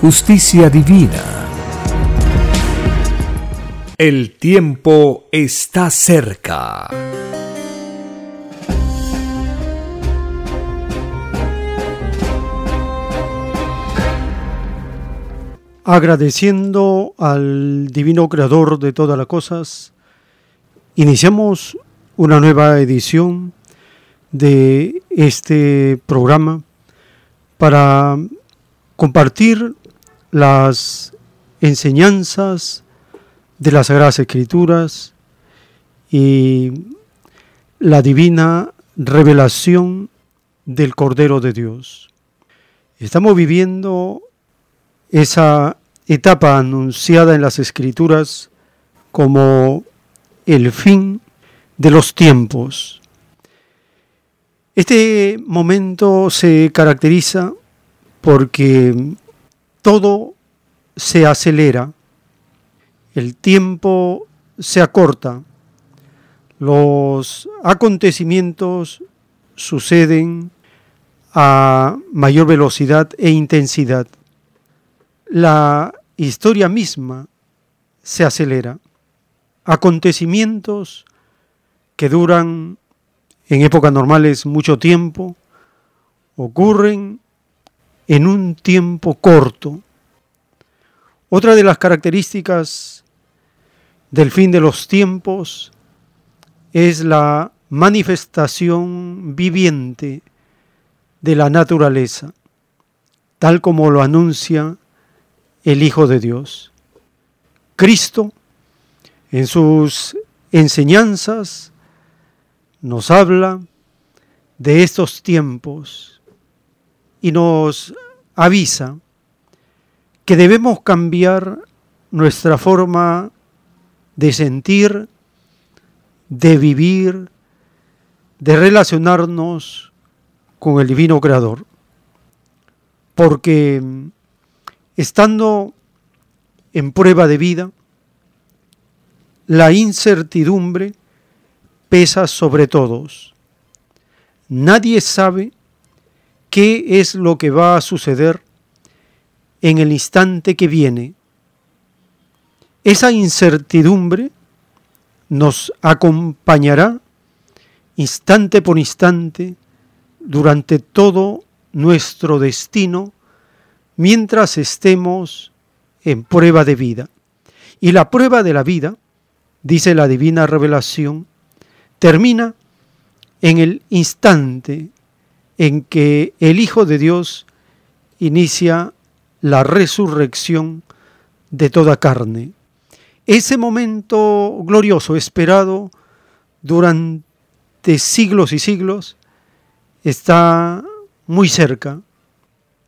justicia divina. El tiempo está cerca. Agradeciendo al Divino Creador de todas las cosas, iniciamos una nueva edición de este programa para compartir las enseñanzas de las Sagradas Escrituras y la divina revelación del Cordero de Dios. Estamos viviendo esa etapa anunciada en las Escrituras como el fin de los tiempos, este momento se caracteriza porque todo se acelera, el tiempo se acorta, los acontecimientos suceden a mayor velocidad e intensidad. La historia misma se acelera. Acontecimientos que duran en épocas normales mucho tiempo, ocurren en un tiempo corto. Otra de las características del fin de los tiempos es la manifestación viviente de la naturaleza, tal como lo anuncia el Hijo de Dios. Cristo, en sus enseñanzas, nos habla de estos tiempos y nos avisa que debemos cambiar nuestra forma de sentir, de vivir, de relacionarnos con el Divino Creador. Porque estando en prueba de vida, la incertidumbre pesa sobre todos. Nadie sabe qué es lo que va a suceder en el instante que viene. Esa incertidumbre nos acompañará instante por instante durante todo nuestro destino mientras estemos en prueba de vida. Y la prueba de la vida, dice la divina revelación, termina en el instante en que el Hijo de Dios inicia la resurrección de toda carne. Ese momento glorioso, esperado durante siglos y siglos, está muy cerca.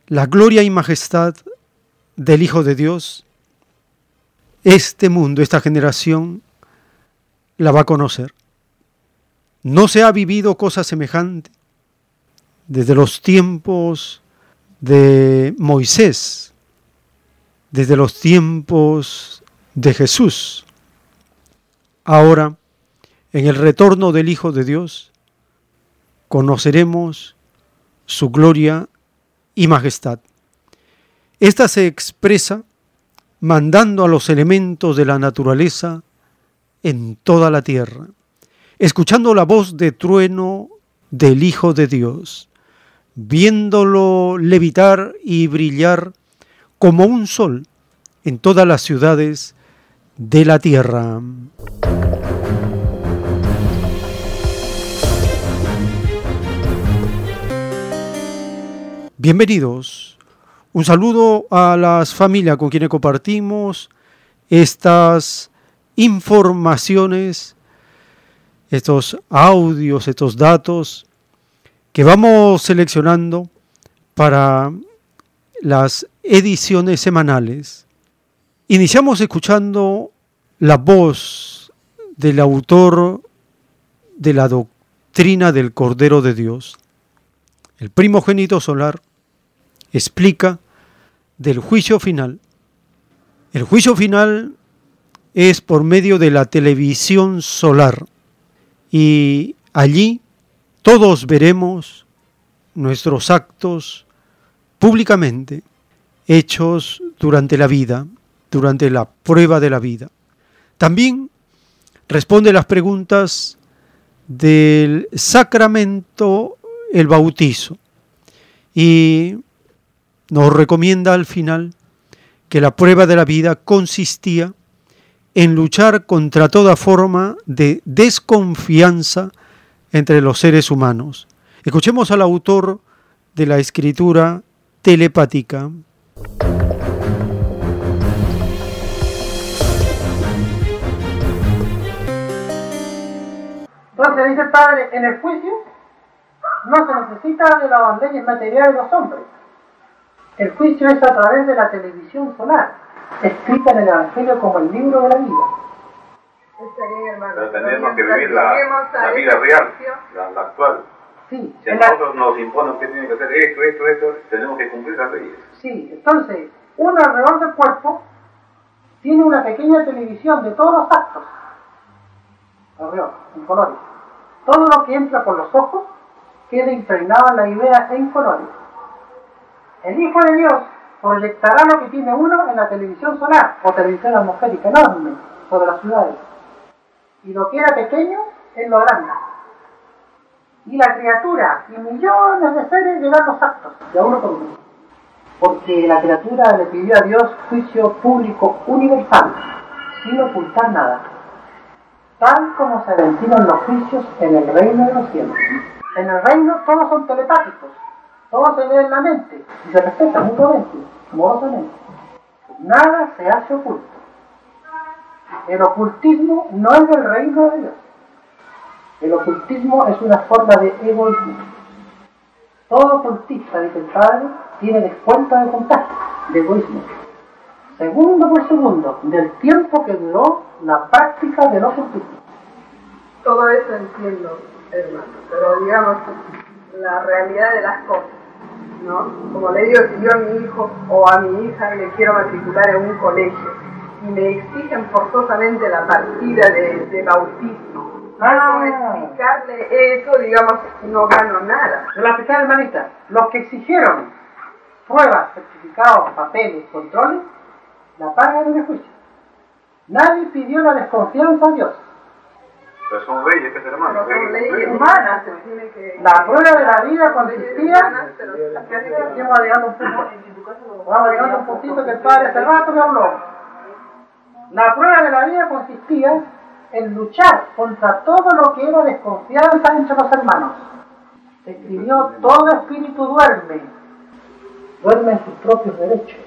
La gloria y majestad del Hijo de Dios, este mundo, esta generación, la va a conocer. No se ha vivido cosa semejante desde los tiempos de Moisés, desde los tiempos de Jesús. Ahora, en el retorno del Hijo de Dios, conoceremos su gloria y majestad. Esta se expresa mandando a los elementos de la naturaleza en toda la tierra escuchando la voz de trueno del Hijo de Dios. Viéndolo levitar y brillar como un sol en todas las ciudades de la tierra. Bienvenidos. Un saludo a las familias con quienes compartimos estas informaciones, estos audios, estos datos que vamos seleccionando para las ediciones semanales. Iniciamos escuchando la voz del autor de la doctrina del Cordero de Dios, el primogénito solar, explica del juicio final. El juicio final es por medio de la televisión solar y allí todos veremos nuestros actos públicamente hechos durante la vida, durante la prueba de la vida. También responde las preguntas del sacramento, el bautizo, y nos recomienda al final que la prueba de la vida consistía en luchar contra toda forma de desconfianza entre los seres humanos. Escuchemos al autor de la escritura telepática. Entonces dice el Padre, en el juicio no se necesita de las leyes materiales de los hombres, el juicio es a través de la televisión solar, escrita en el Evangelio como el libro de la vida. Pero tenemos que vivir la, vida real, la, actual. Sí, si a nosotros nos imponen que tiene que hacer esto, esto, esto, tenemos que cumplir las leyes. Sí, entonces, uno alrededor del cuerpo tiene una pequeña televisión de todos los actos. Alrededor, en colores. Todo lo que entra por los ojos queda impregnado en la idea en colores. El Hijo de Dios proyectará lo que tiene uno en la televisión solar o televisión atmosférica enorme sobre las ciudades. Y lo que era pequeño, Él lo grande. Y la criatura y millones de seres verán los actos, de uno por uno. Porque la criatura le pidió a Dios juicio público universal, sin ocultar nada. Tal como se ventilan los juicios en el reino de los cielos. En el reino todos son telepáticos, todo se ve en la mente y se respeta mutuamente, amorosamente. Nada se hace oculto. El ocultismo no es del reino de Dios. El ocultismo es una forma de egoísmo. Todo ocultista, dice el Padre, tiene descuento de contacto, de egoísmo. Segundo por segundo, del tiempo que duró la práctica del ocultismo. Todo eso entiendo, hermano, pero digamos, la realidad de las cosas ¿no? Como le digo, si yo a mi hijo o a mi hija le quiero matricular en un colegio y me exigen forzosamente la partida de, bautismo, ah. explicarle eso, digamos, no gano nada. Se la explicar, hermanita. Los que exigieron pruebas, certificados, papeles, controles, la pagan en el juicio. Nadie pidió la desconfianza a Dios. Pero son leyes que se hermanos. Son leyes humanas. La prueba de la vida consistía. Vamos llegando un. Vamos llegando un puntito que el padre hace rato me habló. La prueba de la vida consistía en luchar contra todo lo que era desconfianza entre los hermanos. Se escribió: todo espíritu duerme. Duerme en sus propios derechos.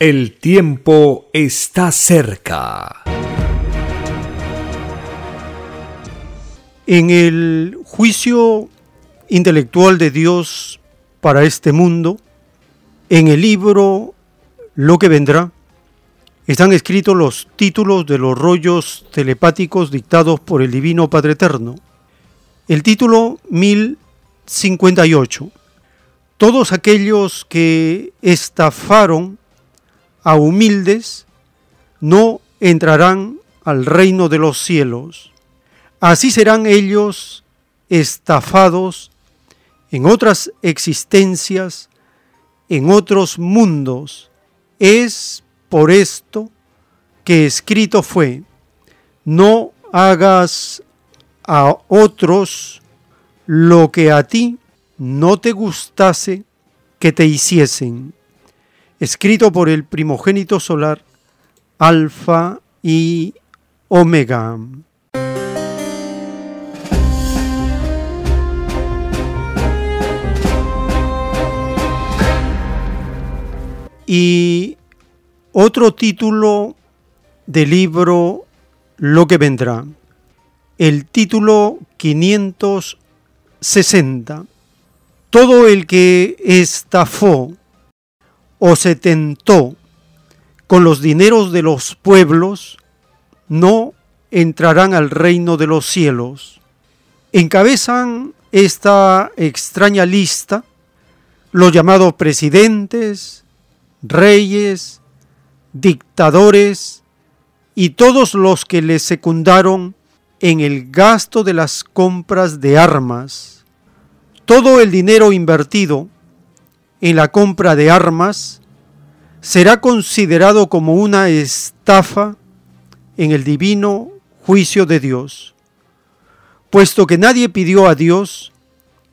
El tiempo está cerca. En el juicio intelectual de Dios para este mundo, en el libro Lo que vendrá, están escritos los títulos de los rollos telepáticos dictados por el Divino Padre Eterno. El título 1058. Todos aquellos que estafaron a humildes no entrarán al reino de los cielos. Así serán ellos estafados en otras existencias, en otros mundos. Es por esto que escrito fue, no hagas a otros lo que a ti no te gustase que te hiciesen. Escrito por el primogénito solar, Alfa y Omega. Y otro título del libro Lo que vendrá. El título 560. Todo el que estafó o se tentó con los dineros de los pueblos no entrarán al reino de los cielos. Encabezan esta extraña lista los llamados presidentes, reyes, dictadores y todos los que le secundaron en el gasto de las compras de armas. Todo el dinero invertido en la compra de armas será considerado como una estafa en el divino juicio de Dios, puesto que nadie pidió a Dios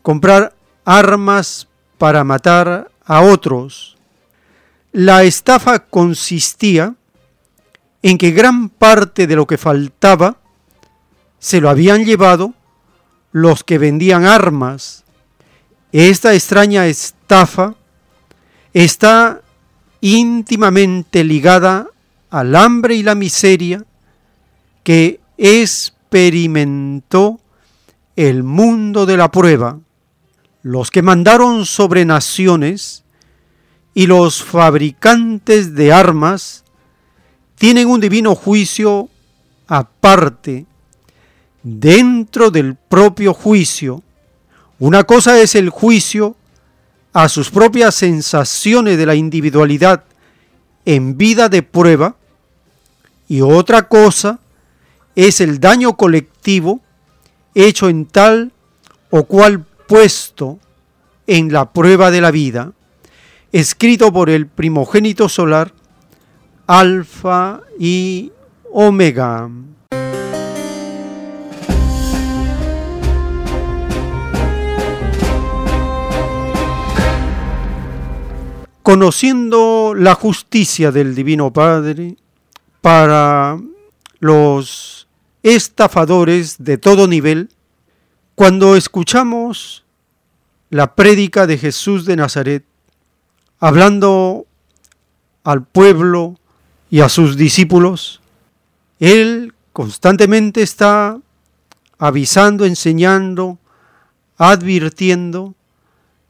comprar armas para matar a otros la estafa consistía en que gran parte de lo que faltaba se lo habían llevado los que vendían armas. Esta extraña estafa está íntimamente ligada al hambre y la miseria que experimentó el mundo de la prueba. Los que mandaron sobre naciones y los fabricantes de armas tienen un divino juicio aparte, dentro del propio juicio. Una cosa es el juicio a sus propias sensaciones de la individualidad en vida de prueba y otra cosa es el daño colectivo hecho en tal o cual puesto en la prueba de la vida escrito por el primogénito solar, Alfa y Omega. Conociendo la justicia del Divino Padre para los estafadores de todo nivel, cuando escuchamos la prédica de Jesús de Nazaret, hablando al pueblo y a sus discípulos, Él constantemente está avisando, enseñando, advirtiendo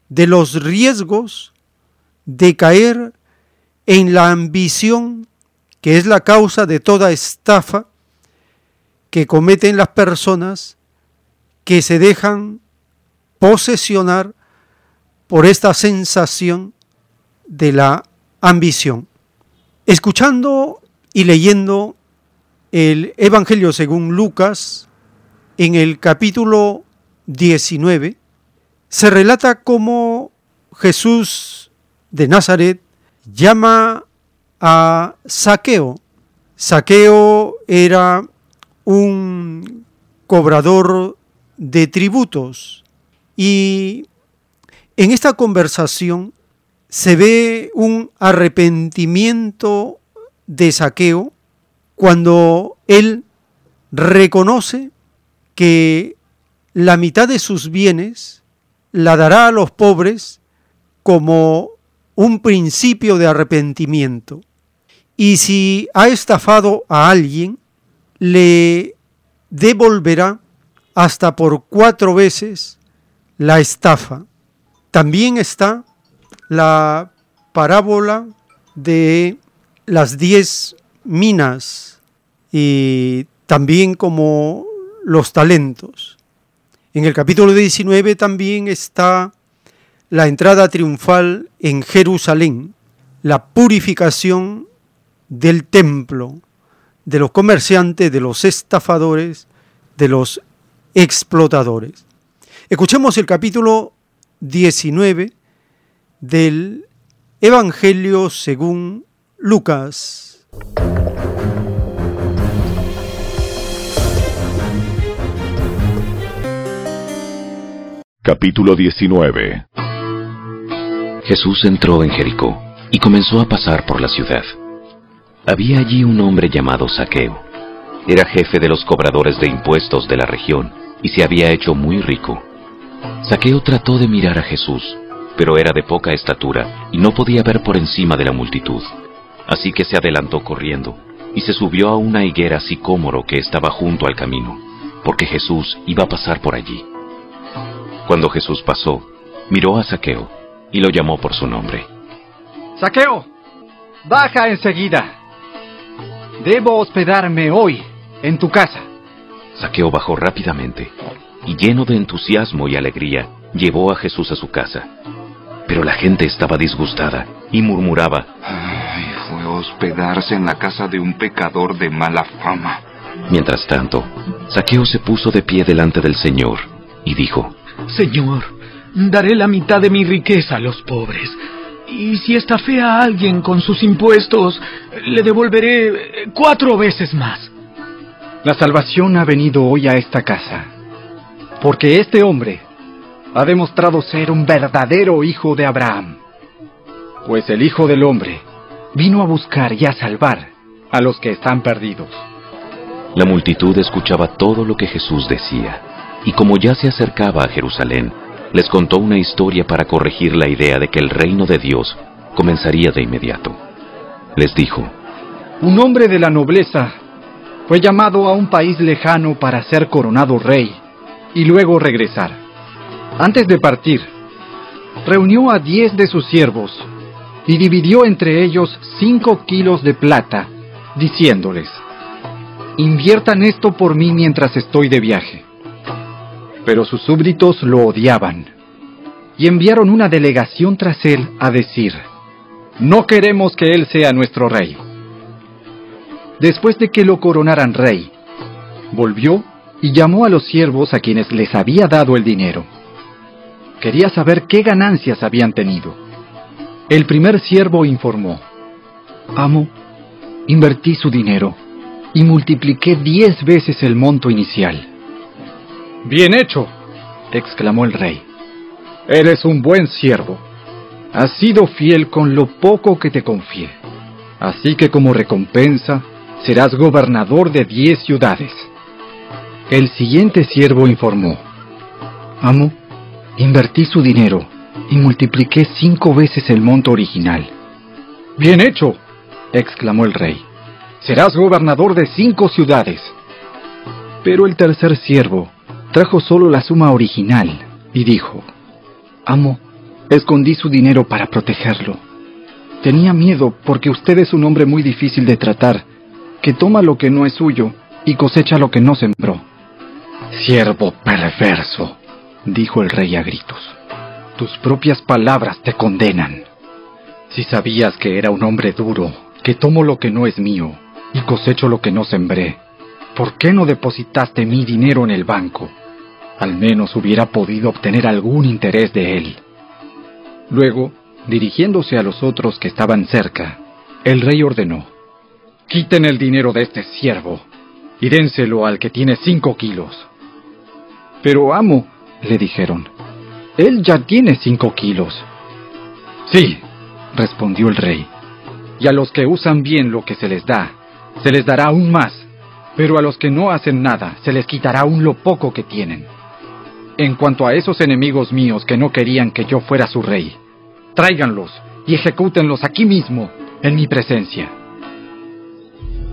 de los riesgos de caer en la ambición que es la causa de toda estafa que cometen las personas que se dejan posesionar por esta sensación de la ambición. Escuchando y leyendo el Evangelio según Lucas, en el capítulo 19, se relata cómo Jesús de Nazaret llama a Saqueo. Saqueo era un cobrador de tributos y en esta conversación se ve un arrepentimiento de saqueo cuando él reconoce que la mitad de sus bienes la dará a los pobres como un principio de arrepentimiento. Y si ha estafado a alguien, le devolverá hasta por cuatro veces la estafa. También está la parábola de las diez minas y también como los talentos. En el capítulo 19 también está la entrada triunfal en Jerusalén, la purificación del templo, de los comerciantes, de los estafadores, de los explotadores. Escuchemos el capítulo 19 del Evangelio según Lucas. Capítulo 19 Jesús entró en Jericó y comenzó a pasar por la ciudad. Había allí un hombre llamado Saqueo. Era jefe de los cobradores de impuestos de la región y se había hecho muy rico. Saqueo trató de mirar a Jesús, pero era de poca estatura y no podía ver por encima de la multitud. Así que se adelantó corriendo y se subió a una higuera sicómoro que estaba junto al camino, porque Jesús iba a pasar por allí. Cuando Jesús pasó, miró a Saqueo y lo llamó por su nombre. Saqueo, baja enseguida. Debo hospedarme hoy en tu casa. Saqueo bajó rápidamente y lleno de entusiasmo y alegría llevó a Jesús a su casa. Pero la gente estaba disgustada y murmuraba, Ay, fue a hospedarse en la casa de un pecador de mala fama. Mientras tanto, Saqueo se puso de pie delante del Señor y dijo, Señor, daré la mitad de mi riqueza a los pobres. Y si estafé a alguien con sus impuestos, le devolveré cuatro veces más. La salvación ha venido hoy a esta casa, porque este hombre ha demostrado ser un verdadero hijo de Abraham. Pues el Hijo del Hombre vino a buscar y a salvar a los que están perdidos. La multitud escuchaba todo lo que Jesús decía, y como ya se acercaba a Jerusalén, les contó una historia para corregir la idea de que el reino de Dios comenzaría de inmediato. Les dijo, Un hombre de la nobleza fue llamado a un país lejano para ser coronado rey y luego regresar. Antes de partir, reunió a diez de sus siervos y dividió entre ellos cinco kilos de plata, diciéndoles, inviertan esto por mí mientras estoy de viaje. Pero sus súbditos lo odiaban y enviaron una delegación tras él a decir, no queremos que él sea nuestro rey. Después de que lo coronaran rey, volvió y llamó a los siervos a quienes les había dado el dinero. Quería saber qué ganancias habían tenido. El primer siervo informó, Amo, invertí su dinero y multipliqué diez veces el monto inicial. Bien hecho, exclamó el rey. Eres un buen siervo. Has sido fiel con lo poco que te confié. Así que como recompensa, serás gobernador de diez ciudades. El siguiente siervo informó, Amo, invertí su dinero y multipliqué cinco veces el monto original. Bien hecho, exclamó el rey. Serás gobernador de cinco ciudades. Pero el tercer siervo trajo solo la suma original y dijo, Amo, escondí su dinero para protegerlo. Tenía miedo porque usted es un hombre muy difícil de tratar, que toma lo que no es suyo y cosecha lo que no sembró. Siervo perverso, dijo el rey a gritos. Tus propias palabras te condenan. Si sabías que era un hombre duro, que tomo lo que no es mío y cosecho lo que no sembré, ¿por qué no depositaste mi dinero en el banco? Al menos hubiera podido obtener algún interés de él. Luego, dirigiéndose a los otros que estaban cerca, el rey ordenó, Quiten el dinero de este siervo y dénselo al que tiene cinco kilos. Pero amo, le dijeron, él ya tiene cinco kilos. Sí, respondió el rey, y a los que usan bien lo que se les da, se les dará aún más, pero a los que no hacen nada, se les quitará aún lo poco que tienen. En cuanto a esos enemigos míos que no querían que yo fuera su rey, tráiganlos y ejecútenlos aquí mismo, en mi presencia.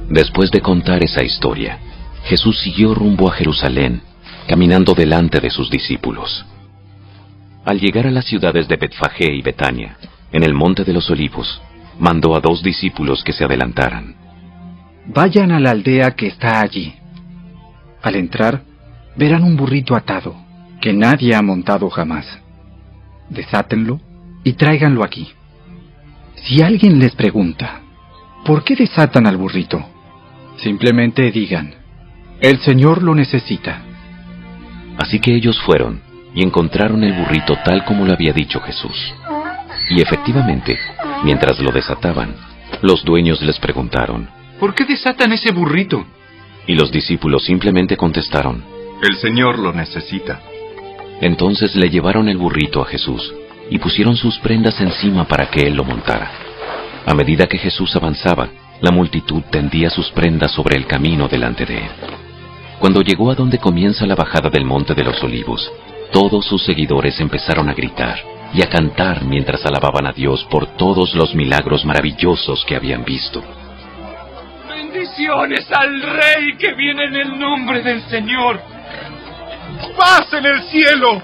Después de contar esa historia, Jesús siguió rumbo a Jerusalén, caminando delante de sus discípulos. Al llegar a las ciudades de Betfagé y Betania, en el monte de los olivos, mandó a dos discípulos que se adelantaran. Vayan a la aldea que está allí. Al entrar, verán un burrito atado, que nadie ha montado jamás. Desátenlo y tráiganlo aquí. Si alguien les pregunta, ¿por qué desatan al burrito? Simplemente digan, el Señor lo necesita. Así que ellos fueron y encontraron el burrito tal como lo había dicho Jesús. Y efectivamente, mientras lo desataban, los dueños les preguntaron, ¿Por qué desatan ese burrito? Y los discípulos simplemente contestaron, El Señor lo necesita. Entonces le llevaron el burrito a Jesús y pusieron sus prendas encima para que él lo montara. A medida que Jesús avanzaba, la multitud tendía sus prendas sobre el camino delante de él. Cuando llegó a donde comienza la bajada del Monte de los Olivos, todos sus seguidores empezaron a gritar y a cantar mientras alababan a Dios por todos los milagros maravillosos que habían visto. Bendiciones al Rey que viene en el nombre del Señor. Paz en el cielo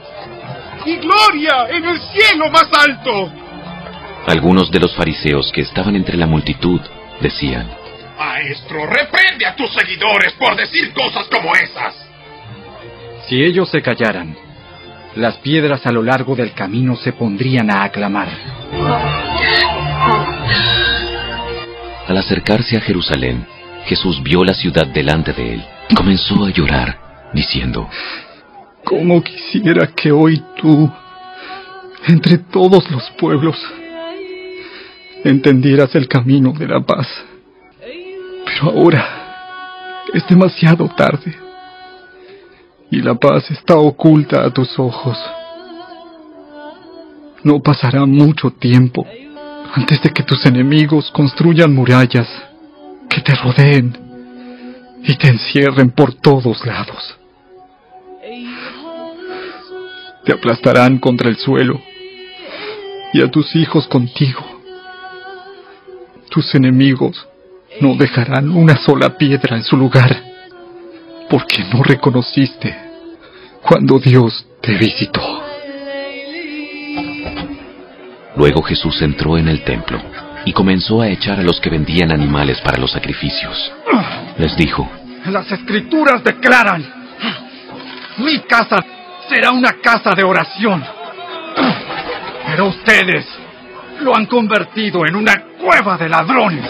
y gloria en el cielo más alto. Algunos de los fariseos que estaban entre la multitud decían, Maestro, reprende a tus seguidores por decir cosas como esas. Si ellos se callaran, las piedras a lo largo del camino se pondrían a aclamar. Al acercarse a Jerusalén, Jesús vio la ciudad delante de él y comenzó a llorar, diciendo, ¿Cómo quisiera que hoy tú, entre todos los pueblos, entendieras el camino de la paz? Ahora es demasiado tarde y la paz está oculta a tus ojos. No pasará mucho tiempo antes de que tus enemigos construyan murallas que te rodeen y te encierren por todos lados. Te aplastarán contra el suelo y a tus hijos contigo. Tus enemigos no dejarán una sola piedra en su lugar porque no reconociste cuando Dios te visitó. Luego Jesús entró en el templo y comenzó a echar a los que vendían animales para los sacrificios. Les dijo, Las escrituras declaran, mi casa será una casa de oración. Pero ustedes lo han convertido en una cueva de ladrones.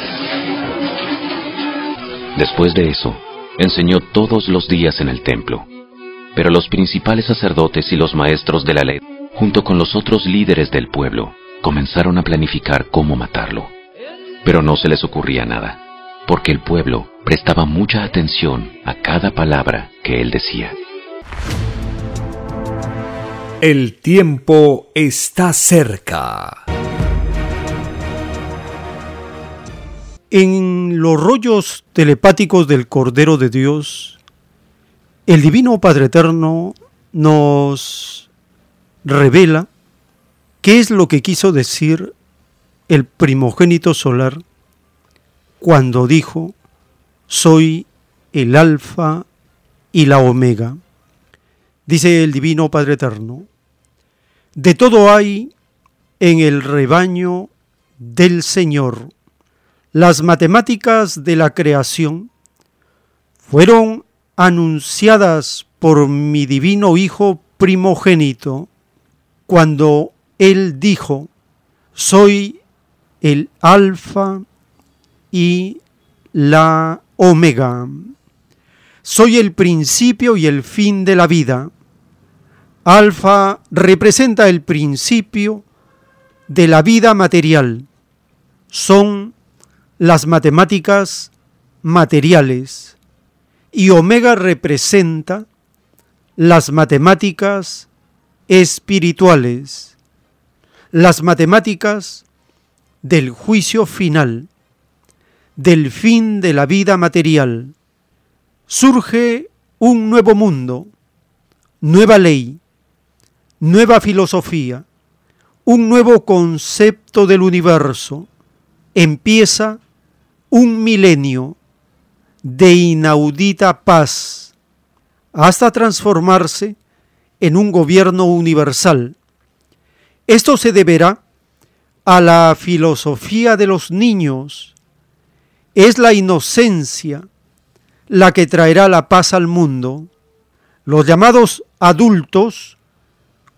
Después de eso, enseñó todos los días en el templo. Pero los principales sacerdotes y los maestros de la ley, junto con los otros líderes del pueblo, comenzaron a planificar cómo matarlo. Pero no se les ocurría nada, porque el pueblo prestaba mucha atención a cada palabra que él decía. El tiempo está cerca. En los rollos telepáticos del Cordero de Dios, el Divino Padre Eterno nos revela qué es lo que quiso decir el primogénito solar cuando dijo, soy el alfa y la omega. Dice el Divino Padre Eterno, de todo hay en el rebaño del Señor las matemáticas de la creación fueron anunciadas por mi divino Hijo primogénito cuando Él dijo, soy el alfa y la omega, soy el principio y el fin de la vida. Alfa representa el principio de la vida material. Son las matemáticas materiales y omega representa las matemáticas espirituales, las matemáticas del juicio final, del fin de la vida material. Surge un nuevo mundo, nueva ley, nueva filosofía, un nuevo concepto del universo. Empieza un milenio de inaudita paz hasta transformarse en un gobierno universal. Esto se deberá a la filosofía de los niños. Es la inocencia la que traerá la paz al mundo. Los llamados adultos,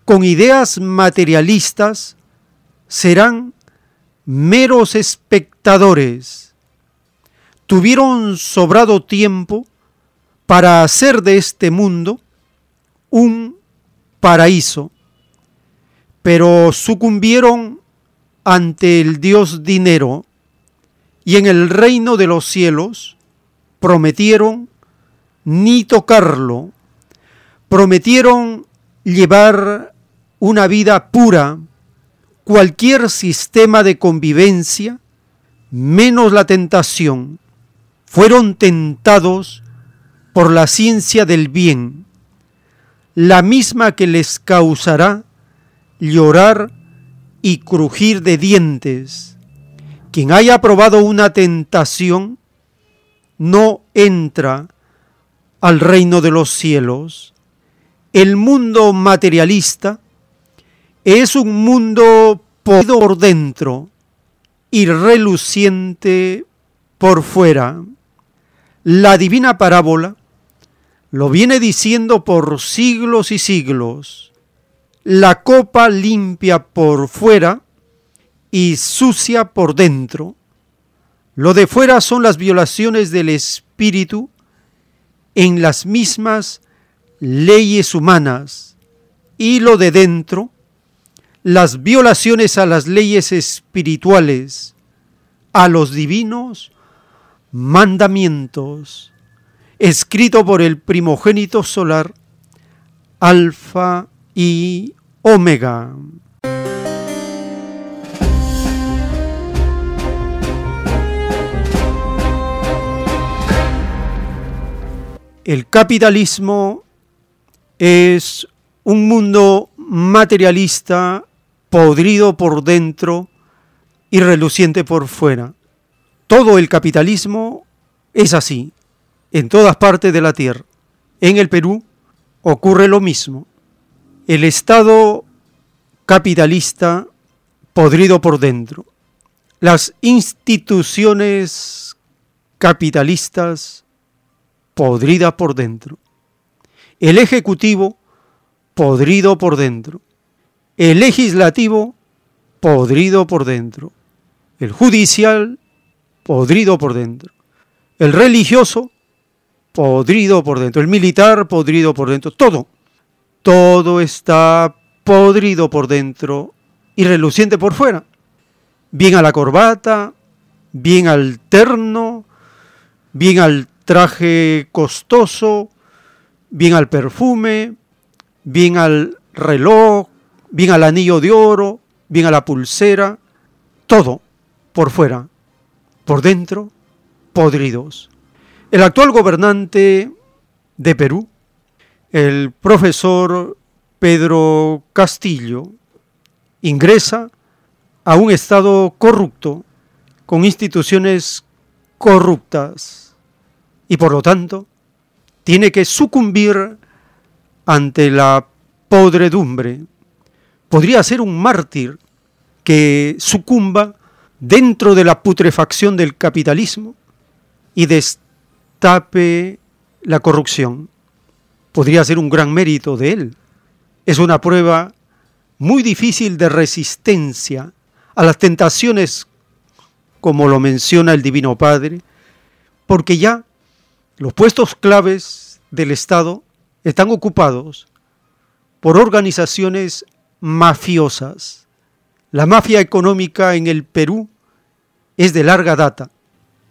con ideas materialistas, serán meros espectadores, tuvieron sobrado tiempo para hacer de este mundo un paraíso, pero sucumbieron ante el Dios dinero y en el reino de los cielos prometieron ni tocarlo, prometieron llevar una vida pura, cualquier sistema de convivencia, menos la tentación, fueron tentados por la ciencia del bien, la misma que les causará llorar y crujir de dientes. Quien haya probado una tentación no entra al reino de los cielos. El mundo materialista es un mundo por dentro y reluciente por fuera. La divina parábola lo viene diciendo por siglos y siglos. La copa limpia por fuera y sucia por dentro. Lo de fuera son las violaciones del espíritu en las mismas leyes humanas y lo de dentro, las violaciones a las leyes espirituales, a los divinos mandamientos, escrito por el primogénito solar, Alfa y Omega. El capitalismo es un mundo materialista, podrido por dentro y reluciente por fuera. Todo el capitalismo es así, en todas partes de la tierra. En el Perú ocurre lo mismo. El Estado capitalista podrido por dentro. Las instituciones capitalistas podrida por dentro. El Ejecutivo, podrido por dentro. El Legislativo, podrido por dentro. El Judicial, podrido por dentro. El religioso, podrido por dentro. El militar, podrido por dentro. Todo. Todo está podrido por dentro y reluciente por fuera. Bien a la corbata, bien al terno, bien al traje costoso, bien al perfume, bien al reloj, bien al anillo de oro, bien a la pulsera, todo por fuera, por dentro, podridos. El actual gobernante de Perú, el profesor Pedro Castillo, ingresa a un estado corrupto, con instituciones corruptas, y por lo tanto tiene que sucumbir ante la podredumbre. Podría ser un mártir que sucumba dentro de la putrefacción del capitalismo y destape la corrupción. Podría ser un gran mérito de él. Es una prueba muy difícil de resistencia a las tentaciones, como lo menciona el Divino Padre, porque ya los puestos claves del Estado están ocupados por organizaciones mafiosas. La mafia económica en el Perú es de larga data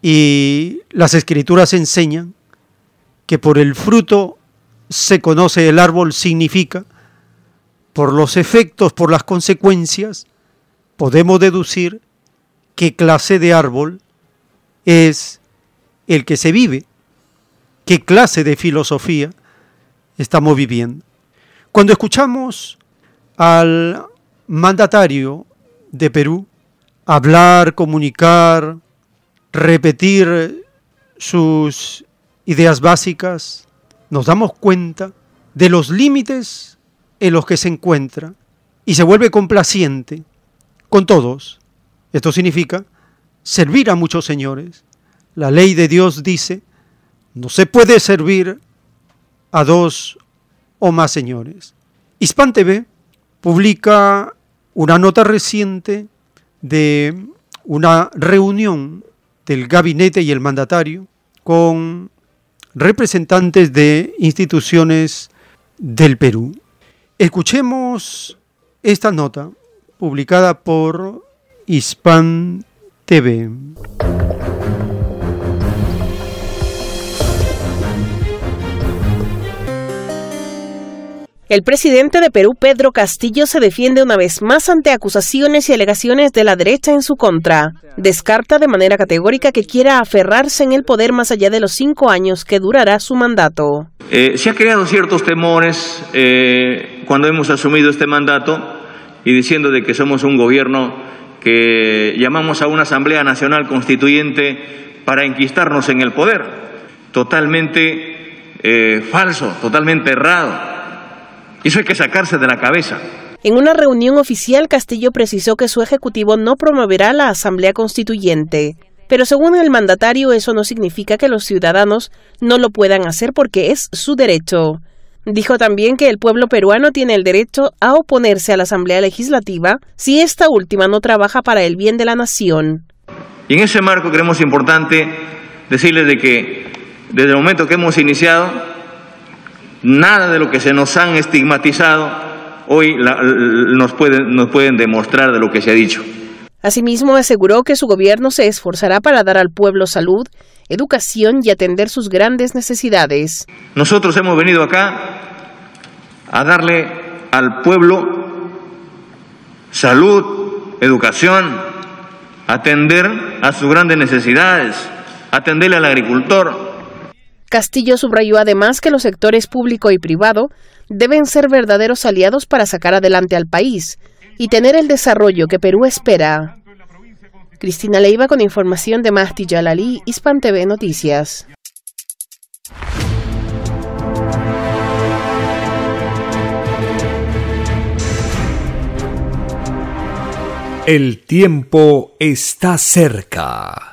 y las escrituras enseñan que por el fruto se conoce el árbol significa, por los efectos, por las consecuencias, podemos deducir qué clase de árbol es el que se vive qué clase de filosofía estamos viviendo. Cuando escuchamos al mandatario de Perú hablar, comunicar, repetir sus ideas básicas, nos damos cuenta de los límites en los que se encuentra y se vuelve complaciente con todos. Esto significa servir a muchos señores. La ley de Dios dice no se puede servir a dos o más señores. Hispan TV publica una nota reciente de una reunión del gabinete y el mandatario con representantes de instituciones del Perú. Escuchemos esta nota publicada por Hispan TV. El presidente de Perú, Pedro Castillo, se defiende una vez más ante acusaciones y alegaciones de la derecha en su contra. Descarta de manera categórica que quiera aferrarse en el poder más allá de los cinco años que durará su mandato. Eh, se ha creado ciertos temores eh, cuando hemos asumido este mandato y diciendo de que somos un gobierno que llamamos a una Asamblea Nacional Constituyente para enquistarnos en el poder. Totalmente eh, falso, totalmente errado. Eso hay que sacarse de la cabeza. En una reunión oficial, Castillo precisó que su ejecutivo no promoverá la Asamblea Constituyente. Pero según el mandatario, eso no significa que los ciudadanos no lo puedan hacer porque es su derecho. Dijo también que el pueblo peruano tiene el derecho a oponerse a la Asamblea Legislativa si esta última no trabaja para el bien de la nación. Y en ese marco creemos importante decirles de que desde el momento que hemos iniciado Nada de lo que se nos han estigmatizado hoy nos, pueden, nos pueden demostrar de lo que se ha dicho. Asimismo, aseguró que su gobierno se esforzará para dar al pueblo salud, educación y atender sus grandes necesidades. Nosotros hemos venido acá a darle al pueblo salud, educación, atender a sus grandes necesidades, atenderle al agricultor, Castillo subrayó además que los sectores público y privado deben ser verdaderos aliados para sacar adelante al país y tener el desarrollo que Perú espera. Cristina Leiva con información de Mahdi Jalali, Hispan TV Noticias. El tiempo está cerca.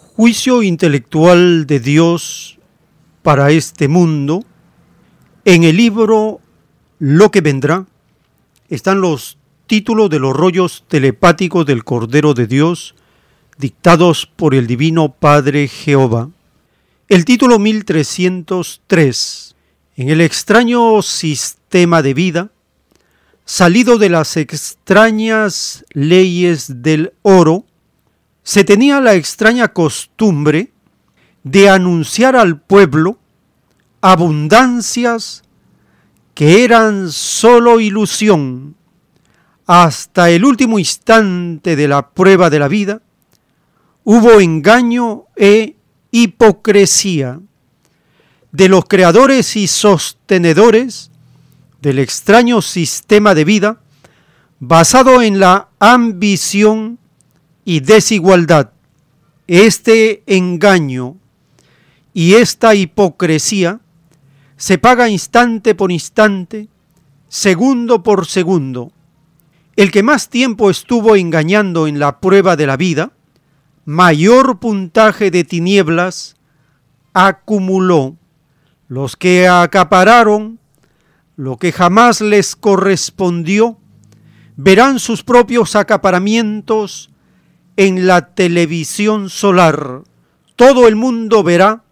juicio intelectual de Dios para este mundo, en el libro Lo que vendrá, están los títulos de los rollos telepáticos del Cordero de Dios, dictados por el Divino Padre Jehová. El título 1303, en el extraño sistema de vida, salido de las extrañas leyes del oro, se tenía la extraña costumbre de anunciar al pueblo abundancias que eran sólo ilusión. Hasta el último instante de la prueba de la vida, hubo engaño e hipocresía de los creadores y sostenedores del extraño sistema de vida basado en la ambición y desigualdad, este engaño y esta hipocresía se paga instante por instante, segundo por segundo. El que más tiempo estuvo engañando en la prueba de la vida, mayor puntaje de tinieblas acumuló. Los que acapararon lo que jamás les correspondió, verán sus propios acaparamientos en la televisión solar. Todo el mundo verá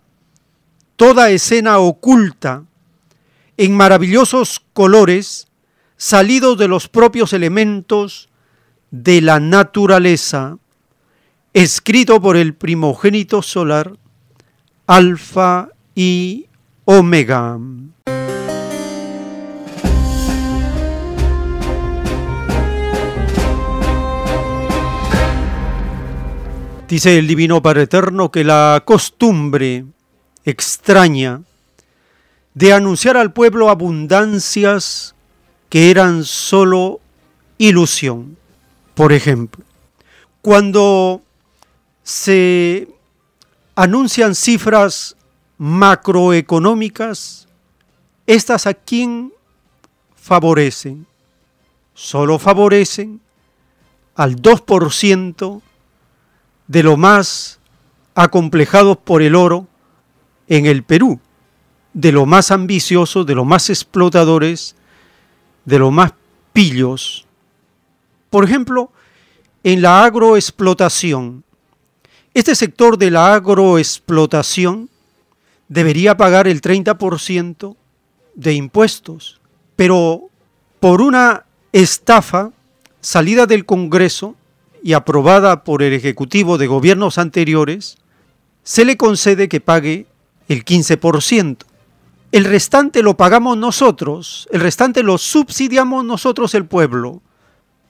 toda escena oculta en maravillosos colores salidos de los propios elementos de la naturaleza, escrito por el primogénito solar, Alfa y Omega. Dice el Divino Padre Eterno que la costumbre extraña de anunciar al pueblo abundancias que eran solo ilusión. Por ejemplo, cuando se anuncian cifras macroeconómicas, estas a quién favorecen? Solo favorecen al 2% de lo más acomplejados por el oro en el Perú, de lo más ambiciosos, de lo más explotadores, de lo más pillos. Por ejemplo, en la agroexplotación. Este sector de la agroexplotación debería pagar el 30% de impuestos, pero por una estafa salida del Congreso y aprobada por el Ejecutivo de gobiernos anteriores, se le concede que pague el 15%. El restante lo pagamos nosotros, el restante lo subsidiamos nosotros el pueblo,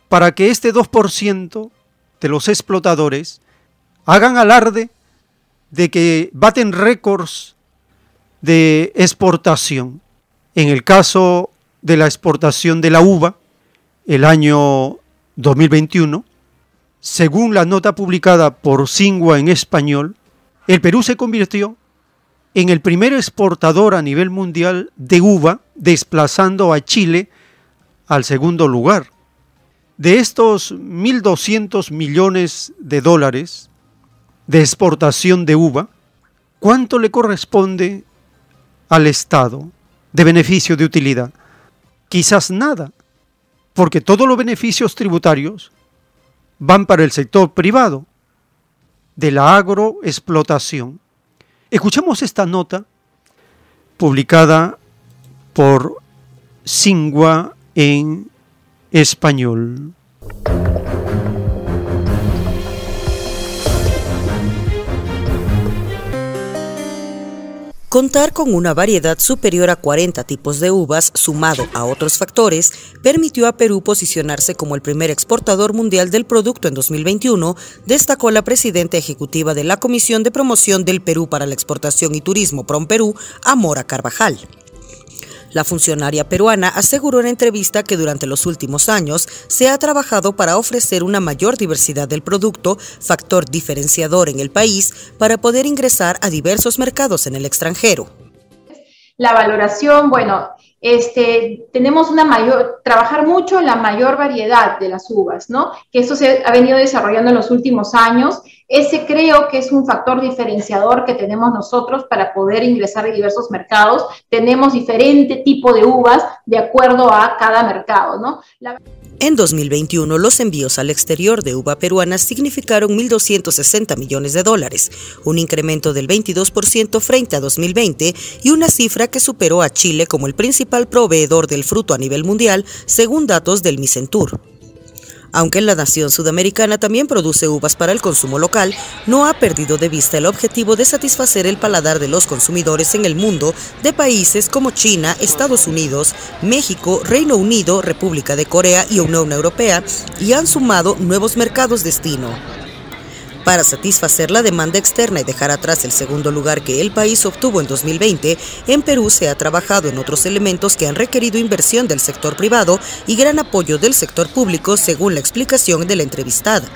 para que este 2% de los explotadores hagan alarde de que baten récords de exportación. En el caso de la exportación de la uva, el año 2021, según la nota publicada por Singua en español, el Perú se convirtió en el primer exportador a nivel mundial de uva, desplazando a Chile al segundo lugar. De estos 1.200 millones de dólares de exportación de uva, ¿cuánto le corresponde al Estado de beneficio de utilidad? Quizás nada, porque todos los beneficios tributarios van para el sector privado de la agroexplotación. Escuchemos esta nota publicada por Singua en español. Contar con una variedad superior a 40 tipos de uvas, sumado a otros factores, permitió a Perú posicionarse como el primer exportador mundial del producto en 2021, destacó la presidenta ejecutiva de la Comisión de Promoción del Perú para la Exportación y Turismo PROMPERÚ, Amora Carvajal. La funcionaria peruana aseguró en entrevista que durante los últimos años se ha trabajado para ofrecer una mayor diversidad del producto, factor diferenciador en el país, para poder ingresar a diversos mercados en el extranjero. La valoración, bueno, este, tenemos una mayor, trabajar mucho la mayor variedad de las uvas, ¿no? Que eso se ha venido desarrollando en los últimos años. Ese creo que es un factor diferenciador que tenemos nosotros para poder ingresar a diversos mercados. Tenemos diferente tipo de uvas de acuerdo a cada mercado, ¿no? En 2021, los envíos al exterior de uva peruana significaron 1.260 millones de dólares, un incremento del 22% frente a 2020 y una cifra que superó a Chile como el principal proveedor del fruto a nivel mundial, según datos del Micentur. Aunque la nación sudamericana también produce uvas para el consumo local, no ha perdido de vista el objetivo de satisfacer el paladar de los consumidores en el mundo de países como China, Estados Unidos, México, Reino Unido, República de Corea y Unión Europea, y han sumado nuevos mercados destino. Para satisfacer la demanda externa y dejar atrás el segundo lugar que el país obtuvo en 2020, en Perú se ha trabajado en otros elementos que han requerido inversión del sector privado y gran apoyo del sector público, según la explicación de la entrevistada.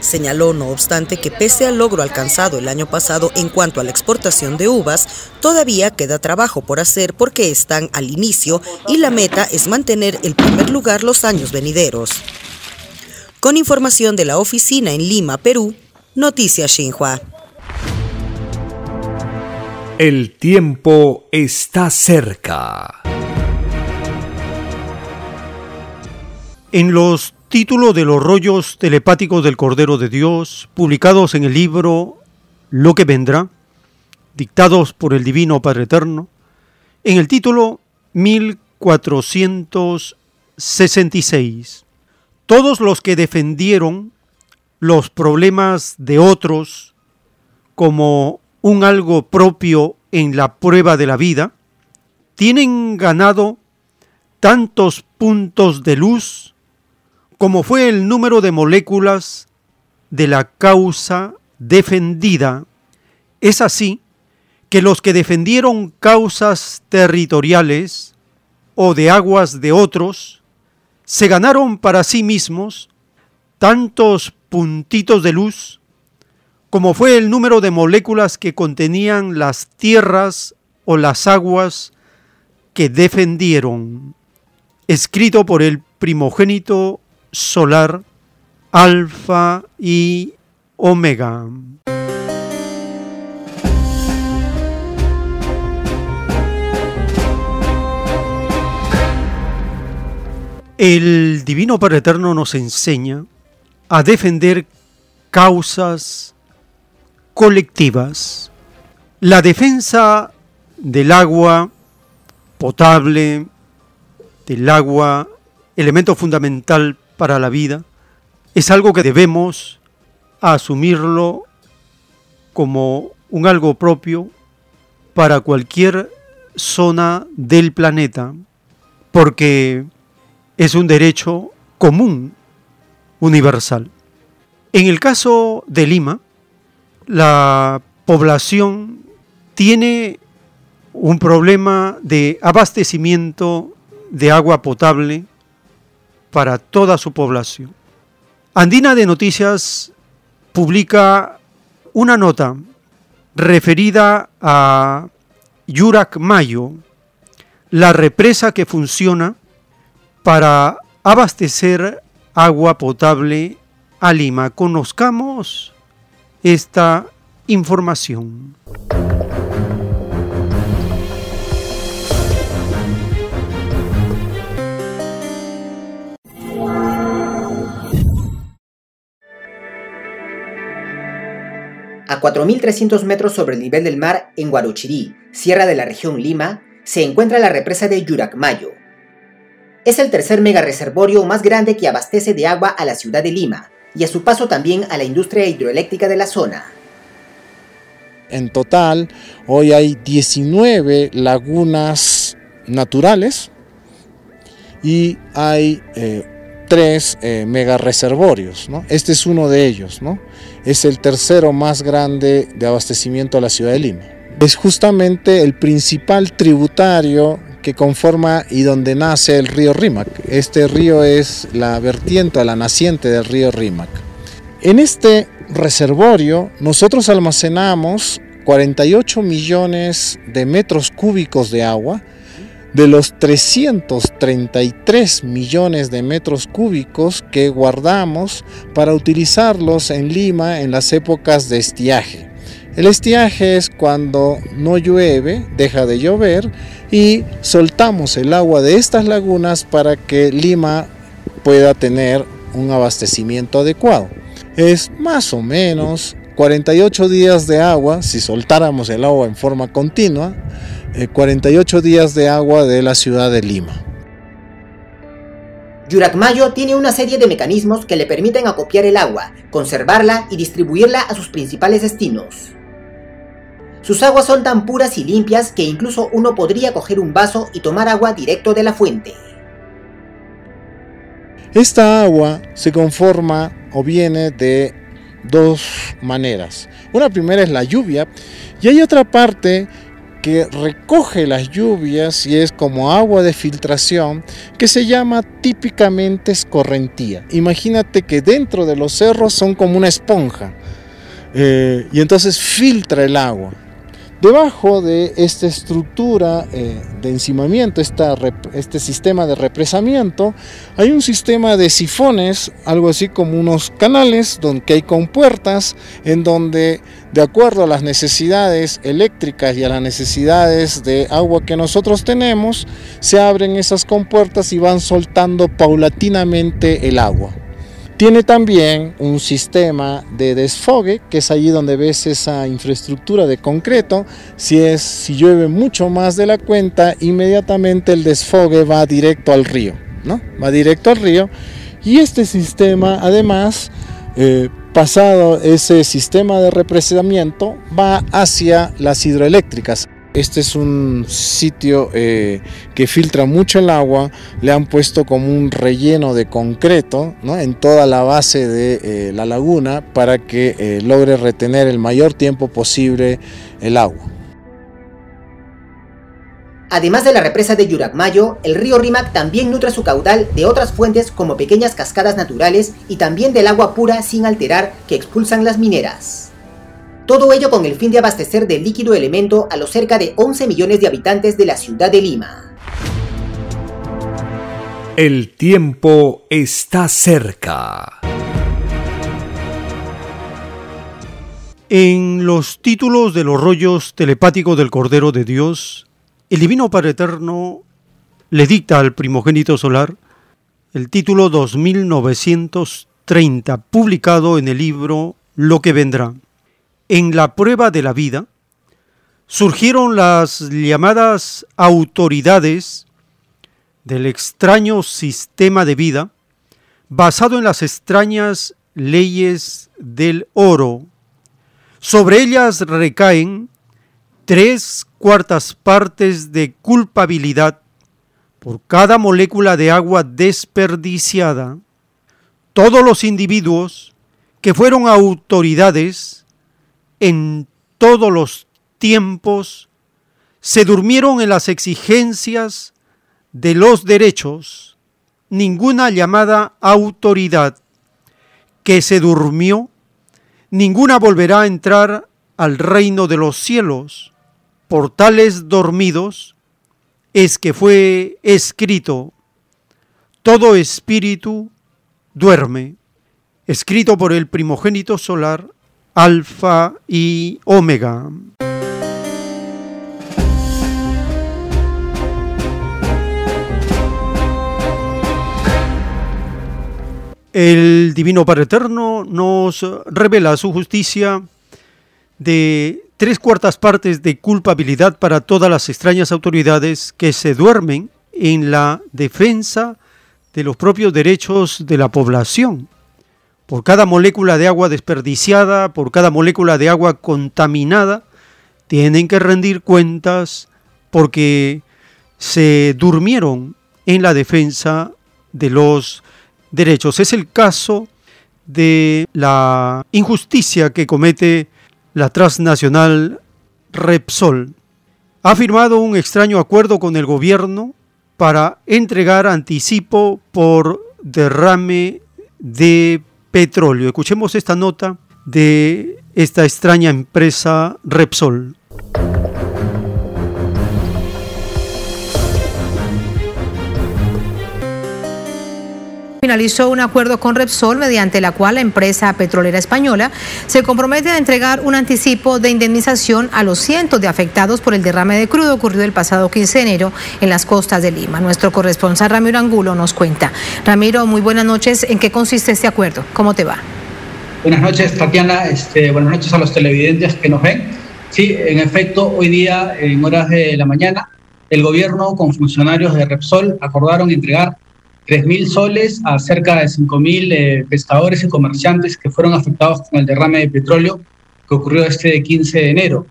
Señaló, no obstante, que pese al logro alcanzado el año pasado en cuanto a la exportación de uvas, todavía queda trabajo por hacer porque están al inicio y la meta es mantener el primer lugar los años venideros. Con información de la oficina en Lima, Perú, Noticias Xinhua. El tiempo está cerca. En los títulos de los rollos telepáticos del Cordero de Dios, publicados en el libro Lo que vendrá, dictados por el Divino Padre Eterno, en el título 1466, todos los que defendieron los problemas de otros como un algo propio en la prueba de la vida, tienen ganado tantos puntos de luz como fue el número de moléculas de la causa defendida. Es así que los que defendieron causas territoriales o de aguas de otros, se ganaron para sí mismos tantos puntitos de luz como fue el número de moléculas que contenían las tierras o las aguas que defendieron, escrito por el primogénito solar Alfa y Omega. El Divino Padre Eterno nos enseña a defender causas colectivas. La defensa del agua potable, del agua, elemento fundamental para la vida, es algo que debemos asumirlo como un algo propio para cualquier zona del planeta, porque es un derecho común, universal. En el caso de Lima, la población tiene un problema de abastecimiento de agua potable para toda su población. Andina de Noticias publica una nota referida a Yurak Mayo, la represa que funciona para abastecer agua potable a Lima. Conozcamos esta información. A 4.300 metros sobre el nivel del mar en Guarochirí, sierra de la región Lima, se encuentra la represa de Yuracmayo, es el tercer mega reservorio más grande que abastece de agua a la ciudad de Lima y a su paso también a la industria hidroeléctrica de la zona. En total, hoy hay 19 lagunas naturales y hay eh, tres eh, mega reservorios. Este es uno de ellos. Es el tercero más grande de abastecimiento a la ciudad de Lima. Es justamente el principal tributario que conforma y donde nace el río Rímac. Este río es la vertiente, la naciente del río Rímac. En este reservorio nosotros almacenamos 48 millones de metros cúbicos de agua, de los 333 millones de metros cúbicos que guardamos para utilizarlos en Lima en las épocas de estiaje. El estiaje es cuando no llueve, deja de llover y soltamos el agua de estas lagunas para que Lima pueda tener un abastecimiento adecuado. Es más o menos 48 días de agua, si soltáramos el agua en forma continua, 48 eh, días de agua de la ciudad de Lima. Yuracmayo tiene una serie de mecanismos que le permiten acopiar el agua, conservarla y distribuirla a sus principales destinos. Sus aguas son tan puras y limpias que incluso uno podría coger un vaso y tomar agua directo de la fuente. Esta agua se conforma o viene de dos maneras. Una primera es la lluvia y hay otra parte que recoge las lluvias y es como agua de filtración que se llama típicamente escorrentía. Imagínate que dentro de los cerros son como una esponja eh, y entonces filtra el agua. Debajo de esta estructura eh, de encimamiento, este sistema de represamiento, hay un sistema de sifones, algo así como unos canales donde hay compuertas en donde de acuerdo a las necesidades eléctricas y a las necesidades de agua que nosotros tenemos, se abren esas compuertas y van soltando paulatinamente el agua. Tiene también un sistema de desfogue, que es allí donde ves esa infraestructura de concreto. Si, es, si llueve mucho más de la cuenta, inmediatamente el desfogue va directo al río, ¿no? Va directo al río. Y este sistema, además, eh, pasado ese sistema de represamiento, va hacia las hidroeléctricas. Este es un sitio eh, que filtra mucho el agua, le han puesto como un relleno de concreto en toda la base de eh, la laguna para que eh, logre retener el mayor tiempo posible el agua. Además de la represa de Yuracmayo, el río Rímac también nutre su caudal de otras fuentes como pequeñas cascadas naturales y también del agua pura sin alterar que expulsan las mineras. Todo ello con el fin de abastecer de líquido elemento a los cerca de 11 millones de habitantes de la ciudad de Lima. El tiempo está cerca. En los títulos de los rollos telepáticos del Cordero de Dios, el Divino Padre Eterno le dicta al primogénito solar el título 2930, publicado en el libro Lo que vendrá en la prueba de la vida, surgieron las llamadas autoridades del extraño sistema de vida basado en las extrañas leyes del oro. Sobre ellas recaen tres cuartas partes de culpabilidad por cada molécula de agua desperdiciada. Todos los individuos que fueron autoridades en todos los tiempos se durmieron en las exigencias de los derechos, ninguna llamada autoridad que se durmió, ninguna volverá a entrar al reino de los cielos. Por tales dormidos es que fue escrito, todo espíritu duerme, escrito por el primogénito solar, alfa y omega. El Divino Padre Eterno nos revela su justicia de tres cuartas partes de culpabilidad para todas las extrañas autoridades que se duermen en la defensa de los propios derechos de la población por cada molécula de agua desperdiciada, por cada molécula de agua contaminada, tienen que rendir cuentas porque se durmieron en la defensa de los derechos. Es el caso de la injusticia que comete la transnacional Repsol. Ha firmado un extraño acuerdo con el gobierno para entregar anticipo por derrame de petróleo. Escuchemos esta nota de esta extraña empresa Repsol. Finalizó un acuerdo con Repsol mediante la cual la empresa petrolera española se compromete a entregar un anticipo de indemnización a los cientos de afectados por el derrame de crudo ocurrido el pasado 15 de enero en las costas de Lima. Nuestro corresponsal Ramiro Angulo nos cuenta. Ramiro, muy buenas noches. ¿En qué consiste este acuerdo? ¿Cómo te va? Buenas noches, Tatiana. Este, buenas noches a los televidentes que nos ven. Sí, en efecto, hoy día, en horas de la mañana, el gobierno con funcionarios de Repsol acordaron entregar 3.000 soles a cerca de 5.000 eh, pescadores y comerciantes que fueron afectados con el derrame de petróleo que ocurrió este 15 de enero.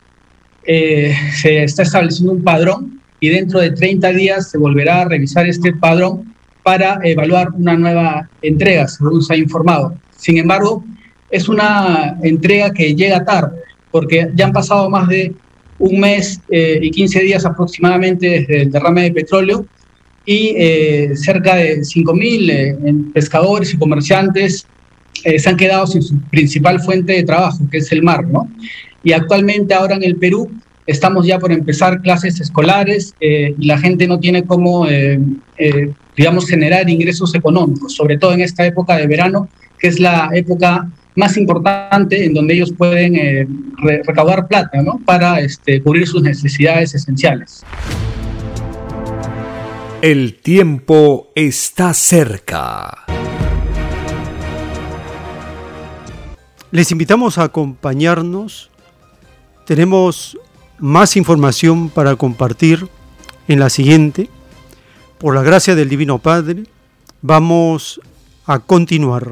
Eh, se está estableciendo un padrón y dentro de 30 días se volverá a revisar este padrón para evaluar una nueva entrega, según se ha informado. Sin embargo, es una entrega que llega tarde, porque ya han pasado más de un mes eh, y 15 días aproximadamente desde el derrame de petróleo y eh, cerca de 5.000 eh, pescadores y comerciantes eh, se han quedado sin su principal fuente de trabajo, que es el mar, ¿no? Y actualmente ahora en el Perú estamos ya por empezar clases escolares y la gente no tiene cómo, digamos, generar ingresos económicos, sobre todo en esta época de verano, que es la época más importante en donde ellos pueden eh, recaudar plata ¿no? para este, cubrir sus necesidades esenciales. El tiempo está cerca. Les invitamos a acompañarnos. Tenemos más información para compartir en la siguiente. Por la gracia del Divino Padre, vamos a continuar.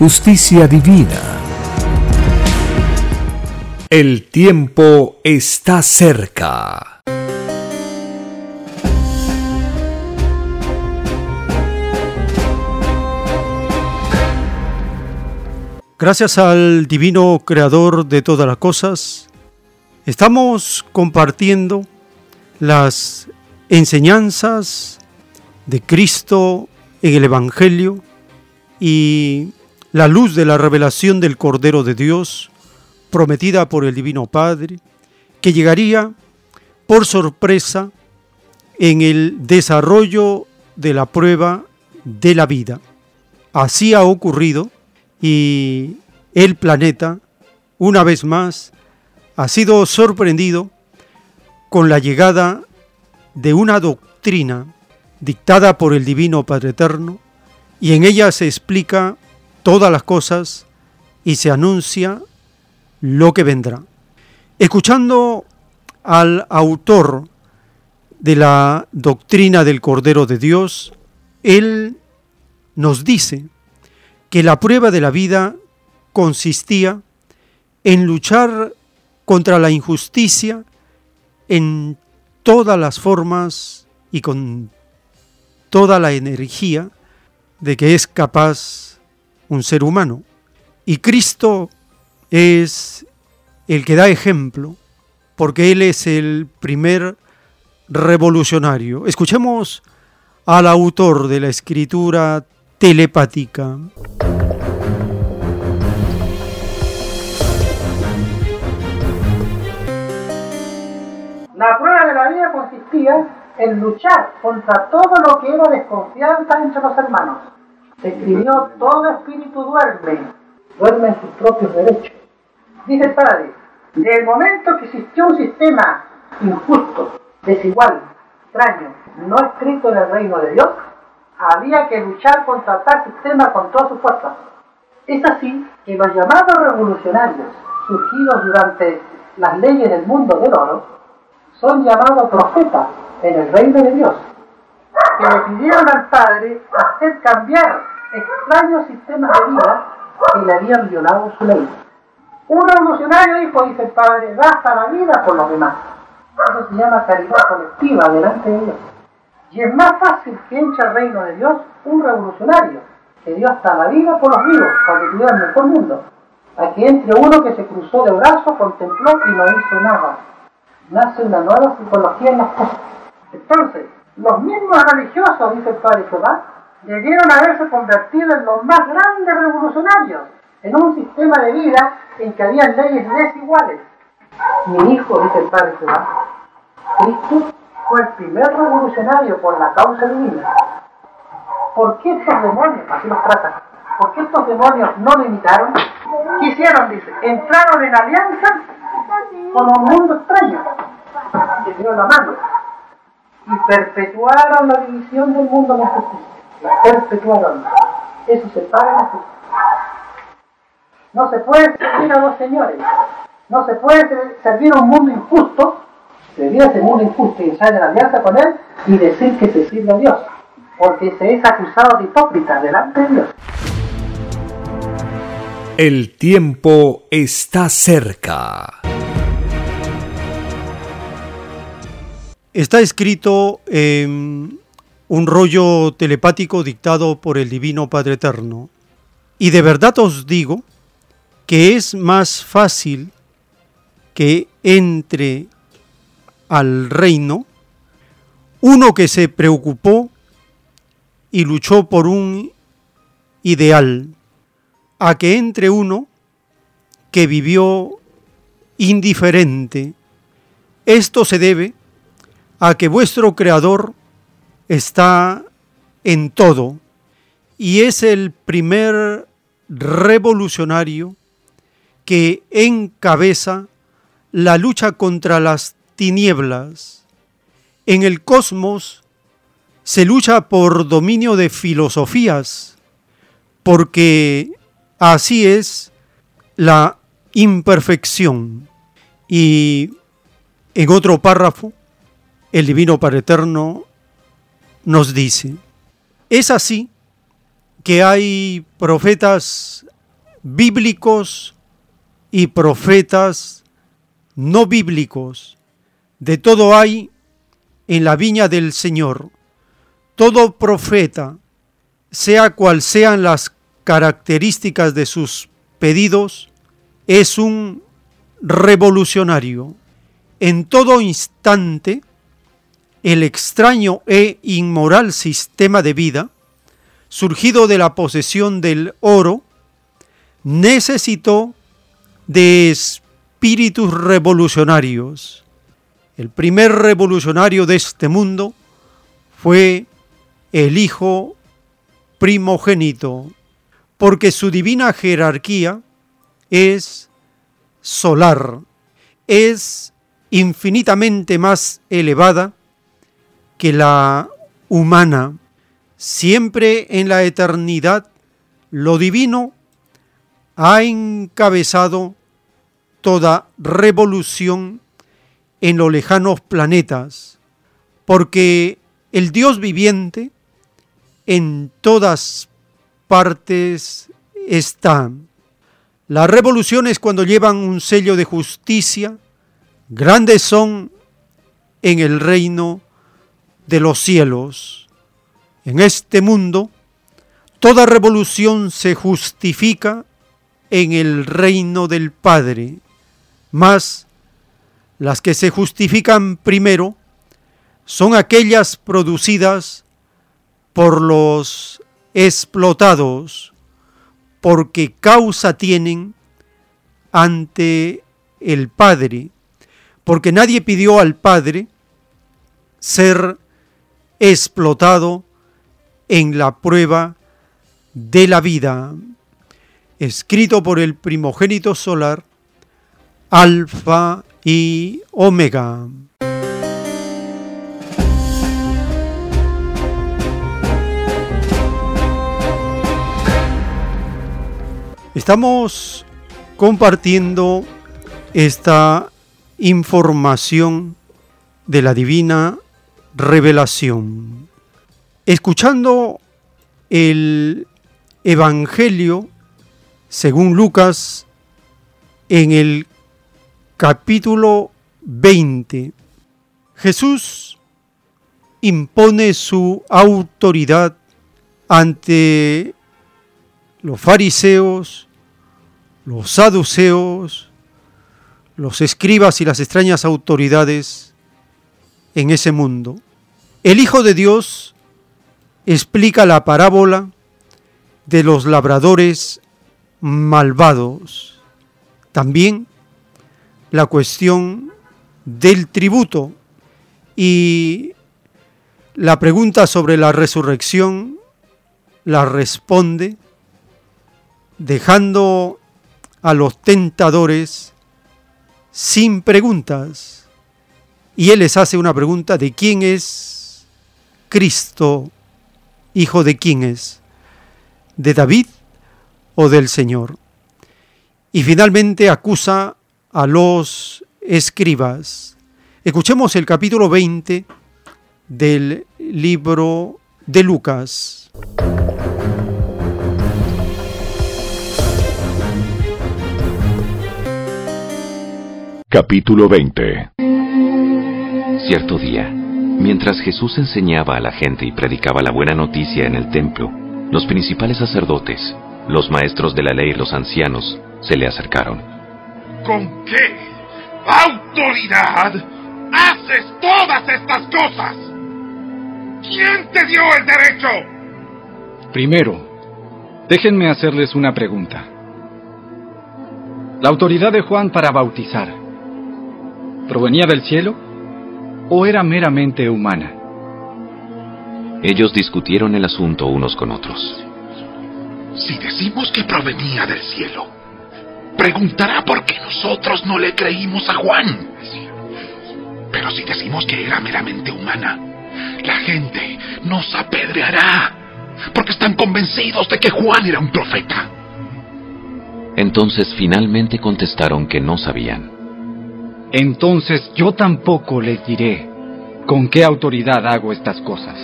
justicia divina. El tiempo está cerca. Gracias al divino creador de todas las cosas, estamos compartiendo las enseñanzas de Cristo en el Evangelio y la luz de la revelación del Cordero de Dios prometida por el Divino Padre, que llegaría por sorpresa en el desarrollo de la prueba de la vida. Así ha ocurrido y el planeta, una vez más, ha sido sorprendido con la llegada de una doctrina dictada por el Divino Padre Eterno y en ella se explica todas las cosas y se anuncia lo que vendrá. Escuchando al autor de la doctrina del Cordero de Dios, él nos dice que la prueba de la vida consistía en luchar contra la injusticia en todas las formas y con toda la energía de que es capaz un ser humano. Y Cristo es el que da ejemplo, porque Él es el primer revolucionario. Escuchemos al autor de la escritura telepática. La prueba de la vida consistía en luchar contra todo lo que era desconfianza entre los hermanos. Escribió, todo espíritu duerme, duerme en sus propios derechos. Dice el Padre, desde el momento que existió un sistema injusto, desigual, extraño, no escrito en el reino de Dios, había que luchar contra tal sistema con todas sus fuerzas. Es así que los llamados revolucionarios, surgidos durante las leyes del mundo del oro, son llamados profetas en el reino de Dios, que le pidieron al Padre hacer cambiar extraños sistemas de vida que le habían violado su ley. Un revolucionario dijo, dice el Padre, gasta la vida por los demás. Eso se llama caridad colectiva delante de Dios. Y es más fácil que entre al reino de Dios un revolucionario, que dio hasta la vida por los vivos, para que tuvieran el mejor mundo, a que entre uno que se cruzó de brazos, contempló y no hizo nada. Nace una nueva psicología en las cosas. Entonces, los mismos religiosos, dice el Padre Jehová, debieron haberse convertido en los más grandes revolucionarios, en un sistema de vida en que había leyes desiguales. Mi hijo, dice el Padre Jehová, Cristo fue el primer revolucionario por la causa divina. ¿Por qué estos demonios, así los tratan, por qué estos demonios no lo imitaron? ¿Qué hicieron? Dice, entraron en alianza con un mundo extraño, que dio la mano, y perpetuaron la división del mundo en justicia. La perpetuaron. Eso se paga en la justicia. No se puede servir a dos señores. No se puede servir a un mundo injusto, servir a ese mundo injusto y entrar en alianza con él y decir que se sirve a Dios. Porque se es acusado de hipócrita delante de Dios. El tiempo está cerca. Está escrito en un rollo telepático dictado por el Divino Padre Eterno. Y de verdad os digo que es más fácil que entre al reino uno que se preocupó y luchó por un ideal, a que entre uno que vivió indiferente. Esto se debe a que vuestro Creador está en todo y es el primer revolucionario que encabeza la lucha contra las tinieblas. En el cosmos se lucha por dominio de filosofías, porque así es la imperfección. Y en otro párrafo, el Divino Padre Eterno nos dice, es así que hay profetas bíblicos y profetas no bíblicos. De todo hay en la viña del Señor. Todo profeta, sea cual sean las características de sus pedidos, es un revolucionario. En todo instante, el extraño e inmoral sistema de vida, surgido de la posesión del oro, necesitó de espíritus revolucionarios. El primer revolucionario de este mundo fue el Hijo primogénito, porque su divina jerarquía es solar, es infinitamente más elevada que la humana. Siempre en la eternidad, lo divino ha encabezado toda revolución en los lejanos planetas, porque el Dios viviente en todas partes está. Las revoluciones cuando llevan un sello de justicia, grandes son en el reino de los cielos. En este mundo, toda revolución se justifica en el reino del Padre, mas las que se justifican primero son aquellas producidas por los explotados, porque causa tienen ante el Padre, porque nadie pidió al Padre ser explotado en la prueba de la vida, escrito por el primogénito solar, Alfa y Omega. Estamos compartiendo esta información de la divina revelación. Escuchando el Evangelio según Lucas en el capítulo 20, Jesús impone su autoridad ante los fariseos, los saduceos, los escribas y las extrañas autoridades en ese mundo. El Hijo de Dios explica la parábola de los labradores malvados. También la cuestión del tributo y la pregunta sobre la resurrección la responde dejando a los tentadores sin preguntas. Y él les hace una pregunta de quién es Cristo, hijo de quién es, de David o del Señor. Y finalmente acusa a los escribas. Escuchemos el capítulo 20 del libro de Lucas. Capítulo 20 Cierto día, mientras Jesús enseñaba a la gente y predicaba la buena noticia en el templo, los principales sacerdotes, los maestros de la ley y los ancianos se le acercaron. ¿Con qué autoridad haces todas estas cosas? ¿Quién te dio el derecho? Primero, déjenme hacerles una pregunta. ¿La autoridad de Juan para bautizar provenía del cielo o era meramente humana? Ellos discutieron el asunto unos con otros. Si decimos que provenía del cielo, preguntará por qué nosotros no le creímos a Juan. Pero si decimos que era meramente humana, la gente nos apedreará, porque están convencidos de que Juan era un profeta. Entonces finalmente contestaron que no sabían. Entonces yo tampoco les diré con qué autoridad hago estas cosas.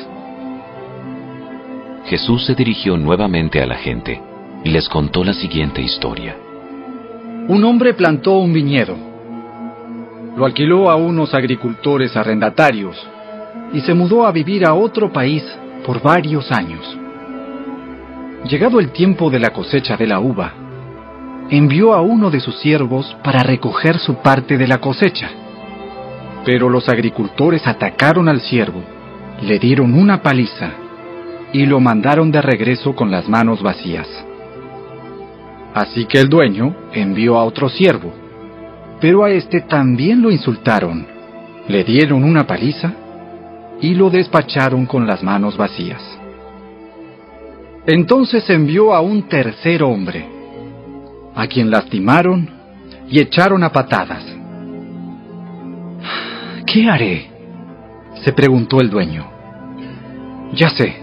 Jesús se dirigió nuevamente a la gente y les contó la siguiente historia. Un hombre plantó un viñedo, lo alquiló a unos agricultores arrendatarios y se mudó a vivir a otro país por varios años. Llegado el tiempo de la cosecha de la uva, envió a uno de sus siervos para recoger su parte de la cosecha. Pero los agricultores atacaron al siervo, le dieron una paliza y lo mandaron de regreso con las manos vacías. Así que el dueño envió a otro siervo, pero a este también lo insultaron, le dieron una paliza y lo despacharon con las manos vacías. Entonces envió a un tercer hombre, a quien lastimaron y echaron a patadas. ¿Qué haré? se preguntó el dueño. Ya sé,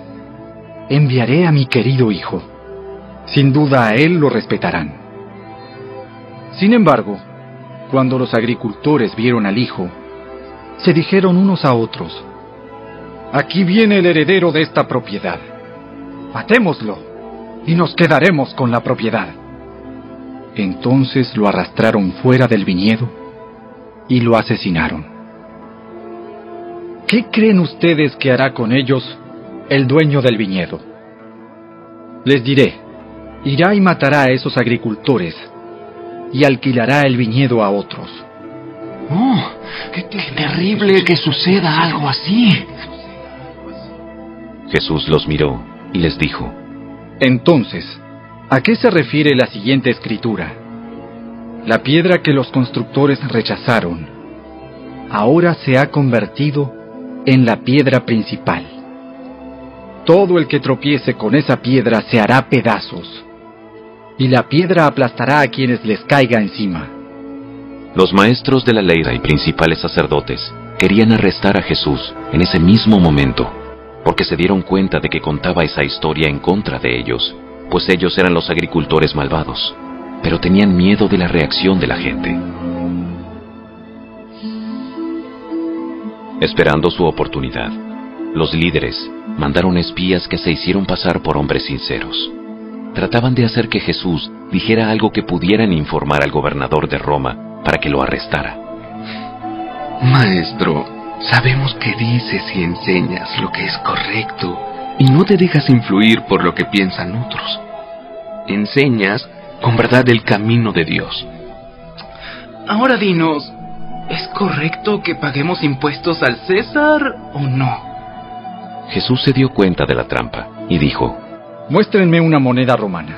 enviaré a mi querido hijo. Sin duda a él lo respetarán. Sin embargo, cuando los agricultores vieron al hijo, se dijeron unos a otros, Aquí viene el heredero de esta propiedad. Matémoslo y nos quedaremos con la propiedad. Entonces lo arrastraron fuera del viñedo y lo asesinaron. ¿Qué creen ustedes que hará con ellos el dueño del viñedo? Les diré, irá y matará a esos agricultores y alquilará el viñedo a otros. ¡Oh! ¡Qué, qué terrible que suceda algo así! Jesús los miró y les dijo, Entonces, ¿a qué se refiere la siguiente escritura? La piedra que los constructores rechazaron, ahora se ha convertido en la piedra principal. Todo el que tropiece con esa piedra se hará pedazos, y la piedra aplastará a quienes les caiga encima. Los maestros de la ley y principales sacerdotes querían arrestar a Jesús en ese mismo momento, porque se dieron cuenta de que contaba esa historia en contra de ellos, pues ellos eran los agricultores malvados, pero tenían miedo de la reacción de la gente. Esperando su oportunidad, los líderes mandaron espías que se hicieron pasar por hombres sinceros. Trataban de hacer que Jesús dijera algo que pudieran informar al gobernador de Roma para que lo arrestara. Maestro, sabemos que dices y enseñas lo que es correcto y no te dejas influir por lo que piensan otros. Enseñas con verdad el camino de Dios. Ahora dinos, ¿es correcto que paguemos impuestos al César o no? Jesús se dio cuenta de la trampa y dijo, Muéstrenme una moneda romana.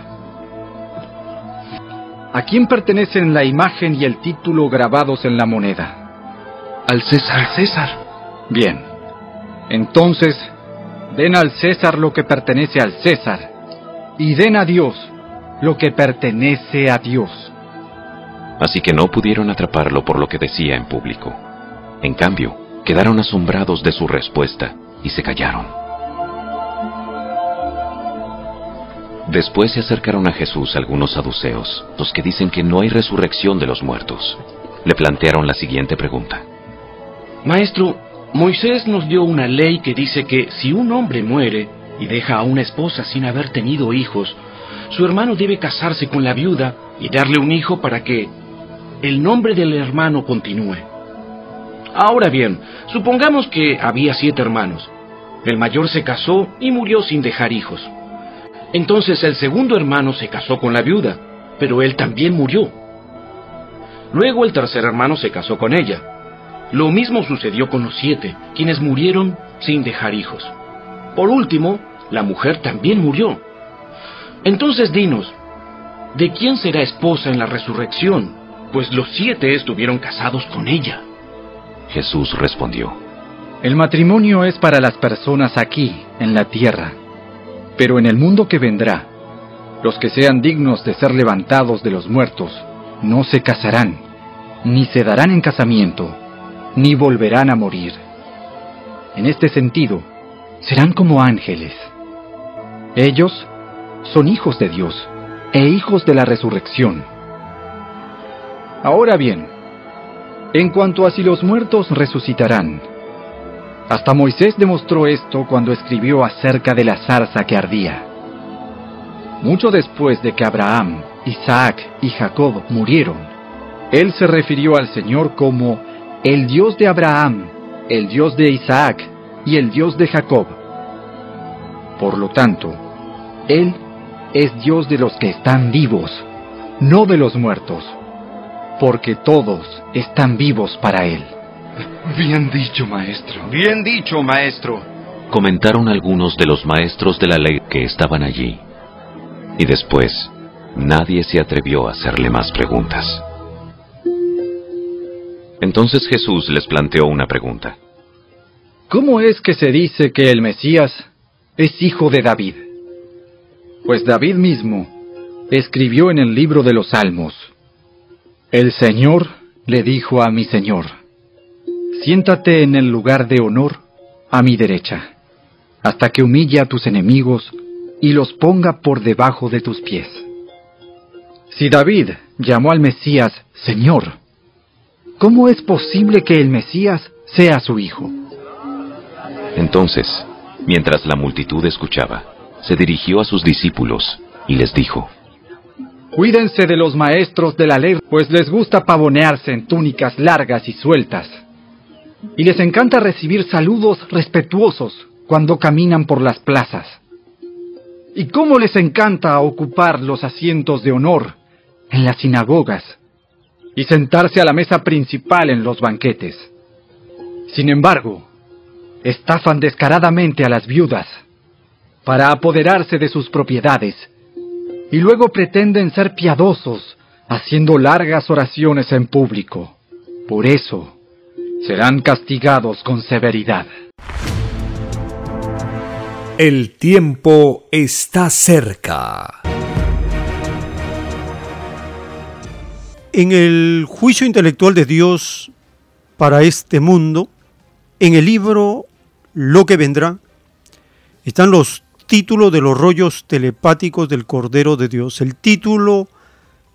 ¿A quién pertenecen la imagen y el título grabados en la moneda? Al César. Al César. Bien. Entonces, den al César lo que pertenece al César, y den a Dios lo que pertenece a Dios. Así que no pudieron atraparlo por lo que decía en público. En cambio, quedaron asombrados de su respuesta y se callaron. Después se acercaron a Jesús algunos saduceos, los que dicen que no hay resurrección de los muertos. Le plantearon la siguiente pregunta. Maestro, Moisés nos dio una ley que dice que si un hombre muere y deja a una esposa sin haber tenido hijos, su hermano debe casarse con la viuda y darle un hijo para que el nombre del hermano continúe. Ahora bien, supongamos que había siete hermanos. El mayor se casó y murió sin dejar hijos. Entonces el segundo hermano se casó con la viuda, pero él también murió. Luego el tercer hermano se casó con ella. Lo mismo sucedió con los siete, quienes murieron sin dejar hijos. Por último, la mujer también murió. Entonces dinos, ¿de quién será esposa en la resurrección? Pues los siete estuvieron casados con ella. Jesús respondió, El matrimonio es para las personas aquí, en la tierra, pero en el mundo que vendrá, los que sean dignos de ser levantados de los muertos no se casarán, ni se darán en casamiento, ni volverán a morir. En este sentido, serán como ángeles. Ellos son hijos de Dios e hijos de la resurrección. Ahora bien, en cuanto a si los muertos resucitarán, hasta Moisés demostró esto cuando escribió acerca de la zarza que ardía. Mucho después de que Abraham, Isaac y Jacob murieron, él se refirió al Señor como el Dios de Abraham, el Dios de Isaac y el Dios de Jacob. Por lo tanto, Él es Dios de los que están vivos no de los muertos, porque todos están vivos para Él. Bien dicho, maestro. Bien dicho, maestro. Comentaron algunos de los maestros de la ley que estaban allí. Y después, nadie se atrevió a hacerle más preguntas. Entonces Jesús les planteó una pregunta. ¿Cómo es que se dice que el Mesías es hijo de David? Pues David mismo escribió en el libro de los Salmos, El Señor le dijo a mi Señor, siéntate en el lugar de honor a mi derecha, hasta que humille a tus enemigos y los ponga por debajo de tus pies. Si David llamó al Mesías Señor, ¿cómo es posible que el Mesías sea su hijo? Entonces, mientras la multitud escuchaba, se dirigió a sus discípulos y les dijo, Cuídense de los maestros de la ley, pues les gusta pavonearse en túnicas largas y sueltas. Y les encanta recibir saludos respetuosos cuando caminan por las plazas. Y cómo les encanta ocupar los asientos de honor en las sinagogas y sentarse a la mesa principal en los banquetes. Sin embargo, estafan descaradamente a las viudas para apoderarse de sus propiedades y luego pretenden ser piadosos haciendo largas oraciones en público. Por eso, serán castigados con severidad. El tiempo está cerca. En el juicio intelectual de Dios para este mundo, en el libro Lo que vendrá, están los títulos de los rollos telepáticos del Cordero de Dios. El título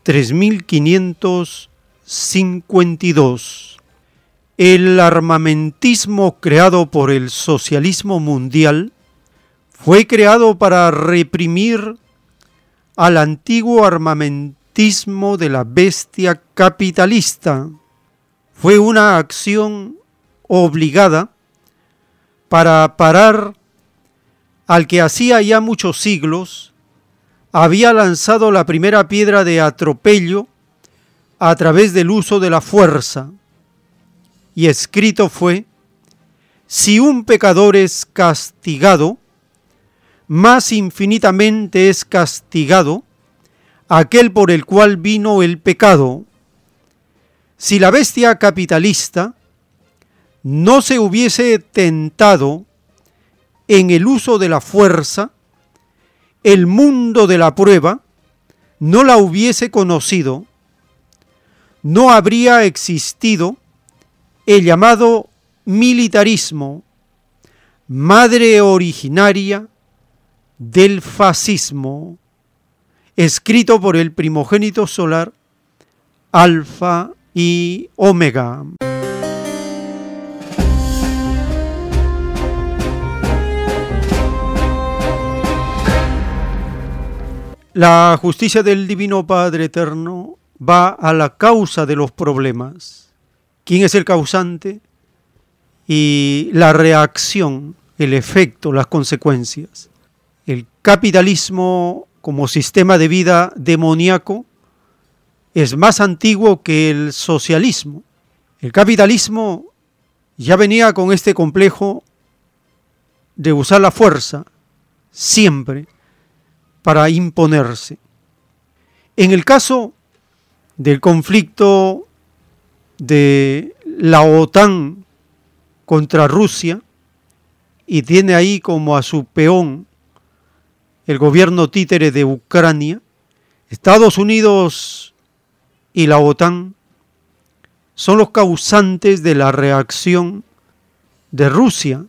3552. El armamentismo creado por el socialismo mundial fue creado para reprimir al antiguo armamentismo de la bestia capitalista. Fue una acción obligada para parar al que hacía ya muchos siglos había lanzado la primera piedra de atropello a través del uso de la fuerza. Y escrito fue, si un pecador es castigado, más infinitamente es castigado aquel por el cual vino el pecado. Si la bestia capitalista no se hubiese tentado en el uso de la fuerza, el mundo de la prueba no la hubiese conocido, no habría existido el llamado militarismo, madre originaria del fascismo, escrito por el primogénito solar Alfa y Omega. La justicia del Divino Padre Eterno va a la causa de los problemas. ¿Quién es el causante? Y la reacción, el efecto, las consecuencias. El capitalismo como sistema de vida demoníaco es más antiguo que el socialismo. El capitalismo ya venía con este complejo de usar la fuerza siempre para imponerse. En el caso del conflicto de la OTAN contra Rusia, y tiene ahí como a su peón el gobierno títere de Ucrania, Estados Unidos y la OTAN son los causantes de la reacción de Rusia,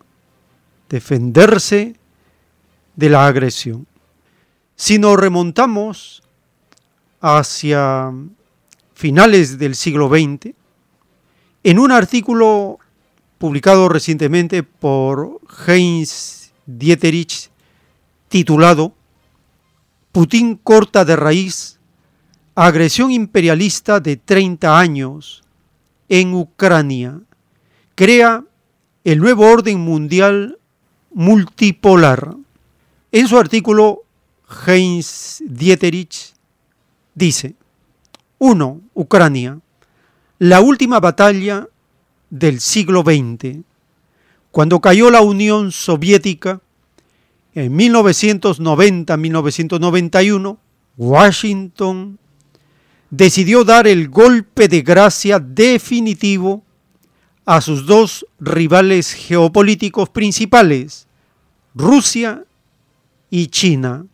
defenderse de la agresión. Si nos remontamos hacia finales del siglo XX, en un artículo publicado recientemente por Heinz Dieterich titulado Putin corta de raíz agresión imperialista de 30 años en Ucrania, crea el nuevo orden mundial multipolar. En su artículo Heinz Dieterich dice, 1. Ucrania. La última batalla del siglo XX. Cuando cayó la Unión Soviética en 1990-1991, Washington decidió dar el golpe de gracia definitivo a sus dos rivales geopolíticos principales, Rusia y China,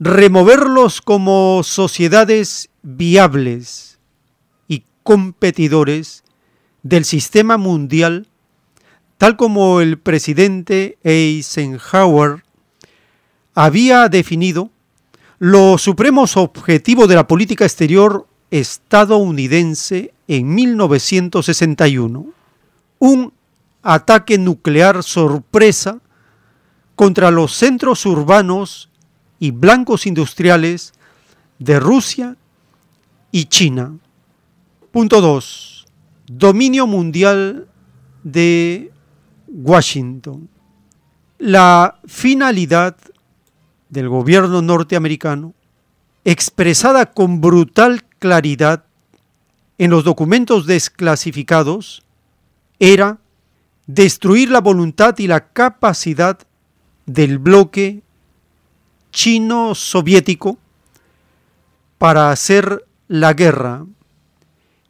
removerlos como sociedades viables y competidores del sistema mundial, tal como el presidente Eisenhower había definido los supremos objetivos de la política exterior estadounidense en 1961. Un ataque nuclear sorpresa contra los centros urbanos y blancos industriales de Rusia y China. Punto 2. Dominio mundial de Washington. La finalidad del gobierno norteamericano, expresada con brutal claridad en los documentos desclasificados, era destruir la voluntad y la capacidad del bloque chino-soviético para hacer la guerra,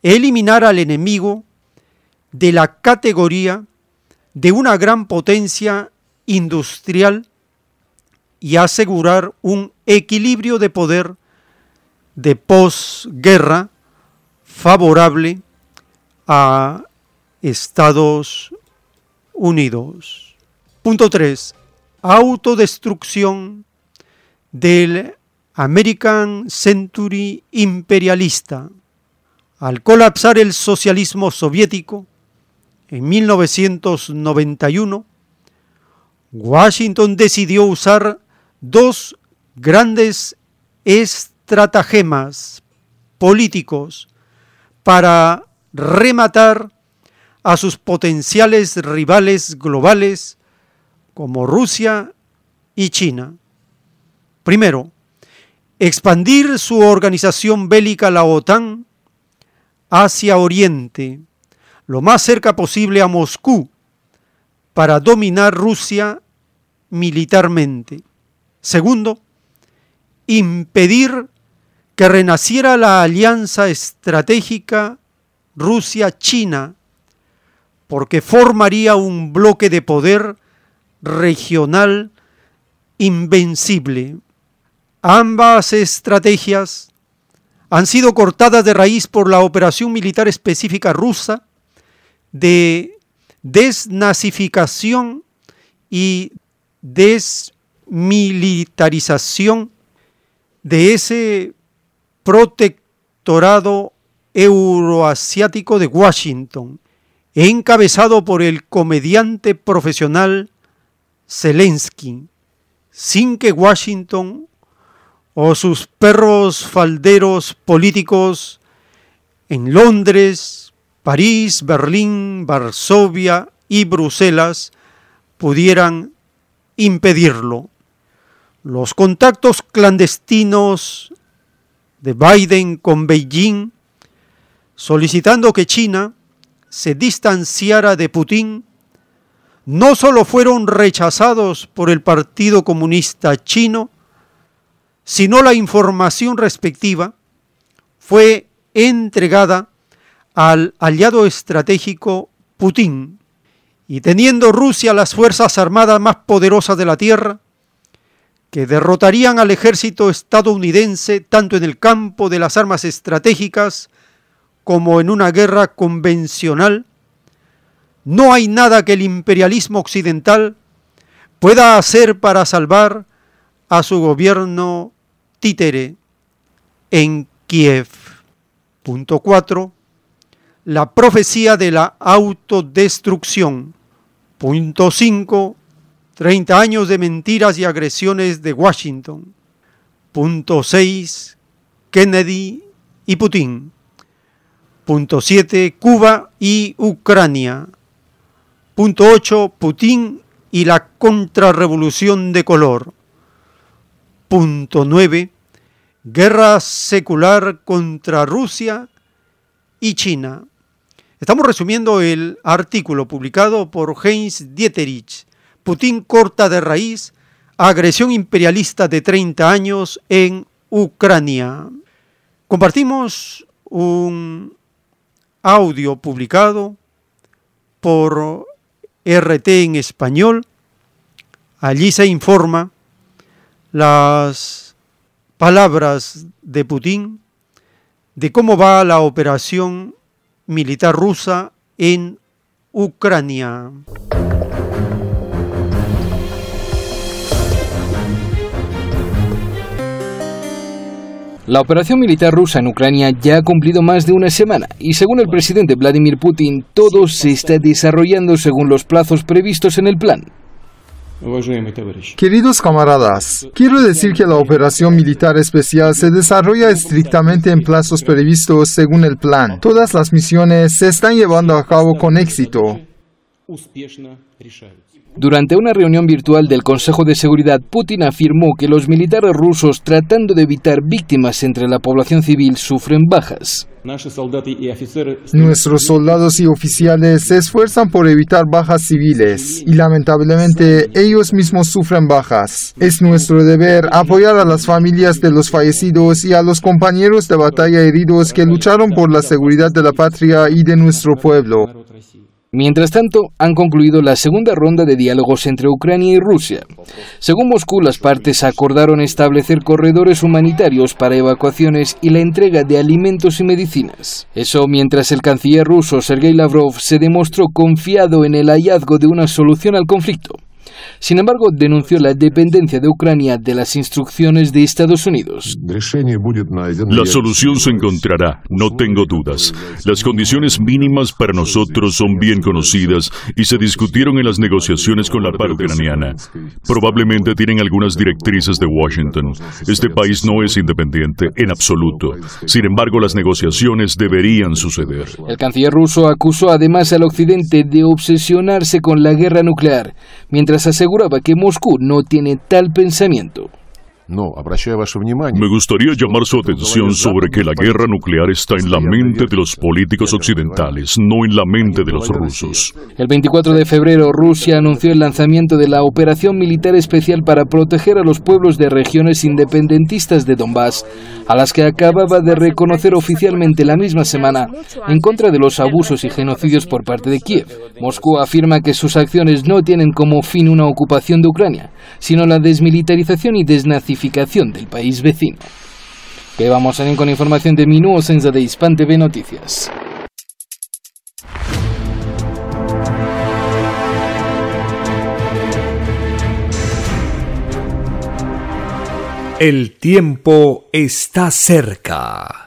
eliminar al enemigo de la categoría de una gran potencia industrial y asegurar un equilibrio de poder de posguerra favorable a Estados Unidos. Punto 3. Autodestrucción del American Century imperialista. Al colapsar el socialismo soviético en 1991, Washington decidió usar dos grandes estratagemas políticos para rematar a sus potenciales rivales globales como Rusia y China. Primero, expandir su organización bélica, la OTAN, hacia Oriente, lo más cerca posible a Moscú, para dominar Rusia militarmente. Segundo, impedir que renaciera la alianza estratégica Rusia-China, porque formaría un bloque de poder regional invencible. Ambas estrategias han sido cortadas de raíz por la operación militar específica rusa de desnazificación y des militarización de ese protectorado euroasiático de Washington, encabezado por el comediante profesional Zelensky, sin que Washington o sus perros falderos políticos en Londres, París, Berlín, Varsovia y Bruselas pudieran impedirlo. Los contactos clandestinos de Biden con Beijing, solicitando que China se distanciara de Putin, no solo fueron rechazados por el Partido Comunista Chino, sino la información respectiva fue entregada al aliado estratégico Putin. Y teniendo Rusia las fuerzas armadas más poderosas de la Tierra, que derrotarían al ejército estadounidense tanto en el campo de las armas estratégicas como en una guerra convencional, no hay nada que el imperialismo occidental pueda hacer para salvar a su gobierno títere en Kiev. Punto 4. La profecía de la autodestrucción. Punto 5 30 años de mentiras y agresiones de Washington. Punto 6. Kennedy y Putin. Punto 7. Cuba y Ucrania. Punto 8. Putin y la contrarrevolución de color. Punto 9. guerra secular contra Rusia y China. Estamos resumiendo el artículo publicado por Heinz Dieterich, Putin corta de raíz agresión imperialista de 30 años en Ucrania. Compartimos un audio publicado por RT en español. Allí se informa las palabras de Putin de cómo va la operación militar rusa en Ucrania. La operación militar rusa en Ucrania ya ha cumplido más de una semana y según el presidente Vladimir Putin, todo se está desarrollando según los plazos previstos en el plan. Queridos camaradas, quiero decir que la operación militar especial se desarrolla estrictamente en plazos previstos según el plan. Todas las misiones se están llevando a cabo con éxito. Durante una reunión virtual del Consejo de Seguridad, Putin afirmó que los militares rusos, tratando de evitar víctimas entre la población civil, sufren bajas. Nuestros soldados y oficiales se esfuerzan por evitar bajas civiles y lamentablemente ellos mismos sufren bajas. Es nuestro deber apoyar a las familias de los fallecidos y a los compañeros de batalla heridos que lucharon por la seguridad de la patria y de nuestro pueblo. Mientras tanto, han concluido la segunda ronda de diálogos entre Ucrania y Rusia. Según Moscú, las partes acordaron establecer corredores humanitarios para evacuaciones y la entrega de alimentos y medicinas. Eso mientras el canciller ruso Sergei Lavrov se demostró confiado en el hallazgo de una solución al conflicto. Sin embargo, denunció la dependencia de Ucrania de las instrucciones de Estados Unidos. La solución se encontrará, no tengo dudas. Las condiciones mínimas para nosotros son bien conocidas y se discutieron en las negociaciones con la parte ucraniana. Probablemente tienen algunas directrices de Washington. Este país no es independiente en absoluto. Sin embargo, las negociaciones deberían suceder. El canciller ruso acusó además al Occidente de obsesionarse con la guerra nuclear, mientras aseguraba que Moscú no tiene tal pensamiento. Me gustaría llamar su atención sobre que la guerra nuclear está en la mente de los políticos occidentales, no en la mente de los rusos. El 24 de febrero, Rusia anunció el lanzamiento de la operación militar especial para proteger a los pueblos de regiones independentistas de Donbass, a las que acababa de reconocer oficialmente la misma semana en contra de los abusos y genocidios por parte de Kiev. Moscú afirma que sus acciones no tienen como fin una ocupación de Ucrania, sino la desmilitarización y desnazificación del país vecino. Que vamos a ir con información de Minuo Senza de Hispan TV Noticias. El tiempo está cerca.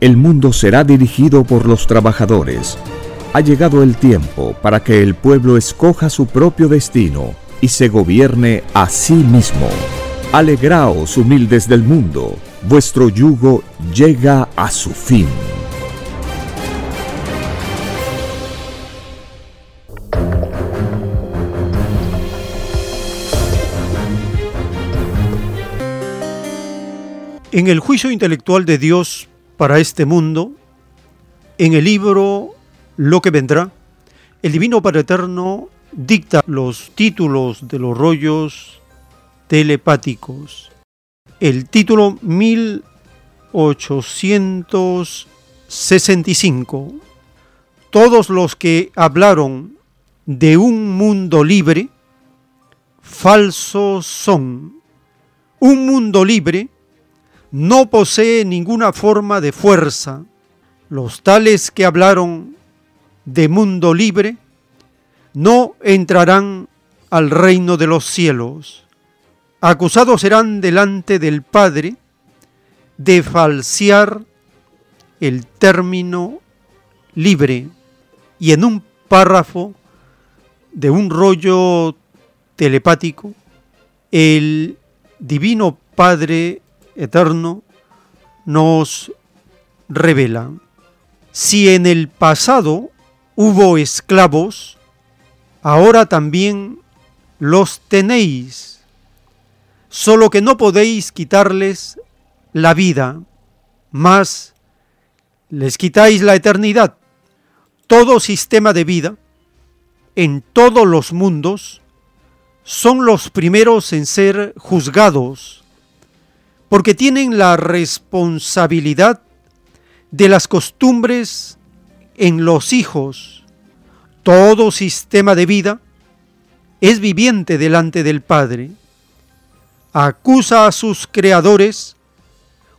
el mundo será dirigido por los trabajadores. Ha llegado el tiempo para que el pueblo escoja su propio destino y se gobierne a sí mismo. Alegraos, humildes del mundo, vuestro yugo llega a su fin. En el juicio intelectual de Dios para este mundo, En el libro Lo que vendrá, el Divino Padre Eterno dicta los títulos de los rollos telepáticos. El título 1865. Todos los que hablaron de un mundo libre, falsos son. Un mundo libre no posee ninguna forma de fuerza. Los tales que hablaron de mundo libre no entrarán al reino de los cielos. Acusados serán delante del Padre de falsear el término libre y en un párrafo de un rollo telepático, el Divino Padre Eterno nos revela, si en el pasado hubo esclavos, ahora también los tenéis, solo que no podéis quitarles la vida, mas les quitáis la eternidad. Todo sistema de vida en todos los mundos son los primeros en ser juzgados, porque tienen la responsabilidad de las costumbres en los hijos. Todo sistema de vida es viviente delante del Padre. Acusa a sus creadores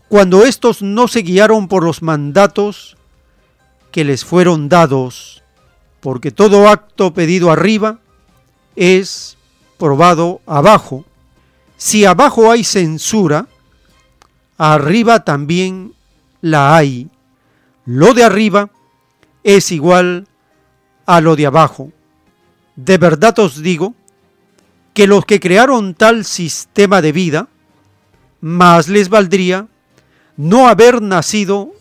cuando éstos no se guiaron por los mandatos que les fueron dados, porque todo acto pedido arriba es probado abajo. Si abajo hay censura, arriba también la hay. Lo de arriba es igual a lo de abajo. De verdad os digo que los que crearon tal sistema de vida, más les valdría no haber nacido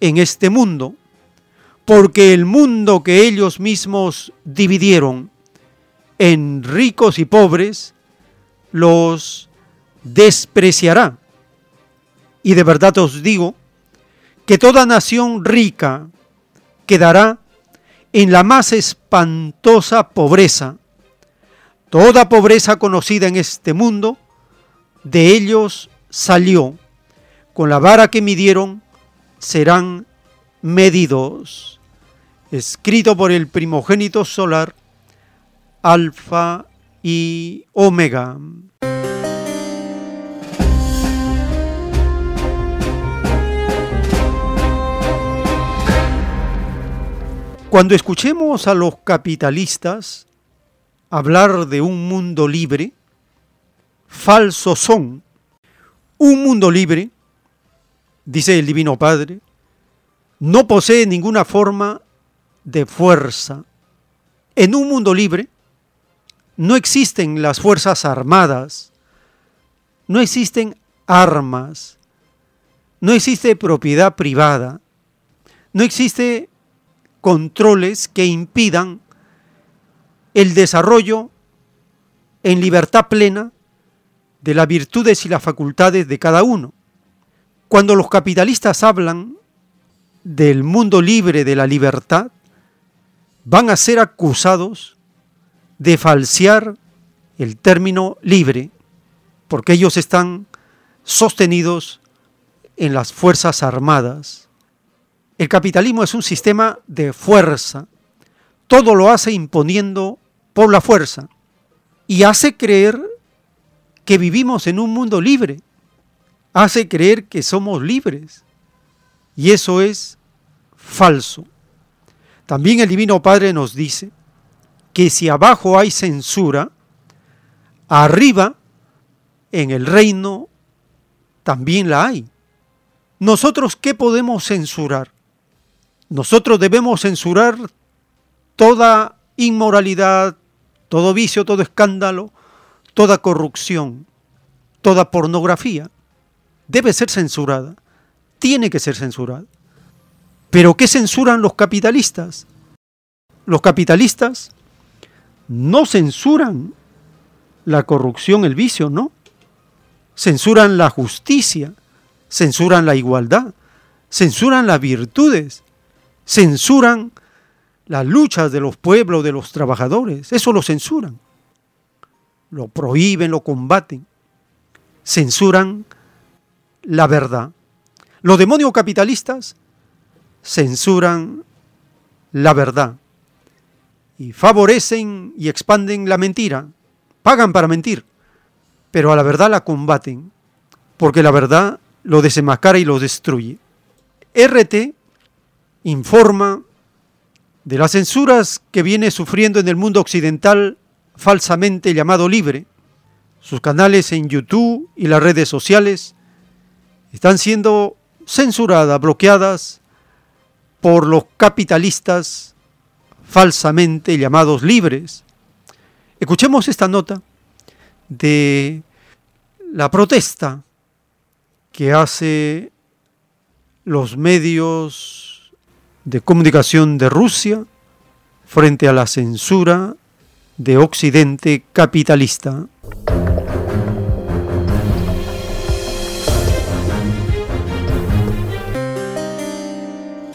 en este mundo, porque el mundo que ellos mismos dividieron en ricos y pobres, los despreciará. Y de verdad os digo que toda nación rica quedará en la más espantosa pobreza. Toda pobreza conocida en este mundo, de ellos salió con la vara que midieron serán medidos. Escrito por el primogénito solar, Alfa y Omega. Cuando escuchemos a los capitalistas hablar de un mundo libre, falsos son. Un mundo libre dice el Divino Padre, no posee ninguna forma de fuerza. En un mundo libre no existen las fuerzas armadas, no existen armas, no existe propiedad privada, no existe controles que impidan el desarrollo en libertad plena de las virtudes y las facultades de cada uno. Cuando los capitalistas hablan del mundo libre de la libertad, van a ser acusados de falsear el término libre, porque ellos están sostenidos en las Fuerzas Armadas. El capitalismo es un sistema de fuerza, todo lo hace imponiendo por la fuerza y hace creer que vivimos en un mundo libre hace creer que somos libres. Y eso es falso. También el Divino Padre nos dice que si abajo hay censura, arriba, en el reino, también la hay. ¿Nosotros qué podemos censurar? Nosotros debemos censurar toda inmoralidad, todo vicio, todo escándalo, toda corrupción, toda pornografía debe ser censurada, tiene que ser censurada. Pero ¿qué censuran los capitalistas? Los capitalistas no censuran la corrupción, el vicio, no. Censuran la justicia, censuran la igualdad, censuran las virtudes, censuran las luchas de los pueblos, de los trabajadores. Eso lo censuran. Lo prohíben, lo combaten. Censuran la verdad. Los demonios capitalistas censuran la verdad y favorecen y expanden la mentira. Pagan para mentir, pero a la verdad la combaten, porque la verdad lo desenmascara y lo destruye. RT informa de las censuras que viene sufriendo en el mundo occidental falsamente llamado libre. Sus canales en YouTube y las redes sociales están siendo censuradas, bloqueadas por los capitalistas falsamente llamados libres. Escuchemos esta nota de la protesta que hace los medios de comunicación de Rusia frente a la censura de Occidente capitalista.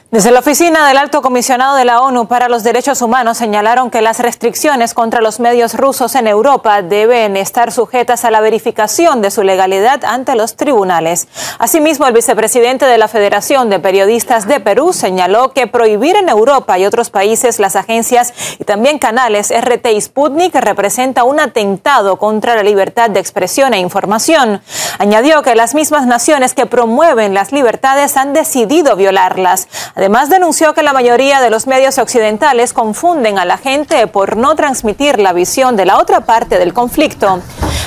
Desde la oficina del Alto Comisionado de la ONU para los Derechos Humanos señalaron que las restricciones contra los medios rusos en Europa deben estar sujetas a la verificación de su legalidad ante los tribunales. Asimismo, el vicepresidente de la Federación de Periodistas de Perú señaló que prohibir en Europa y otros países las agencias y también canales RT y Sputnik representa un atentado contra la libertad de expresión e información. Añadió que las mismas naciones que promueven las libertades han decidido violarlas. Además, denunció que la mayoría de los medios occidentales confunden a la gente por no transmitir la visión de la otra parte del conflicto.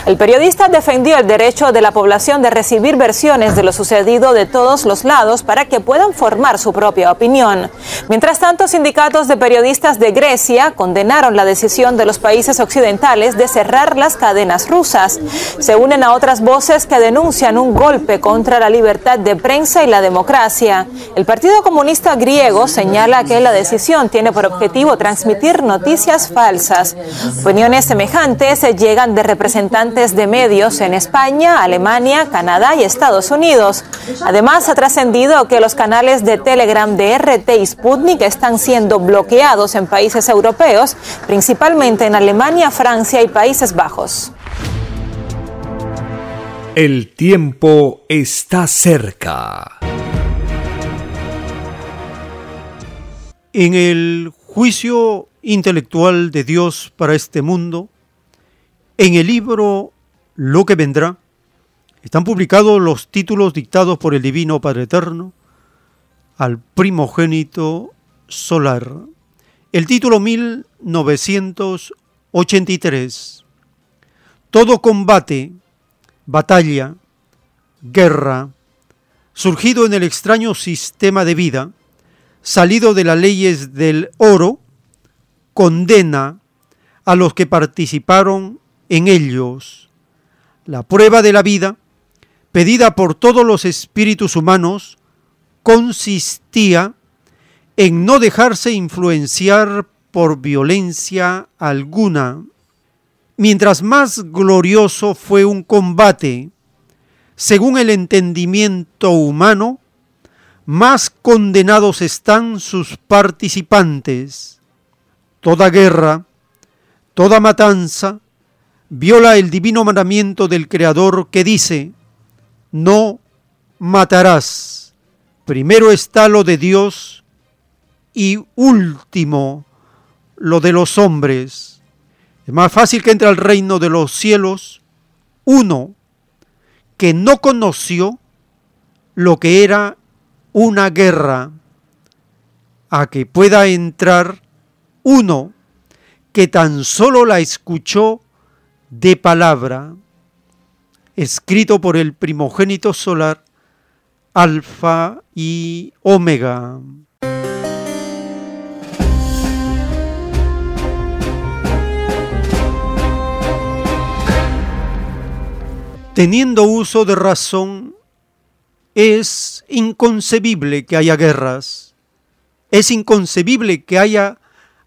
El periodista defendió el derecho de la población de recibir versiones de lo sucedido de todos los lados para que puedan formar su propia opinión. Mientras tanto, sindicatos de periodistas de Grecia condenaron la decisión de los países occidentales de cerrar las cadenas rusas. Se unen a otras voces que denuncian un golpe contra la libertad de prensa y la democracia. El Partido Comunista griego señala que la decisión tiene por objetivo transmitir noticias falsas. Opiniones semejantes llegan de representantes de medios en España, Alemania, Canadá y Estados Unidos. Además, ha trascendido que los canales de Telegram de RT y Sputnik están siendo bloqueados en países europeos, principalmente en Alemania, Francia y Países Bajos. El tiempo está cerca. En el juicio intelectual de Dios para este mundo, en el libro Lo que vendrá están publicados los títulos dictados por el Divino Padre Eterno al primogénito solar. El título 1983. Todo combate, batalla, guerra, surgido en el extraño sistema de vida, salido de las leyes del oro, condena a los que participaron en ellos. La prueba de la vida, pedida por todos los espíritus humanos, consistía en no dejarse influenciar por violencia alguna. Mientras más glorioso fue un combate, según el entendimiento humano, más condenados están sus participantes. Toda guerra, toda matanza, viola el divino mandamiento del Creador que dice, no matarás. Primero está lo de Dios y último lo de los hombres. Es más fácil que entre al reino de los cielos uno que no conoció lo que era una guerra, a que pueda entrar uno que tan solo la escuchó de palabra, escrito por el primogénito solar, Alfa y Omega. Teniendo uso de razón, es inconcebible que haya guerras. Es inconcebible que haya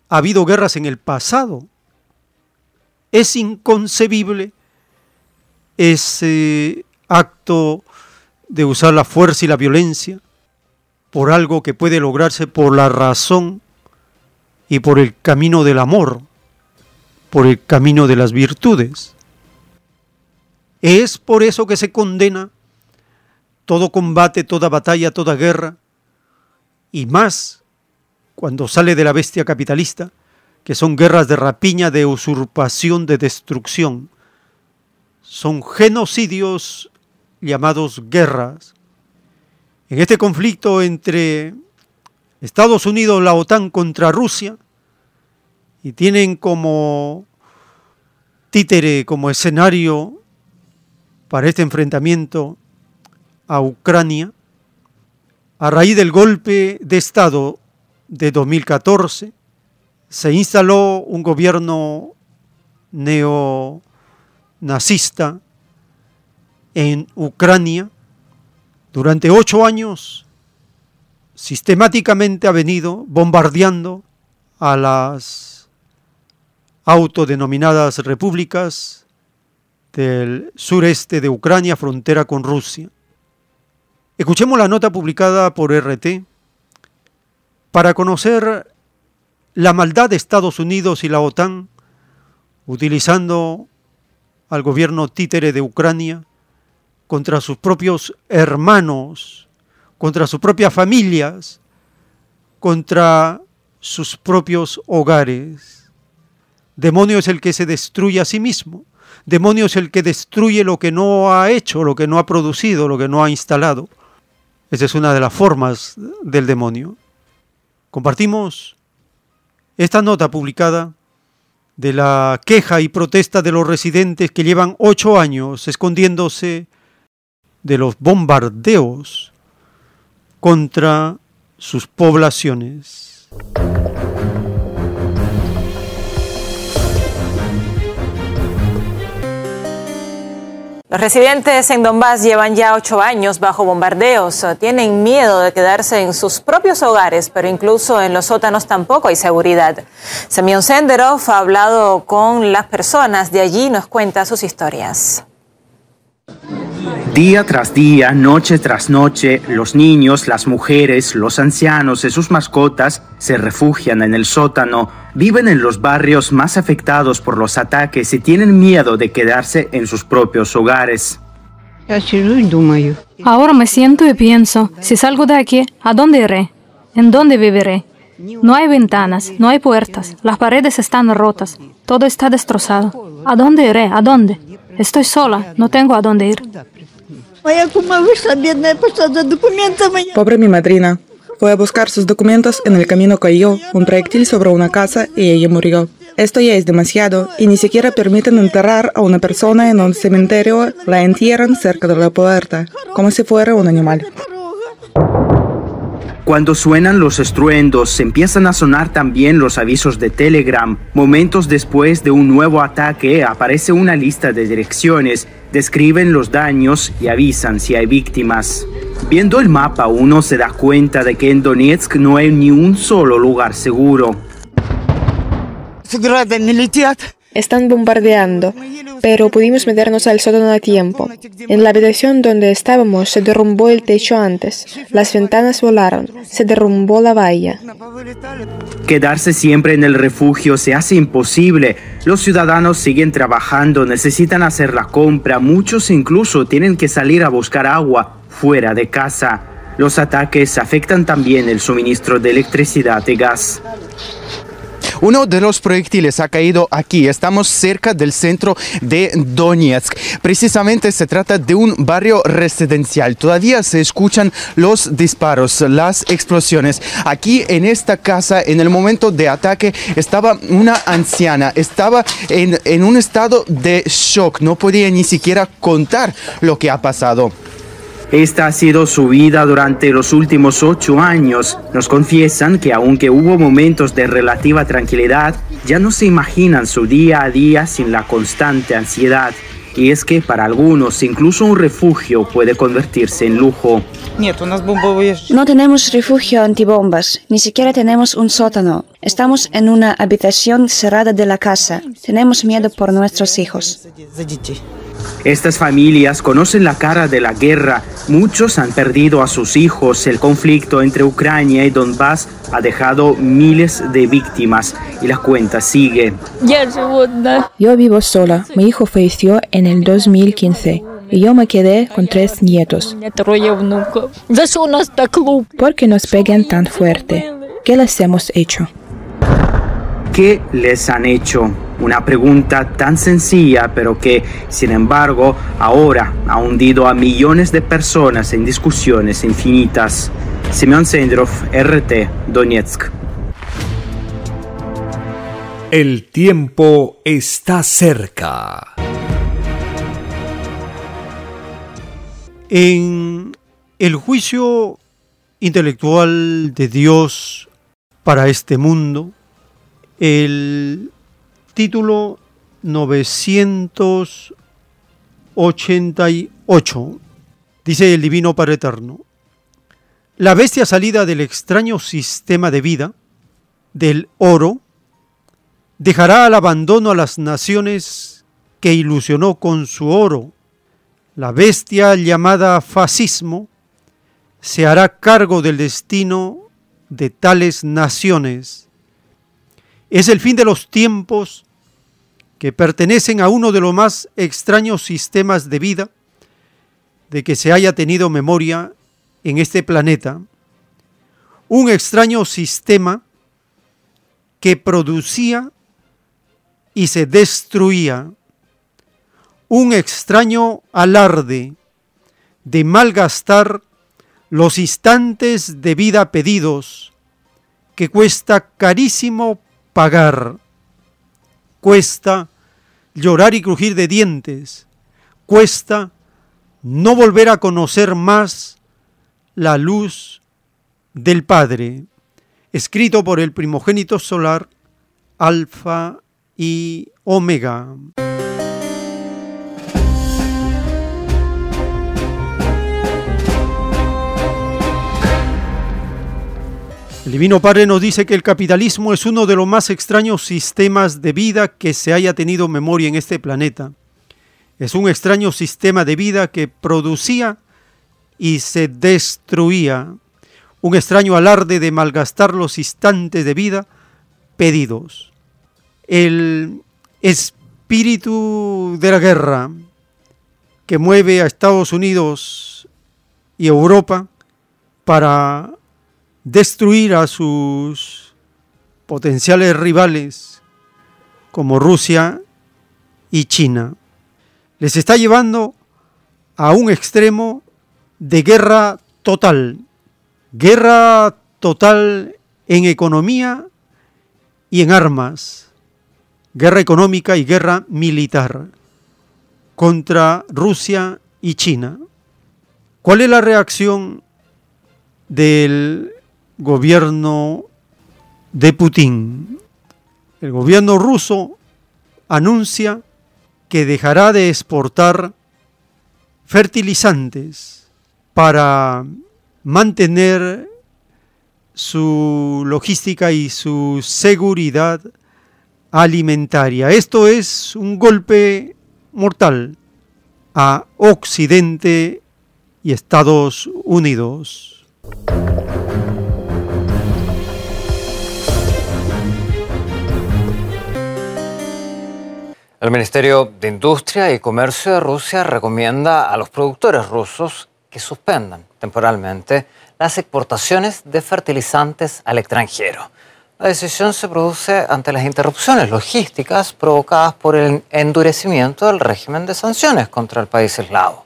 habido guerras en el pasado. Es inconcebible ese acto de usar la fuerza y la violencia. por algo que puede lograrse por la razón y por el camino del amor, por el camino de las virtudes. Es por eso que se condena todo combate, toda batalla, toda guerra, y más cuando sale de la bestia capitalista, que son guerras de rapiña, de usurpación, de destrucción. Son genocidios llamados guerras. En este conflicto entre Estados Unidos, la OTAN contra Rusia, y tienen como títere, como escenario para este enfrentamiento a Ucrania, a raíz del golpe de Estado de 2014, se instaló un gobierno neonazista en Ucrania. Durante ocho años, sistemáticamente ha venido bombardeando a las autodenominadas repúblicas del sureste de Ucrania, frontera con Rusia. Escuchemos la nota publicada por RT para conocer la maldad de Estados Unidos y la OTAN utilizando al gobierno títere de Ucrania contra sus propios hermanos, contra sus propias familias, contra sus propios hogares. Demonio es el que se destruye a sí mismo. Demonio es el que destruye lo que no ha hecho, lo que no ha producido, lo que no ha instalado. Esa es una de las formas del demonio. Compartimos esta nota publicada de la queja y protesta de los residentes que llevan ocho años escondiéndose de los bombardeos contra sus poblaciones. Los residentes en Donbass llevan ya ocho años bajo bombardeos. Tienen miedo de quedarse en sus propios hogares, pero incluso en los sótanos tampoco hay seguridad. Semyon Senderov ha hablado con las personas de allí y nos cuenta sus historias. Día tras día, noche tras noche, los niños, las mujeres, los ancianos y sus mascotas se refugian en el sótano, viven en los barrios más afectados por los ataques y tienen miedo de quedarse en sus propios hogares. Ahora me siento y pienso, si salgo de aquí, ¿a dónde iré? ¿En dónde viviré? No hay ventanas, no hay puertas, las paredes están rotas, todo está destrozado. ¿A dónde iré? ¿A dónde? Estoy sola, no tengo a dónde ir. Pobre mi madrina. Fue a buscar sus documentos, en el camino cayó un proyectil sobre una casa y ella murió. Esto ya es demasiado y ni siquiera permiten enterrar a una persona en un cementerio, la entierran cerca de la puerta, como si fuera un animal. Cuando suenan los estruendos, empiezan a sonar también los avisos de Telegram. Momentos después de un nuevo ataque, aparece una lista de direcciones, describen los daños y avisan si hay víctimas. Viendo el mapa, uno se da cuenta de que en Donetsk no hay ni un solo lugar seguro. Están bombardeando, pero pudimos meternos al sótano a tiempo. En la habitación donde estábamos se derrumbó el techo antes, las ventanas volaron, se derrumbó la valla. Quedarse siempre en el refugio se hace imposible. Los ciudadanos siguen trabajando, necesitan hacer la compra, muchos incluso tienen que salir a buscar agua fuera de casa. Los ataques afectan también el suministro de electricidad y gas. Uno de los proyectiles ha caído aquí. Estamos cerca del centro de Donetsk. Precisamente se trata de un barrio residencial. Todavía se escuchan los disparos, las explosiones. Aquí en esta casa, en el momento de ataque, estaba una anciana. Estaba en, en un estado de shock. No podía ni siquiera contar lo que ha pasado. Esta ha sido su vida durante los últimos ocho años. Nos confiesan que aunque hubo momentos de relativa tranquilidad, ya no se imaginan su día a día sin la constante ansiedad. Y es que para algunos incluso un refugio puede convertirse en lujo. No tenemos refugio antibombas, ni siquiera tenemos un sótano. Estamos en una habitación cerrada de la casa. Tenemos miedo por nuestros hijos. Estas familias conocen la cara de la guerra. Muchos han perdido a sus hijos. El conflicto entre Ucrania y Donbass ha dejado miles de víctimas y la cuenta sigue. Yo vivo sola. Mi hijo falleció en el 2015 y yo me quedé con tres nietos. ¿Por qué nos pegan tan fuerte? ¿Qué les hemos hecho? ¿Qué les han hecho? Una pregunta tan sencilla, pero que, sin embargo, ahora ha hundido a millones de personas en discusiones infinitas. Simeón Sendrov, RT, Donetsk. El tiempo está cerca. En el juicio intelectual de Dios para este mundo, el título 988 dice el Divino Padre Eterno, la bestia salida del extraño sistema de vida, del oro, dejará al abandono a las naciones que ilusionó con su oro. La bestia llamada fascismo se hará cargo del destino de tales naciones. Es el fin de los tiempos que pertenecen a uno de los más extraños sistemas de vida de que se haya tenido memoria en este planeta. Un extraño sistema que producía y se destruía. Un extraño alarde de malgastar los instantes de vida pedidos que cuesta carísimo pagar. Cuesta llorar y crujir de dientes. Cuesta no volver a conocer más la luz del Padre, escrito por el primogénito solar, Alfa y Omega. El Divino Padre nos dice que el capitalismo es uno de los más extraños sistemas de vida que se haya tenido memoria en este planeta. Es un extraño sistema de vida que producía y se destruía. Un extraño alarde de malgastar los instantes de vida pedidos. El espíritu de la guerra que mueve a Estados Unidos y Europa para destruir a sus potenciales rivales como Rusia y China. Les está llevando a un extremo de guerra total, guerra total en economía y en armas, guerra económica y guerra militar contra Rusia y China. ¿Cuál es la reacción del gobierno de Putin. El gobierno ruso anuncia que dejará de exportar fertilizantes para mantener su logística y su seguridad alimentaria. Esto es un golpe mortal a Occidente y Estados Unidos. El Ministerio de Industria y Comercio de Rusia recomienda a los productores rusos que suspendan temporalmente las exportaciones de fertilizantes al extranjero. La decisión se produce ante las interrupciones logísticas provocadas por el endurecimiento del régimen de sanciones contra el país eslavo.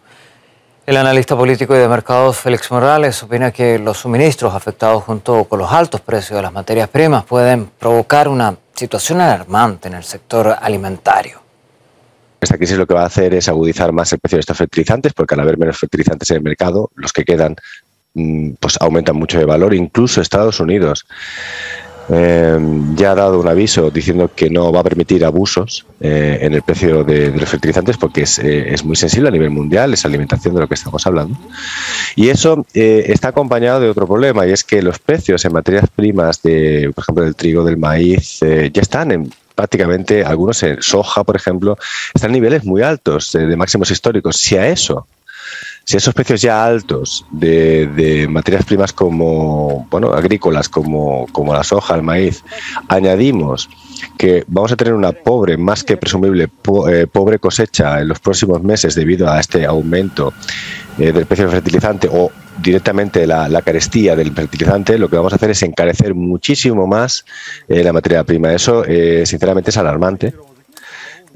El analista político y de mercados Félix Morales opina que los suministros afectados junto con los altos precios de las materias primas pueden provocar una situación alarmante en el sector alimentario. Esta crisis lo que va a hacer es agudizar más el precio de estos fertilizantes, porque al haber menos fertilizantes en el mercado, los que quedan mm, pues aumentan mucho de valor, incluso Estados Unidos. Eh, ya ha dado un aviso diciendo que no va a permitir abusos eh, en el precio de, los fertilizantes porque es, eh, es, muy sensible a nivel mundial, es alimentación de lo que estamos hablando. Y eso está acompañado de otro problema y es que los precios en materias primas, de, por ejemplo, del trigo, del maíz, ya están en prácticamente, algunos en soja, por ejemplo, están a niveles muy altos de, máximos históricos. Si a eso si a esos precios ya altos de, materias primas como bueno agrícolas como, como la soja, el maíz, añadimos que vamos a tener una pobre, más que presumible, eh, pobre cosecha en los próximos meses debido a este aumento eh, del precio del fertilizante o directamente la, carestía del fertilizante, lo que vamos a hacer es encarecer muchísimo más eh, la materia prima. Eso, sinceramente, es alarmante.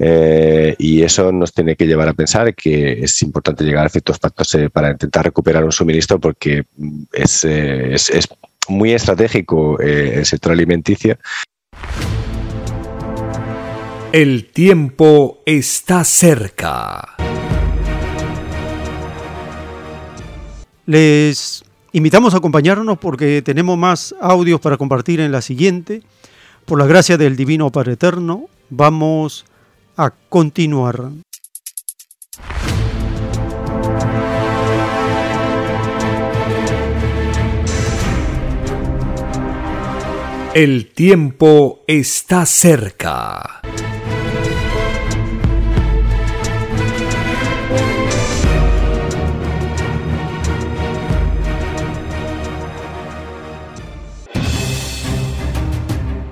Eh, y eso nos tiene que llevar a pensar que es importante llegar a ciertos pactos eh, para intentar recuperar un suministro porque mm, es, eh, es, es muy estratégico el sector alimenticio. El tiempo está cerca. Les invitamos a acompañarnos porque tenemos más audios para compartir en la siguiente. Por la gracia del Divino Padre Eterno, vamos a continuar. El tiempo está cerca.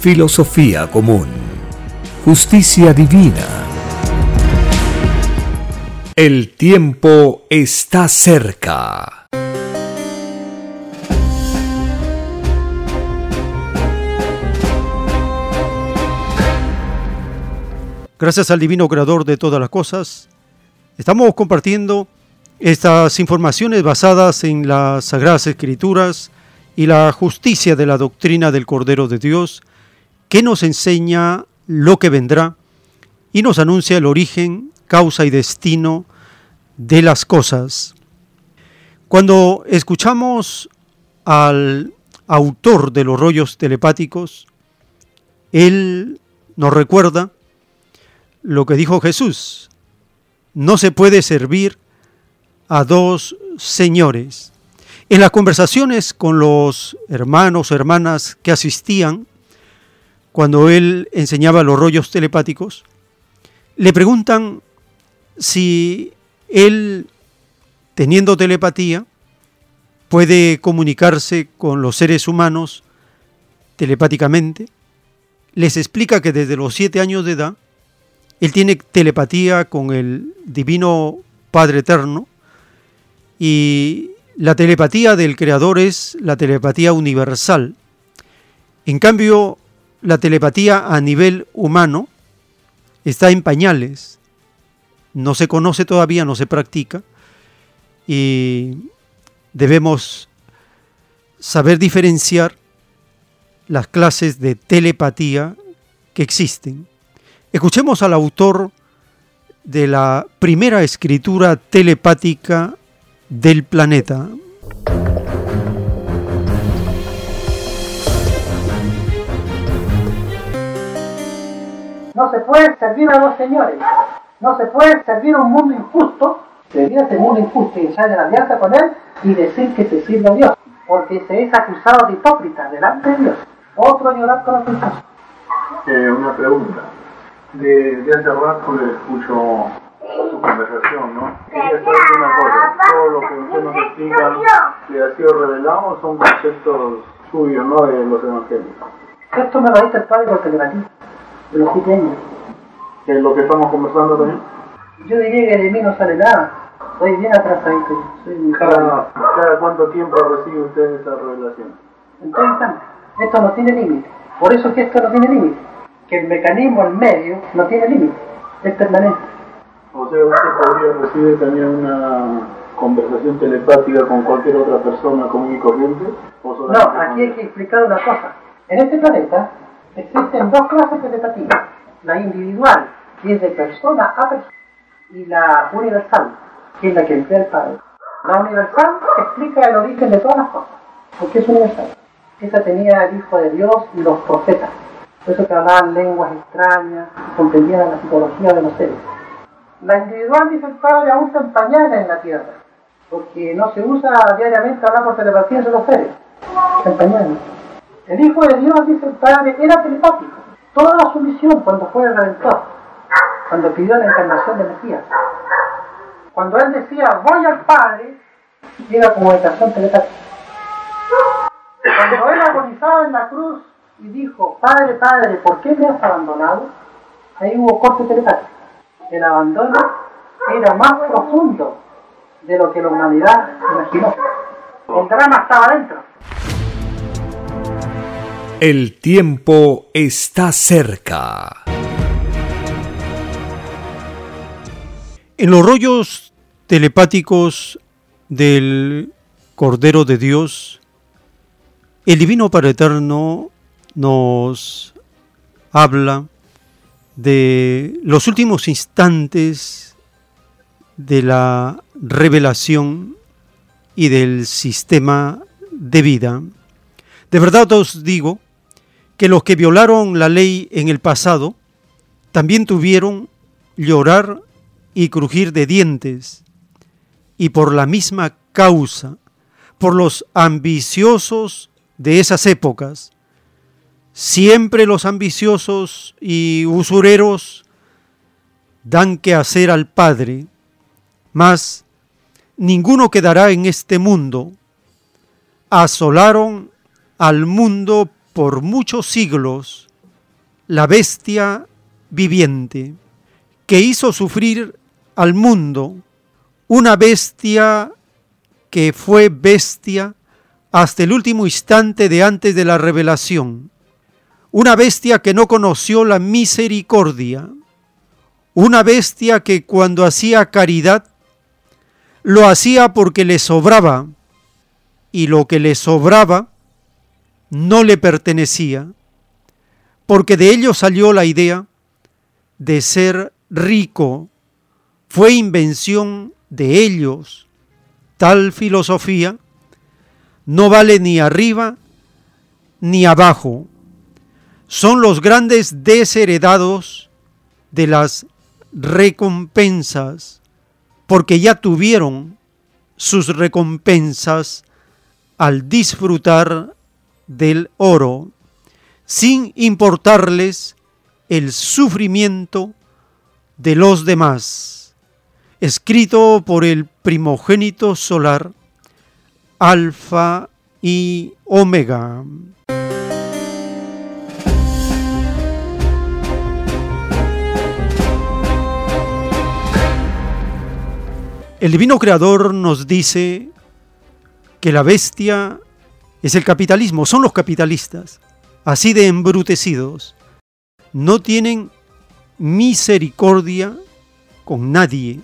filosofía común, justicia divina. El tiempo está cerca. Gracias al divino creador de todas las cosas, estamos compartiendo estas informaciones basadas en las Sagradas Escrituras y la justicia de la doctrina del Cordero de Dios, que nos enseña lo que vendrá y nos anuncia el origen, causa y destino de las cosas. Cuando escuchamos al autor de los rollos telepáticos, él nos recuerda lo que dijo Jesús. No se puede servir a dos señores. En las conversaciones con los hermanos o hermanas que asistían, cuando él enseñaba los rollos telepáticos, le preguntan si él, teniendo telepatía, puede comunicarse con los seres humanos telepáticamente. Les explica que desde los siete años de edad él tiene telepatía con el divino Padre Eterno y la telepatía del Creador es la telepatía universal. En cambio, la telepatía a nivel humano está en pañales. No se conoce todavía, no se practica y debemos saber diferenciar las clases de telepatía que existen. Escuchemos al autor de la primera escritura telepática del planeta. Puede servir a los señores. No se puede servir a un mundo injusto, servir a ese mundo injusto y echar en alianza con él y decir que se sirve a Dios. Porque se es acusado de hipócrita delante de Dios. Otro llorar con la eh, una pregunta de, de hace rato le escucho su conversación, ¿no? Quería saber una cosa, todo lo que usted nos explica que ha sido revelado son conceptos suyos, ¿no? De los evangelios. Esto me lo dice el padre porque le de los siete años. ¿Es lo que estamos conversando también? Yo diría que de mí no sale nada. Soy bien atrasadito. Soy cada, ¿Cada cuánto tiempo recibe usted esa revelación? En todo instante. Esto no tiene límite. Por eso es que esto no tiene límite que el mecanismo al medio no tiene límite, es permanente. O sea, usted podría recibir también una conversación telepática con cualquier otra persona común y corriente. no, aquí hay que explicar una cosa. En este planeta existen dos clases de telepatía. La individual, que es de persona a persona, y la universal, que es la que emplea el Padre. La universal explica el origen de todas las cosas, porque es universal. Esa tenía el Hijo de Dios y los profetas por eso que hablaban lenguas extrañas, comprendían la psicología de los seres. La individual, dice el padre, aún en pañales en la tierra, porque no se usa diariamente hablar por telepatía entre los seres, en pañales. El Hijo de Dios, dice el padre, era telepático. Toda su misión cuando fue el Redentor, cuando pidió la encarnación de Mesías. Cuando él decía, voy al Padre, llega comunicación telepática. Cuando él agonizaba en la cruz, y dijo, Padre, Padre, ¿por qué me has abandonado? Ahí hubo corte telepático. El abandono era más profundo de lo que la humanidad imaginó. El drama estaba dentro. El tiempo está cerca. En los rollos telepáticos del Cordero de Dios, el Divino Padre Eterno nos habla de los últimos instantes de la revelación y del sistema de vida. De verdad os digo que los que violaron la ley en el pasado también tuvieron llorar y crujir de dientes, y por la misma causa, por los ambiciosos de esas épocas. Siempre los ambiciosos y usureros dan que hacer al Padre, mas ninguno quedará en este mundo. Asolaron al mundo por muchos siglos la bestia viviente que hizo sufrir al mundo, una bestia que fue bestia hasta el último instante de antes de la revelación, una bestia que no conoció la misericordia, una bestia que cuando hacía caridad lo hacía porque le sobraba y lo que le sobraba no le pertenecía, porque de ello salió la idea de ser rico, fue invención de ellos. Tal filosofía no vale ni arriba ni abajo. Son los grandes desheredados de las recompensas, porque ya tuvieron sus recompensas al disfrutar del oro, sin importarles el sufrimiento de los demás, escrito por el primogénito solar, Alfa y Omega. El divino creador nos dice que la bestia es el capitalismo, son los capitalistas, así de embrutecidos. No tienen misericordia con nadie.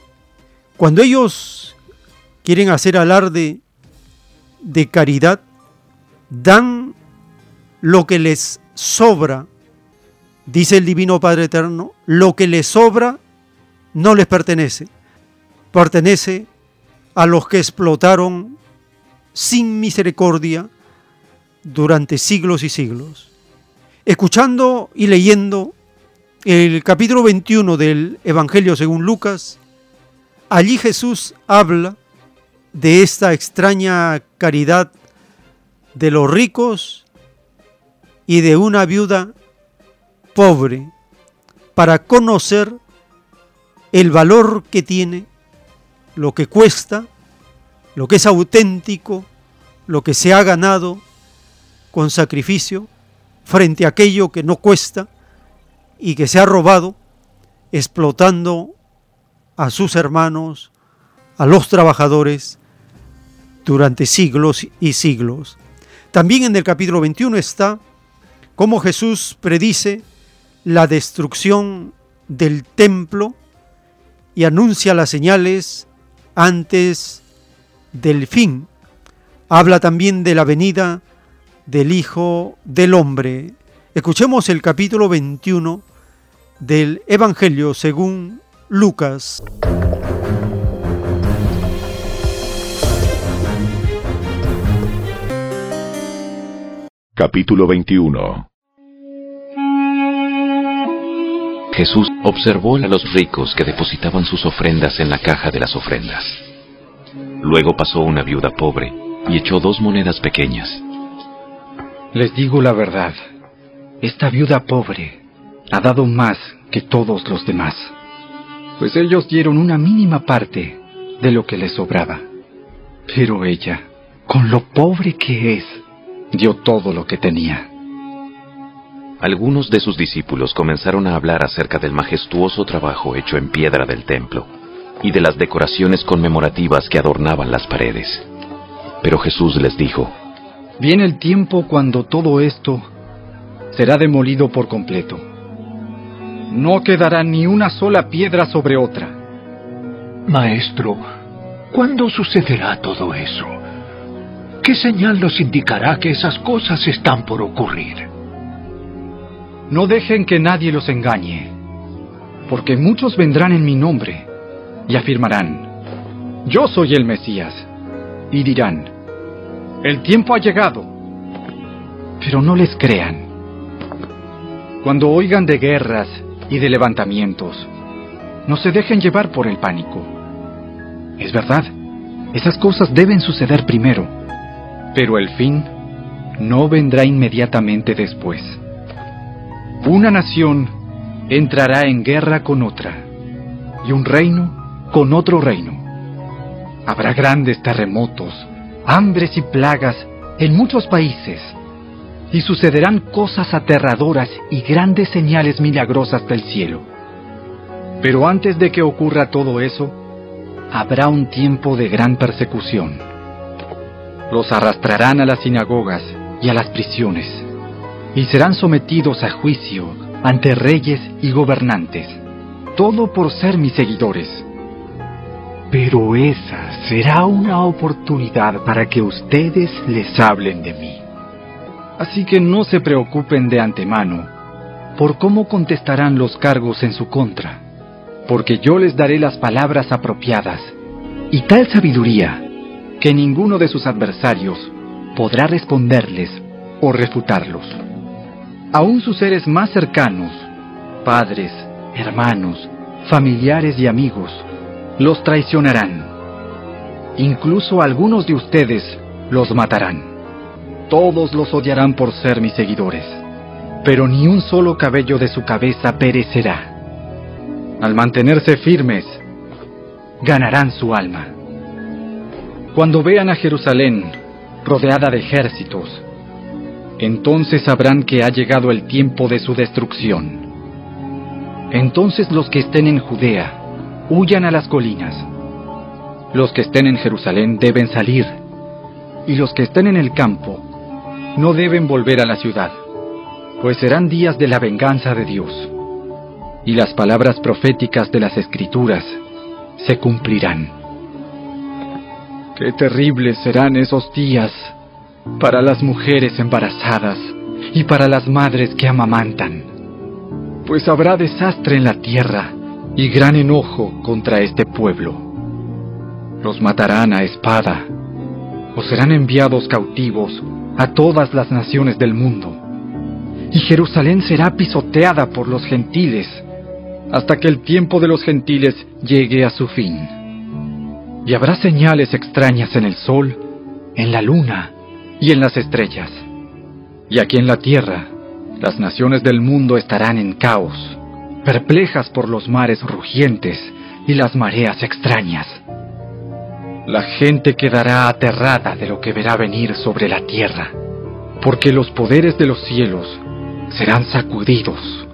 Cuando ellos quieren hacer alarde de caridad, dan lo que les sobra. Dice el Divino Padre Eterno, lo que les sobra no les pertenece. Pertenece a los que explotaron sin misericordia durante siglos y siglos. Escuchando y leyendo el capítulo 21 del Evangelio según Lucas, allí Jesús habla de esta extraña caridad de los ricos y de una viuda pobre para conocer el valor que tiene, lo que cuesta, lo que es auténtico, lo que se ha ganado con sacrificio frente a aquello que no cuesta y que se ha robado explotando a sus hermanos, a los trabajadores, durante siglos y siglos. También en el capítulo 21 está cómo Jesús predice la destrucción del templo y anuncia las señales antes del fin. Habla también de la venida del Hijo del Hombre. Escuchemos el capítulo 21 del Evangelio según Lucas. Capítulo 21 Jesús observó a los ricos que depositaban sus ofrendas en la caja de las ofrendas. Luego pasó una viuda pobre y echó dos monedas pequeñas. Les digo la verdad, esta viuda pobre ha dado más que todos los demás, pues ellos dieron una mínima parte de lo que les sobraba. Pero ella, con lo pobre que es, dio todo lo que tenía. Algunos de sus discípulos comenzaron a hablar acerca del majestuoso trabajo hecho en piedra del templo y de las decoraciones conmemorativas que adornaban las paredes. Pero Jesús les dijo, Viene el tiempo cuando todo esto será demolido por completo. No quedará ni una sola piedra sobre otra. Maestro, ¿cuándo sucederá todo eso? ¿Qué señal nos indicará que esas cosas están por ocurrir? No dejen que nadie los engañe, porque muchos vendrán en mi nombre y afirmarán, yo soy el Mesías, y dirán, el tiempo ha llegado, pero no les crean. Cuando oigan de guerras y de levantamientos, no se dejen llevar por el pánico. Es verdad, esas cosas deben suceder primero, Pero el fin no vendrá inmediatamente después. Una nación entrará en guerra con otra y un reino con otro reino. Habrá grandes terremotos, hambres y plagas en muchos países y sucederán cosas aterradoras y grandes señales milagrosas del cielo. Pero antes de que ocurra todo eso, habrá un tiempo de gran persecución. Los arrastrarán a las sinagogas y a las prisiones, y serán sometidos a juicio ante reyes y gobernantes, todo por ser mis seguidores. Pero esa será una oportunidad para que ustedes les hablen de mí. Así que no se preocupen de antemano por cómo contestarán los cargos en su contra, porque yo les daré las palabras apropiadas y tal sabiduría que ninguno de sus adversarios podrá responderles o refutarlos. Aún sus seres más cercanos, padres, hermanos, familiares y amigos, los traicionarán. Incluso algunos de ustedes los matarán. Todos los odiarán por ser mis seguidores, pero ni un solo cabello de su cabeza perecerá. Al mantenerse firmes, ganarán su alma. Cuando vean a Jerusalén rodeada de ejércitos, entonces sabrán que ha llegado el tiempo de su destrucción. Entonces los que estén en Judea huyan a las colinas. Los que estén en Jerusalén deben salir, y los que estén en el campo no deben volver a la ciudad, pues serán días de la venganza de Dios, y las palabras proféticas de las Escrituras se cumplirán. Qué terribles serán esos días para las mujeres embarazadas y para las madres que amamantan, pues habrá desastre en la tierra y gran enojo contra este pueblo. Los matarán a espada o serán enviados cautivos a todas las naciones del mundo. Y Jerusalén será pisoteada por los gentiles hasta que el tiempo de los gentiles llegue a su fin. Y habrá señales extrañas en el sol, en la luna y en las estrellas. Y aquí en la tierra, las naciones del mundo estarán en caos, perplejas por los mares rugientes y las mareas extrañas. La gente quedará aterrada de lo que verá venir sobre la tierra, porque los poderes de los cielos serán sacudidos.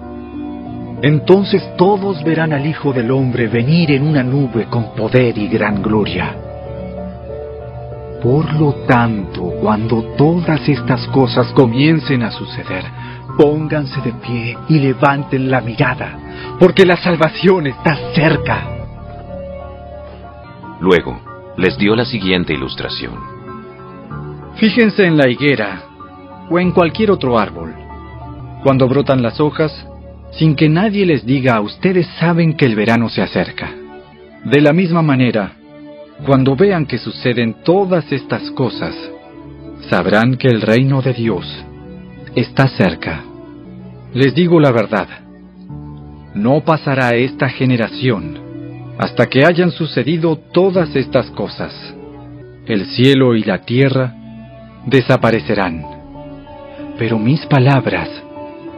Entonces todos verán al Hijo del Hombre venir en una nube con poder y gran gloria. Por lo tanto, cuando todas estas cosas comiencen a suceder, pónganse de pie y levanten la mirada, porque la salvación está cerca. Luego, les dio la siguiente ilustración. Fíjense en la higuera o en cualquier otro árbol. Cuando brotan las hojas, sin que nadie les diga, ustedes saben que el verano se acerca. De la misma manera, cuando vean que suceden todas estas cosas, sabrán que el reino de Dios está cerca. Les digo la verdad, no pasará esta generación hasta que hayan sucedido todas estas cosas. El cielo y la tierra desaparecerán, pero mis palabras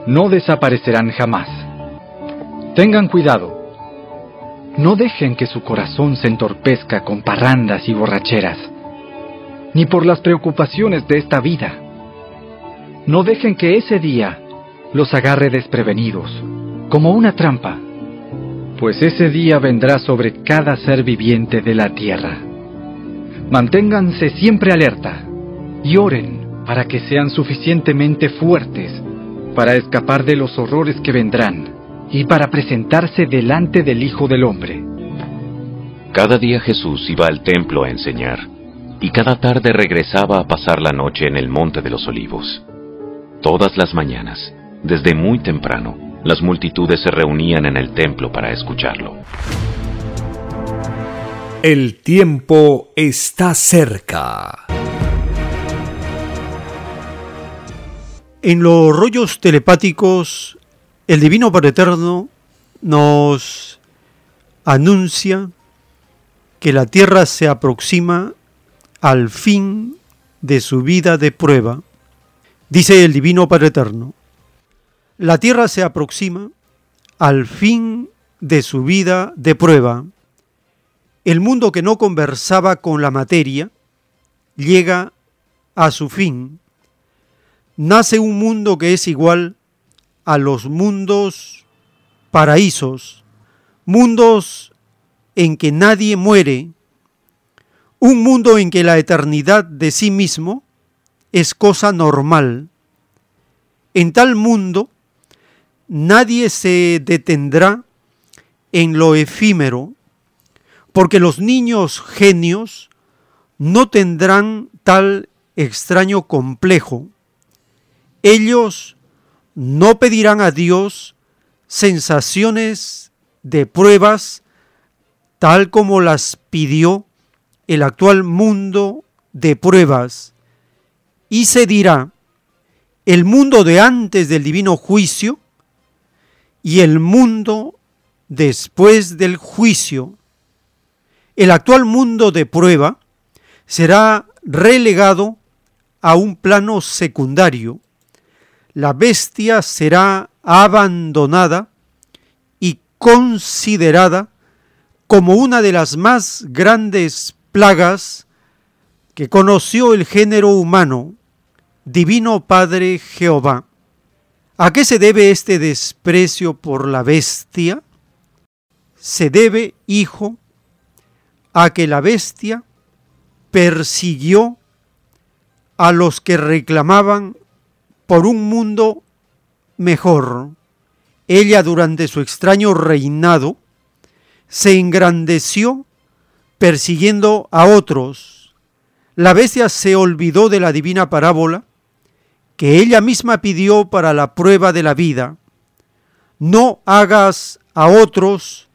no desaparecerán jamás. Tengan cuidado. No dejen que su corazón se entorpezca con parrandas y borracheras, ni por las preocupaciones de esta vida. No dejen que ese día los agarre desprevenidos, como una trampa, pues ese día vendrá sobre cada ser viviente de la tierra. Manténganse siempre alerta y oren para que sean suficientemente fuertes para escapar de los horrores que vendrán y para presentarse delante del Hijo del Hombre. Cada día Jesús iba al templo a enseñar, y cada tarde regresaba a pasar la noche en el Monte de los Olivos. Todas las mañanas, desde muy temprano, las multitudes se reunían en el templo para escucharlo. El tiempo está cerca. En los rollos telepáticos, el Divino Padre Eterno nos anuncia que la Tierra se aproxima al fin de su vida de prueba. Dice el Divino Padre Eterno, la tierra se aproxima al fin de su vida de prueba. El mundo que no conversaba con la materia llega a su fin. Nace un mundo que es igual a los mundos paraísos, mundos en que nadie muere, un mundo en que la eternidad de sí mismo es cosa normal. En tal mundo nadie se detendrá en lo efímero, porque los niños genios no tendrán tal extraño complejo. Ellos no pedirán a Dios sensaciones de pruebas tal como las pidió el actual mundo de pruebas. Y se dirá, el mundo de antes del divino juicio y el mundo después del juicio. El actual mundo de prueba será relegado a un plano secundario. La bestia será abandonada y considerada como una de las más grandes plagas que conoció el género humano, Divino Padre Jehová. ¿A qué se debe este desprecio por la bestia? Se debe, hijo, a que la bestia persiguió a los que reclamaban por un mundo mejor. Ella durante su extraño reinado se engrandeció persiguiendo a otros. La bestia se olvidó de la divina parábola que ella misma pidió para la prueba de la vida. No hagas a otros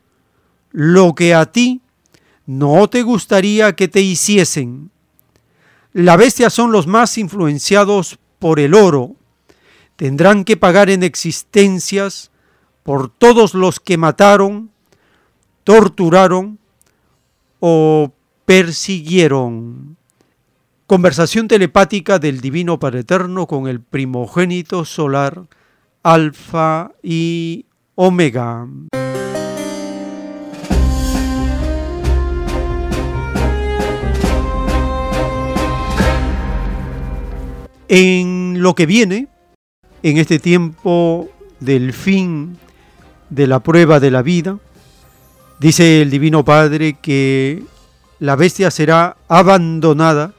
lo que a ti no te gustaría que te hiciesen. La bestia son los más influenciados por el oro. Tendrán que pagar en existencias por todos los que mataron, torturaron o persiguieron. Conversación telepática del Divino Padre Eterno con el primogénito solar, Alfa y Omega. En lo que viene, en este tiempo del fin de la prueba de la vida, dice el Divino Padre que la bestia será abandonada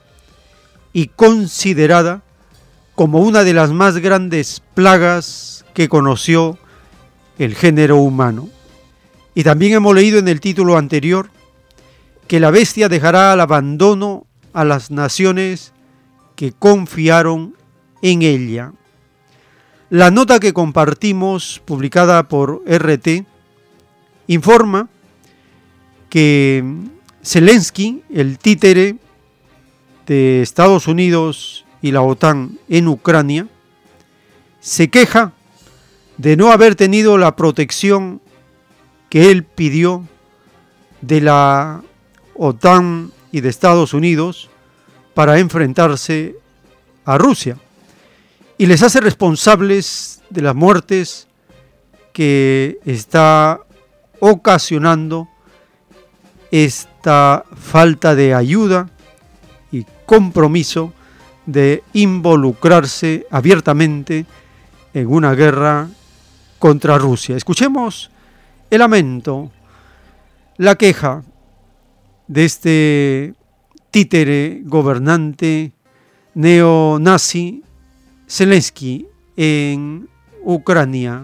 y considerada como una de las más grandes plagas que conoció el género humano. Y también hemos leído en el título anterior que la bestia dejará al abandono a las naciones que confiaron en ella. La nota que compartimos, publicada por RT, informa que Zelensky, el títere de Estados Unidos y la OTAN en Ucrania, se queja de no haber tenido la protección que él pidió de la OTAN y de Estados Unidos para enfrentarse a Rusia. Y les hace responsables de las muertes que está ocasionando esta falta de ayuda compromiso de involucrarse abiertamente en una guerra contra Rusia. Escuchemos el lamento, la queja de este títere gobernante neonazi Zelensky en Ucrania.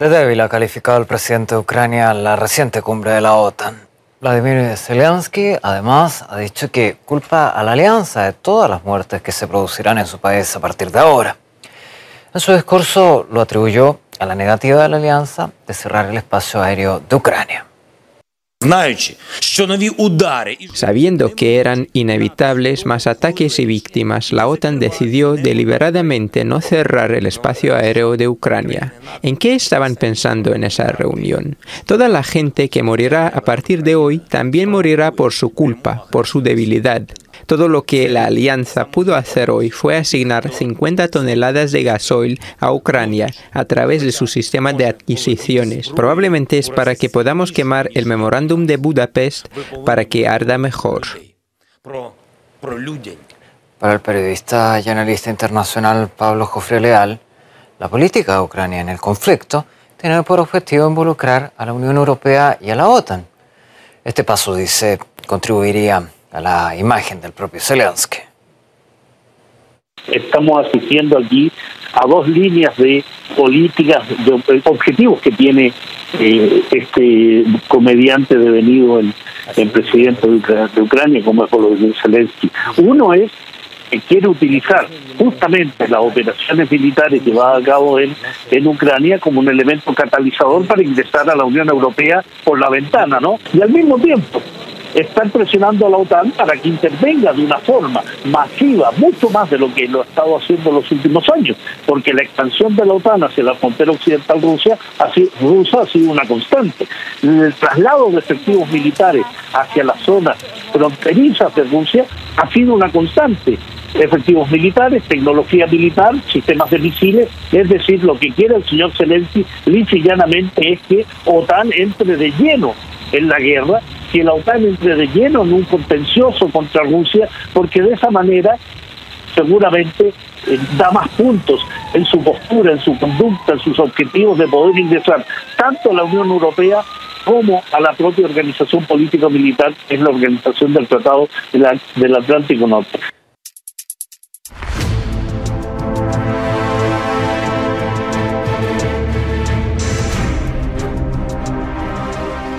De débil ha calificado el presidente de Ucrania la reciente cumbre de la OTAN. Vladimir Zelensky además ha dicho que culpa a la alianza de todas las muertes que se producirán en su país a partir de ahora. En su discurso lo atribuyó a la negativa de la alianza de cerrar el espacio aéreo de Ucrania. Sabiendo que eran inevitables más ataques y víctimas, la OTAN decidió deliberadamente no cerrar el espacio aéreo de Ucrania. ¿En qué estaban pensando en esa reunión? Toda la gente que morirá a partir de hoy también morirá por su culpa, por su debilidad. Todo lo que la alianza pudo hacer hoy fue asignar 50 toneladas de gasoil a Ucrania a través de su sistema de adquisiciones. Probablemente es para que podamos quemar el memorándum de Budapest para que arda mejor. Para el periodista y analista internacional Pablo Jofre Leal, la política de Ucrania en el conflicto tiene por objetivo involucrar a la Unión Europea y a la OTAN. Este paso, dice, contribuiría a la imagen del propio Zelensky. Estamos asistiendo aquí a dos líneas de políticas, de objetivos que tiene eh, este comediante devenido el, el presidente de Ucrania, como es Volodymyr Zelensky. Uno es que quiere utilizar justamente las operaciones militares llevadas a cabo en, en Ucrania como un elemento catalizador para ingresar a la Unión Europea por la ventana, ¿no? Y al mismo tiempo están presionando a la OTAN para que intervenga de una forma masiva, mucho más de lo que lo ha estado haciendo en los últimos años, porque la expansión de la OTAN hacia la frontera occidental Rusia rusa ha sido una constante. El traslado de efectivos militares hacia las zonas fronterizas de Rusia ha sido una constante efectivos militares, tecnología militar, sistemas de misiles, es decir, lo que quiere el señor Zelensky llanamente es que OTAN entre de lleno en la guerra, que la OTAN entre de lleno en un contencioso contra Rusia, porque de esa manera seguramente eh, da más puntos en su postura, en su conducta, en sus objetivos de poder ingresar tanto a la Unión Europea como a la propia organización política militar, que es la organización del Tratado del Atlántico Norte.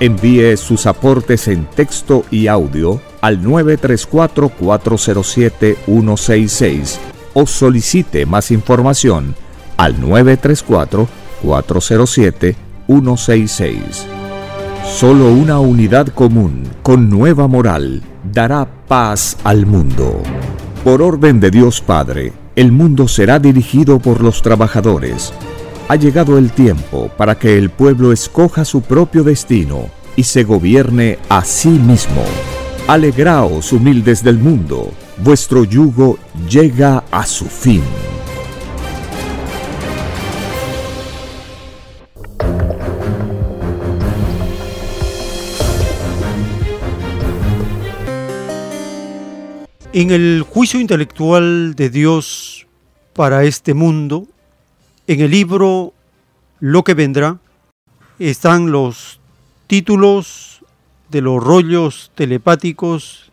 Envíe sus aportes en texto y audio al 934-407-166 o solicite más información al 934-407-166. Solo una unidad común con nueva moral dará paz al mundo. Por orden de Dios Padre, el mundo será dirigido por los trabajadores. Ha llegado el tiempo para que el pueblo escoja su propio destino y se gobierne a sí mismo. Alegraos humildes del mundo, vuestro yugo llega a su fin. En el juicio intelectual de Dios para este mundo, en el libro Lo que vendrá, están los títulos de los rollos telepáticos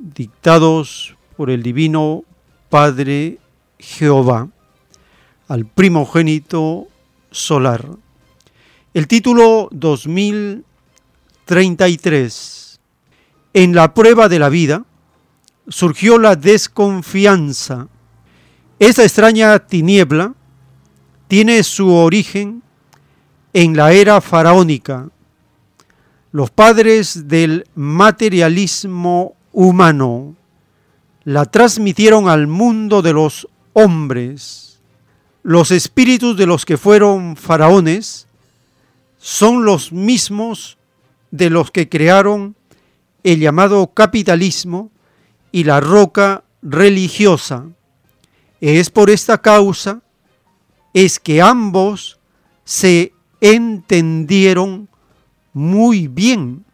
dictados por el Divino Padre Jehová al primogénito solar. El título 2033. En la prueba de la vida surgió la desconfianza. Esta extraña tiniebla tiene su origen en la era faraónica, los padres del materialismo humano la transmitieron al mundo de los hombres. Los espíritus de los que fueron faraones son los mismos de los que crearon el llamado capitalismo y la roca religiosa. Es por esta causa es que ambos se entendieron muy bien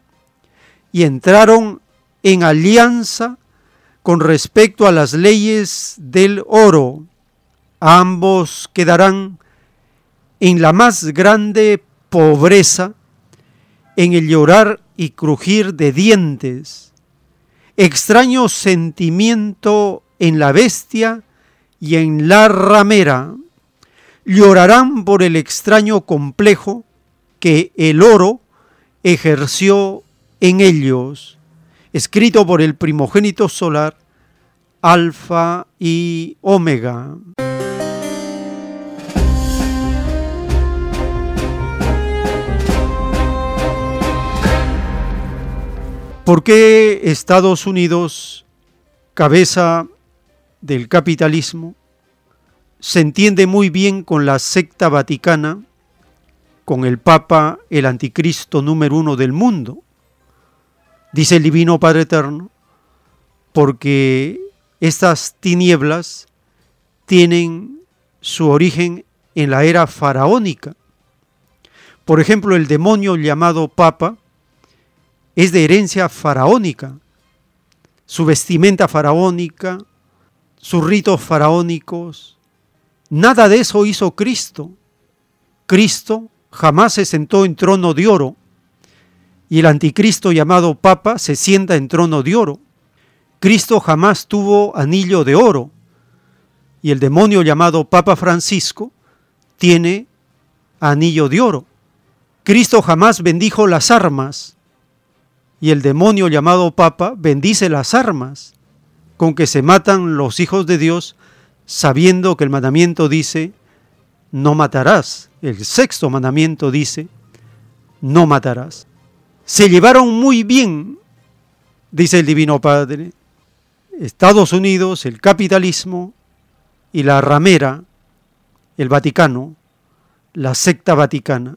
y entraron en alianza con respecto a las leyes del oro. Ambos quedarán en la más grande pobreza, en el llorar y crujir de dientes, extraño sentimiento en la bestia y en la ramera. Llorarán por el extraño complejo que el oro ejerció en ellos, escrito por el primogénito solar, Alfa y Omega. ¿Por qué Estados Unidos, cabeza del capitalismo, se entiende muy bien con la secta vaticana, con el Papa, el anticristo número uno del mundo? Dice el Divino Padre Eterno, porque estas tinieblas tienen su origen en la era faraónica. Por ejemplo, el demonio llamado Papa, es de herencia faraónica. Su vestimenta faraónica, sus ritos faraónicos, nada de eso hizo Cristo. Cristo jamás se sentó en trono de oro y el anticristo llamado Papa se sienta en trono de oro. Cristo jamás tuvo anillo de oro y el demonio llamado Papa Francisco tiene anillo de oro. Cristo jamás bendijo las armas y el demonio llamado Papa bendice las armas con que se matan los hijos de Dios, sabiendo que el mandamiento dice, no matarás. El sexto mandamiento dice, no matarás. Se llevaron muy bien, dice el Divino Padre, Estados Unidos, el capitalismo y la ramera, el Vaticano, la secta vaticana.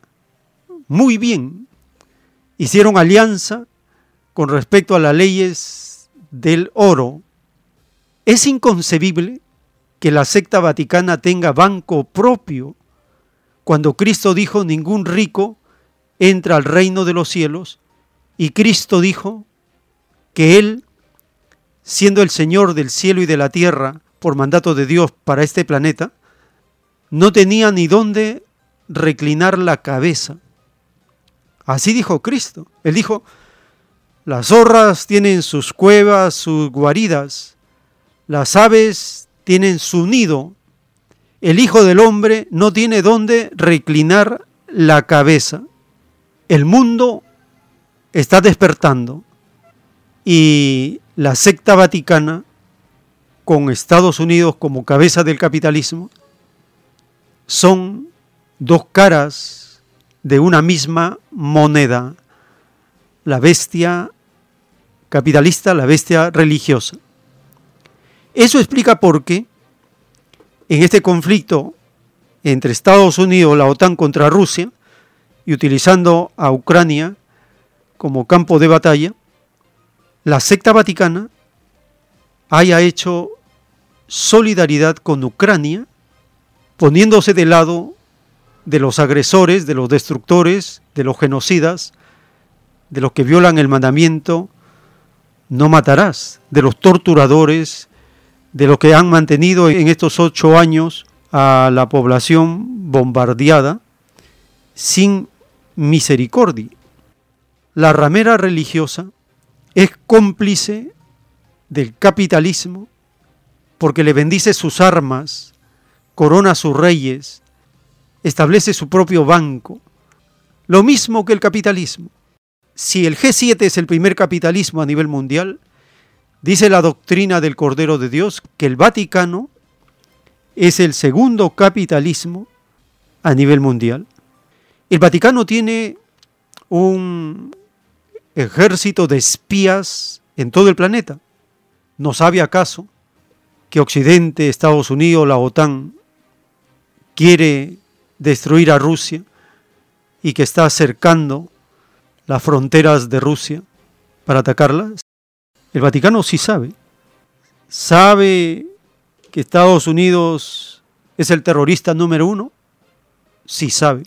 Muy bien. Hicieron alianza con respecto a las leyes del oro, es inconcebible que la secta vaticana tenga banco propio cuando Cristo dijo ningún rico entra al reino de los cielos y Cristo dijo que Él, siendo el Señor del cielo y de la tierra por mandato de Dios para este planeta, no tenía ni dónde reclinar la cabeza. Así dijo Cristo. Él dijo, las zorras tienen sus cuevas, sus guaridas. Las aves tienen su nido. El Hijo del Hombre no tiene dónde reclinar la cabeza. El mundo está despertando y la secta vaticana, con Estados Unidos como cabeza del capitalismo, son dos caras de una misma moneda la bestia capitalista, la bestia religiosa. Eso explica por qué en este conflicto entre Estados Unidos, la OTAN contra Rusia, y utilizando a Ucrania como campo de batalla, la secta vaticana haya hecho solidaridad con Ucrania, poniéndose de lado de los agresores, de los destructores, de los genocidas, de los que violan el mandamiento, no matarás, de los torturadores, de los que han mantenido en estos ocho años a la población bombardeada sin misericordia. La ramera religiosa es cómplice del capitalismo porque le bendice sus armas, corona sus reyes, establece su propio banco, lo mismo que el capitalismo si el G7 es el primer capitalismo a nivel mundial, dice la doctrina del Cordero de Dios que el Vaticano es el segundo capitalismo a nivel mundial. El Vaticano tiene un ejército de espías en todo el planeta. ¿No sabe acaso que Occidente, Estados Unidos, la OTAN quiere destruir a Rusia y que está acercando las fronteras de Rusia para atacarla? El Vaticano sí sabe. Sabe que Estados Unidos es el terrorista número uno? Sí sabe.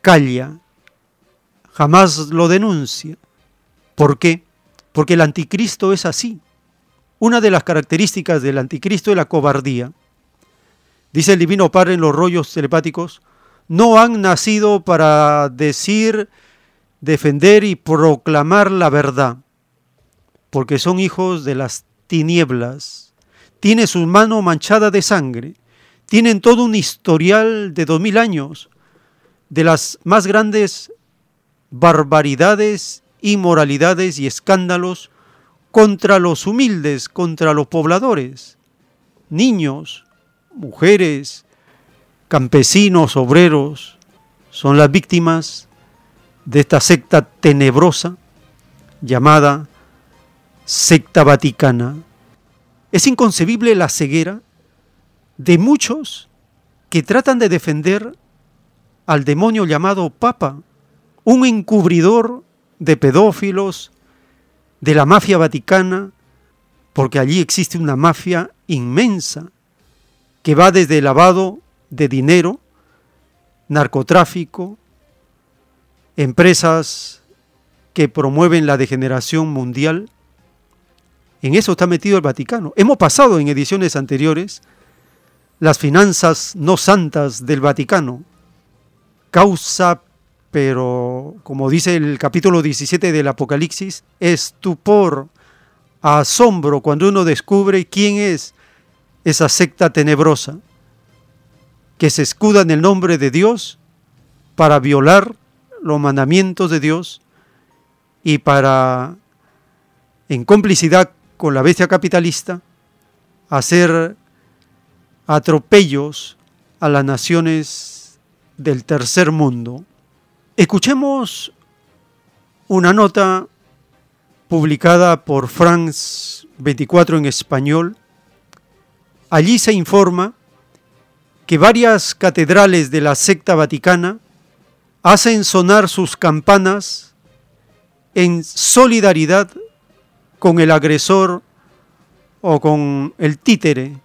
Calla. Jamás lo denuncia. ¿Por qué? Porque el anticristo es así. Una de las características del anticristo es la cobardía. Dice el Divino Padre en los rollos telepáticos, no han nacido para decir, defender y proclamar la verdad, porque son hijos de las tinieblas. Tiene su mano manchada de sangre. Tienen todo un historial de dos mil años de las más grandes barbaridades, inmoralidades y escándalos contra los humildes, contra los pobladores, niños, mujeres, campesinos, obreros, son las víctimas de esta secta tenebrosa llamada secta vaticana. Es inconcebible la ceguera de muchos que tratan de defender al demonio llamado Papa, un encubridor de pedófilos, de la mafia vaticana, porque allí existe una mafia inmensa que va desde el lavado de dinero, narcotráfico, empresas que promueven la degeneración mundial. En eso está metido el Vaticano. Hemos pasado en ediciones anteriores las finanzas no santas del Vaticano, causa, pero como dice el capítulo 17 del Apocalipsis, estupor, asombro cuando uno descubre quién es esa secta tenebrosa que se escuda en el nombre de Dios para violar los mandamientos de Dios y para, en complicidad con la bestia capitalista, hacer atropellos a las naciones del tercer mundo. Escuchemos una nota publicada por France 24 en español Allí se informa que varias catedrales de la secta vaticana hacen sonar sus campanas en solidaridad con el agresor o con el títere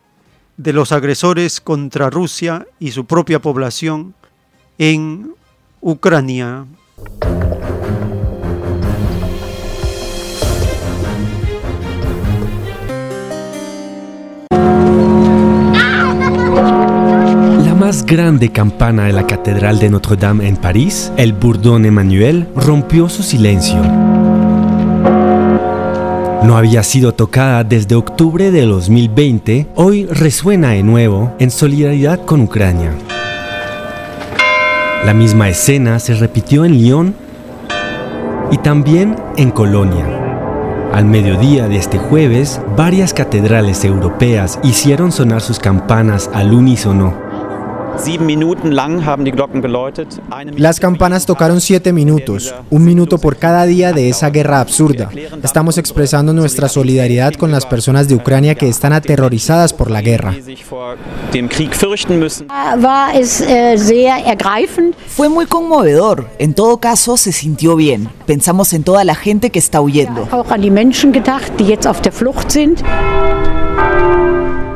de los agresores contra Rusia y su propia población en Ucrania. más grande campana de la Catedral de Notre-Dame en París, el Bourdon Emmanuel, rompió su silencio. No había sido tocada desde octubre de 2020, hoy resuena de nuevo en solidaridad con Ucrania. La misma escena se repitió en Lyon y también en Colonia. Al mediodía de este jueves, varias catedrales europeas hicieron sonar sus campanas al unísono las campanas tocaron siete minutos, un minuto por cada día de esa guerra absurda. Estamos expresando nuestra solidaridad con las personas de Ucrania que están aterrorizadas por la guerra. Fue muy conmovedor. En todo caso, se sintió bien. Pensamos en toda la gente que está huyendo.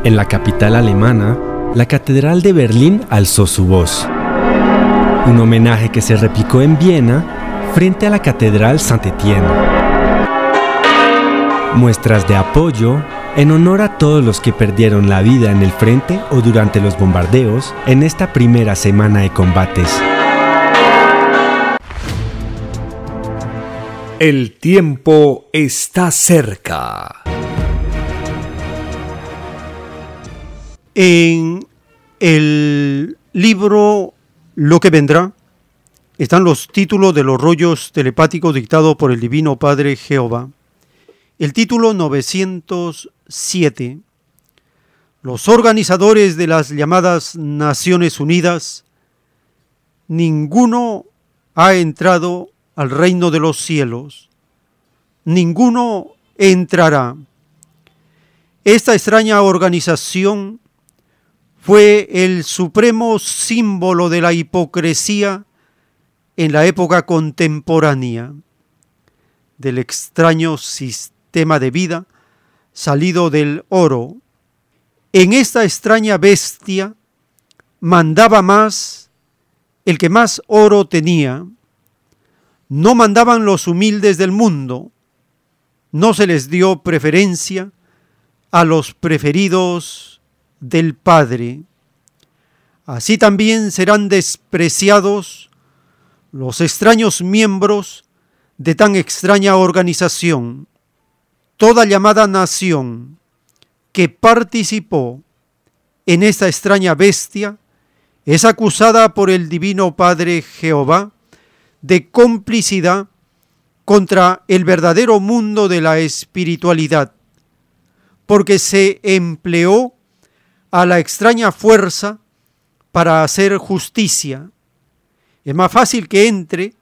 En la capital alemana, la Catedral de Berlín alzó su voz. Un homenaje que se replicó en Viena frente a la Catedral Saint-Étienne. Muestras de apoyo en honor a todos los que perdieron la vida en el frente o durante los bombardeos en esta primera semana de combates. El tiempo está cerca. En el libro Lo que vendrá están los títulos de los rollos telepáticos dictados por el Divino Padre Jehová. El título 907. Los organizadores de las llamadas Naciones Unidas, ninguno ha entrado al reino de los cielos. Ninguno entrará. Esta extraña organización fue el supremo símbolo de la hipocresía en la época contemporánea, del extraño sistema de vida salido del oro. En esta extraña bestia mandaba más el que más oro tenía. No mandaban los humildes del mundo. No se les dio preferencia a los preferidos del Padre. Así también serán despreciados los extraños miembros de tan extraña organización. Toda llamada nación que participó en esta extraña bestia es acusada por el Divino Padre Jehová de complicidad contra el verdadero mundo de la espiritualidad, porque se empleó a la extraña fuerza para hacer justicia. Es más fácil que entre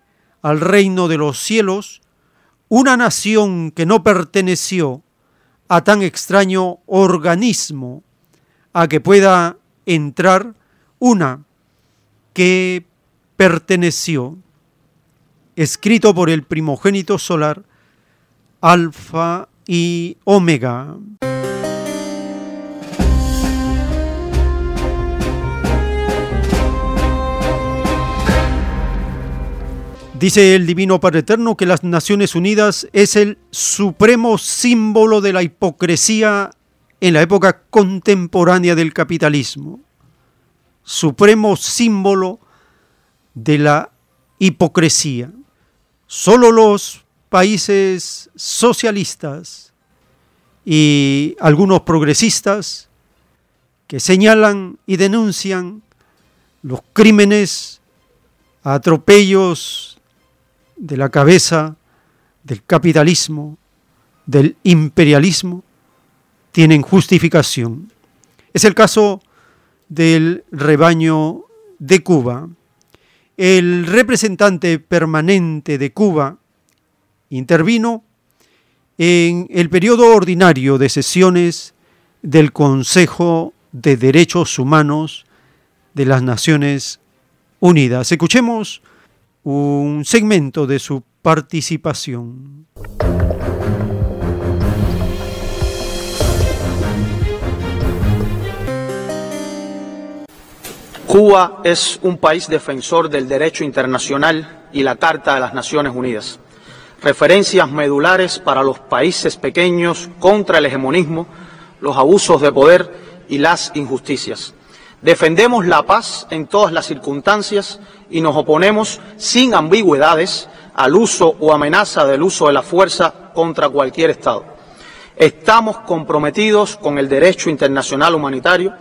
al reino de los cielos una nación que no perteneció a tan extraño organismo, a que pueda entrar una que perteneció, escrito por el primogénito solar, Alfa y Omega. Dice el Divino Padre Eterno que las Naciones Unidas es el supremo símbolo de la hipocresía en la época contemporánea del capitalismo. Supremo símbolo de la hipocresía. Solo los países socialistas y algunos progresistas que señalan y denuncian los crímenes, atropellos de la cabeza del capitalismo, del imperialismo, tienen justificación. Es el caso del rebaño de Cuba. El representante permanente de Cuba intervino en el periodo ordinario de sesiones del Consejo de Derechos Humanos de las Naciones Unidas. Escuchemos un segmento de su participación. Cuba es un país defensor del derecho internacional y la Carta de las Naciones Unidas, referencias medulares para los países pequeños contra el hegemonismo, los abusos de poder y las injusticias. Defendemos la paz en todas las circunstancias y nos oponemos sin ambigüedades al uso o amenaza del uso de la fuerza contra cualquier Estado. Estamos comprometidos con el derecho internacional humanitario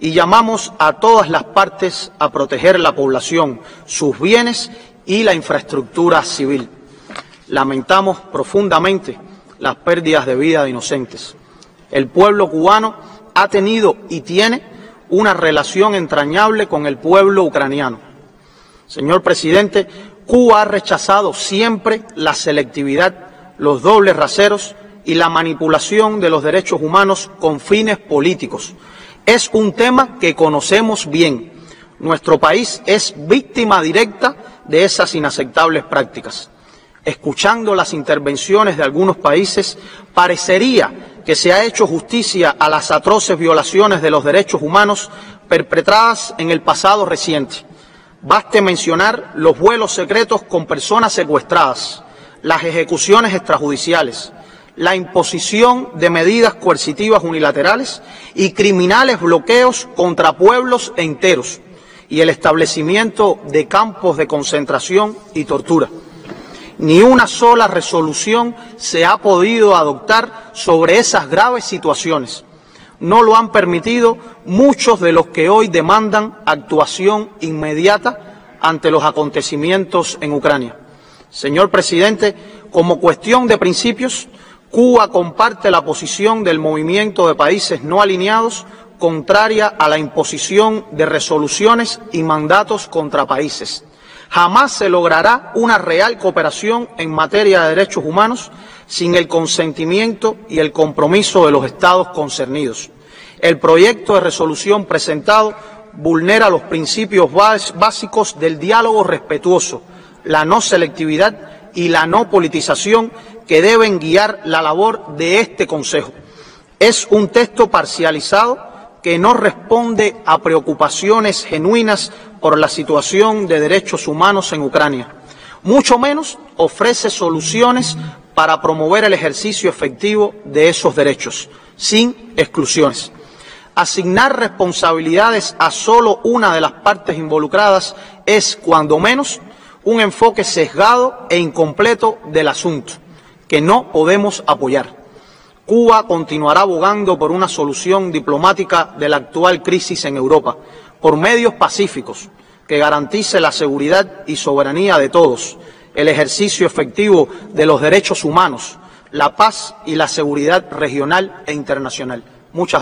y llamamos a todas las partes a proteger la población, sus bienes y la infraestructura civil. Lamentamos profundamente las pérdidas de vida de inocentes. El pueblo cubano ha tenido y tiene una relación entrañable con el pueblo ucraniano. Señor presidente, Cuba ha rechazado siempre la selectividad, los dobles raseros y la manipulación de los derechos humanos con fines políticos. Es un tema que conocemos bien. Nuestro país es víctima directa de esas inaceptables prácticas. Escuchando las intervenciones de algunos países, parecería que se ha hecho justicia a las atroces violaciones de los derechos humanos perpetradas en el pasado reciente. Baste mencionar los vuelos secretos con personas secuestradas, las ejecuciones extrajudiciales, la imposición de medidas coercitivas unilaterales y criminales bloqueos contra pueblos enteros y el establecimiento de campos de concentración y tortura. Ni una sola resolución se ha podido adoptar sobre esas graves situaciones. No lo han permitido muchos de los que hoy demandan actuación inmediata ante los acontecimientos en Ucrania. Señor presidente, como cuestión de principios, Cuba comparte la posición del movimiento de países no alineados contraria a la imposición de resoluciones y mandatos contra países Jamás se logrará una real cooperación en materia de derechos humanos sin el consentimiento y el compromiso de los Estados concernidos. El proyecto de resolución presentado vulnera los principios básicos del diálogo respetuoso, la no selectividad y la no politización que deben guiar la labor de este Consejo. Es un texto parcializado que no responde a preocupaciones genuinas por la situación de derechos humanos en Ucrania. Mucho menos ofrece soluciones para promover el ejercicio efectivo de esos derechos, sin exclusiones. Asignar responsabilidades a solo una de las partes involucradas es, cuando menos, un enfoque sesgado e incompleto del asunto, que no podemos apoyar. Cuba continuará abogando por una solución diplomática de la actual crisis en Europa, por medios pacíficos que garantice la seguridad y soberanía de todos, el ejercicio efectivo de los derechos humanos, la paz y la seguridad regional e internacional. Muchas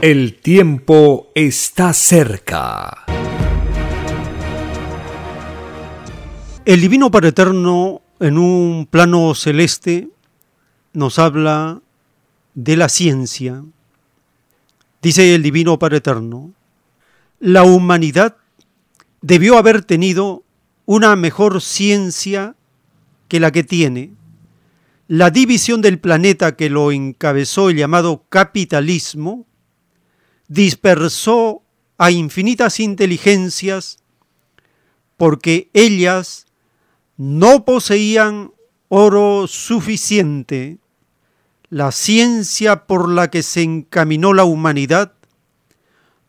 El tiempo está cerca. El Divino Padre Eterno en un plano celeste nos habla de la ciencia. Dice el Divino Padre Eterno, la humanidad debió haber tenido una mejor ciencia que la que tiene. La división del planeta que lo encabezó el llamado capitalismo dispersó a infinitas inteligencias porque ellas no poseían oro suficiente la ciencia por la que se encaminó la humanidad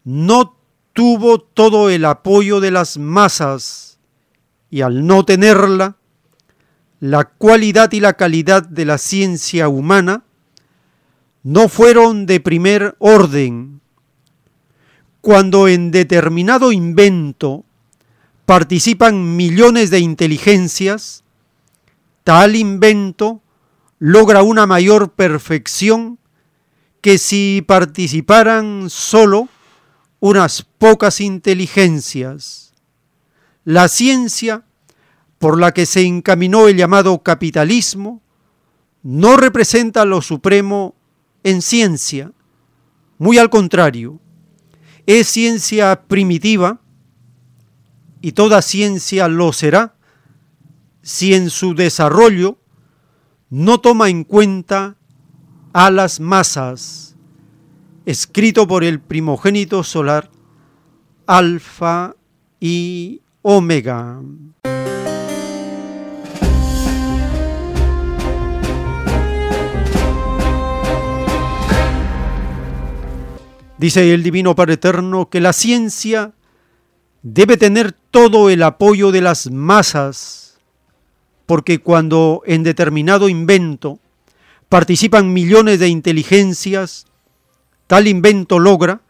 no tuvo todo el apoyo de las masas y al no tenerla, la cualidad y la calidad de la ciencia humana no fueron de primer orden. Cuando en determinado invento participan millones de inteligencias, tal invento logra una mayor perfección que si participaran solo unas pocas inteligencias. La ciencia por la que se encaminó el llamado capitalismo no representa lo supremo en ciencia, muy al contrario, es ciencia primitiva y toda ciencia lo será si en su desarrollo no toma en cuenta a las masas, escrito por el primogénito solar, Alfa y Omega. Dice el Divino Padre Eterno que la ciencia debe tener todo el apoyo de las masas porque cuando en determinado invento participan millones de inteligencias, tal invento logra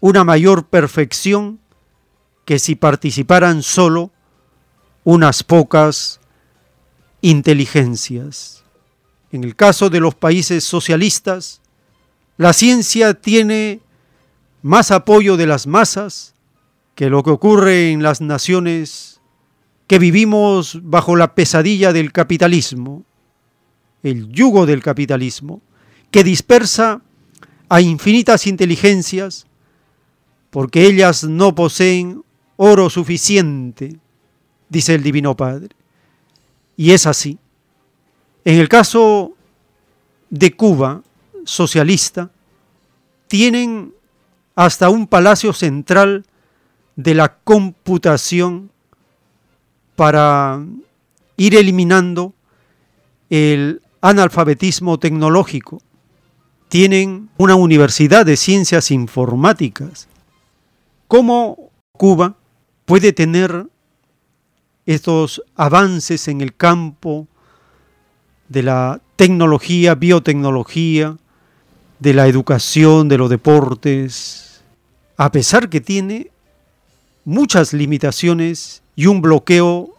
una mayor perfección que si participaran solo unas pocas inteligencias. En el caso de los países socialistas, la ciencia tiene más apoyo de las masas que lo que ocurre en las naciones que vivimos bajo la pesadilla del capitalismo, el yugo del capitalismo, que dispersa a infinitas inteligencias porque ellas no poseen oro suficiente, dice el Divino Padre. Y es así. En el caso de Cuba, socialista, tienen hasta un palacio central de la computación para ir eliminando el analfabetismo tecnológico. Tienen una universidad de ciencias informáticas. ¿Cómo Cuba puede tener estos avances en el campo de la tecnología, biotecnología, de la educación, de los deportes, a pesar que tiene muchas limitaciones y un bloqueo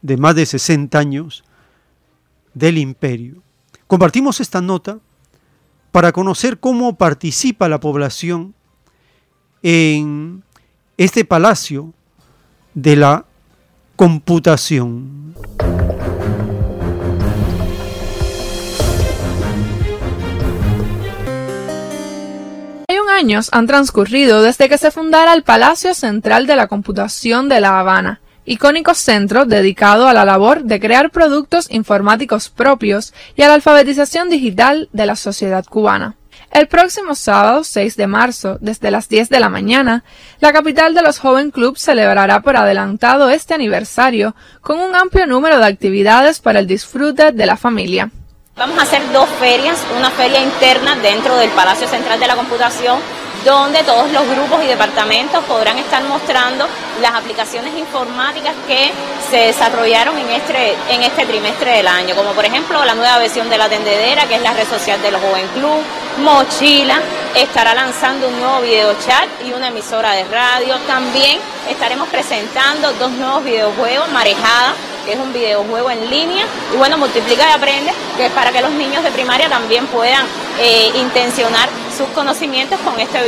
de más de 60 años del imperio. Compartimos esta nota para conocer cómo participa la población en este palacio de la computación. Años han transcurrido desde que se fundara el Palacio Central de la Computación de La Habana, icónico centro dedicado a la labor de crear productos informáticos propios y a la alfabetización digital de la sociedad cubana. El próximo sábado 6 de marzo, desde las 10 de la mañana, la capital de los Joven Club celebrará por adelantado este aniversario con un amplio número de actividades para el disfrute de la familia. Vamos a hacer dos ferias, una feria interna dentro del Palacio Central de la Computación donde todos los grupos y departamentos podrán estar mostrando las aplicaciones informáticas que se desarrollaron en este, en este trimestre del año, como por ejemplo la nueva versión de la tendedera, que es la red social del Joven Club, Mochila, estará lanzando un nuevo video chat y una emisora de radio. También estaremos presentando dos nuevos videojuegos, Marejada, que es un videojuego en línea, y bueno, Multiplica y Aprende, que es para que los niños de primaria también puedan eh, intencionar sus conocimientos con este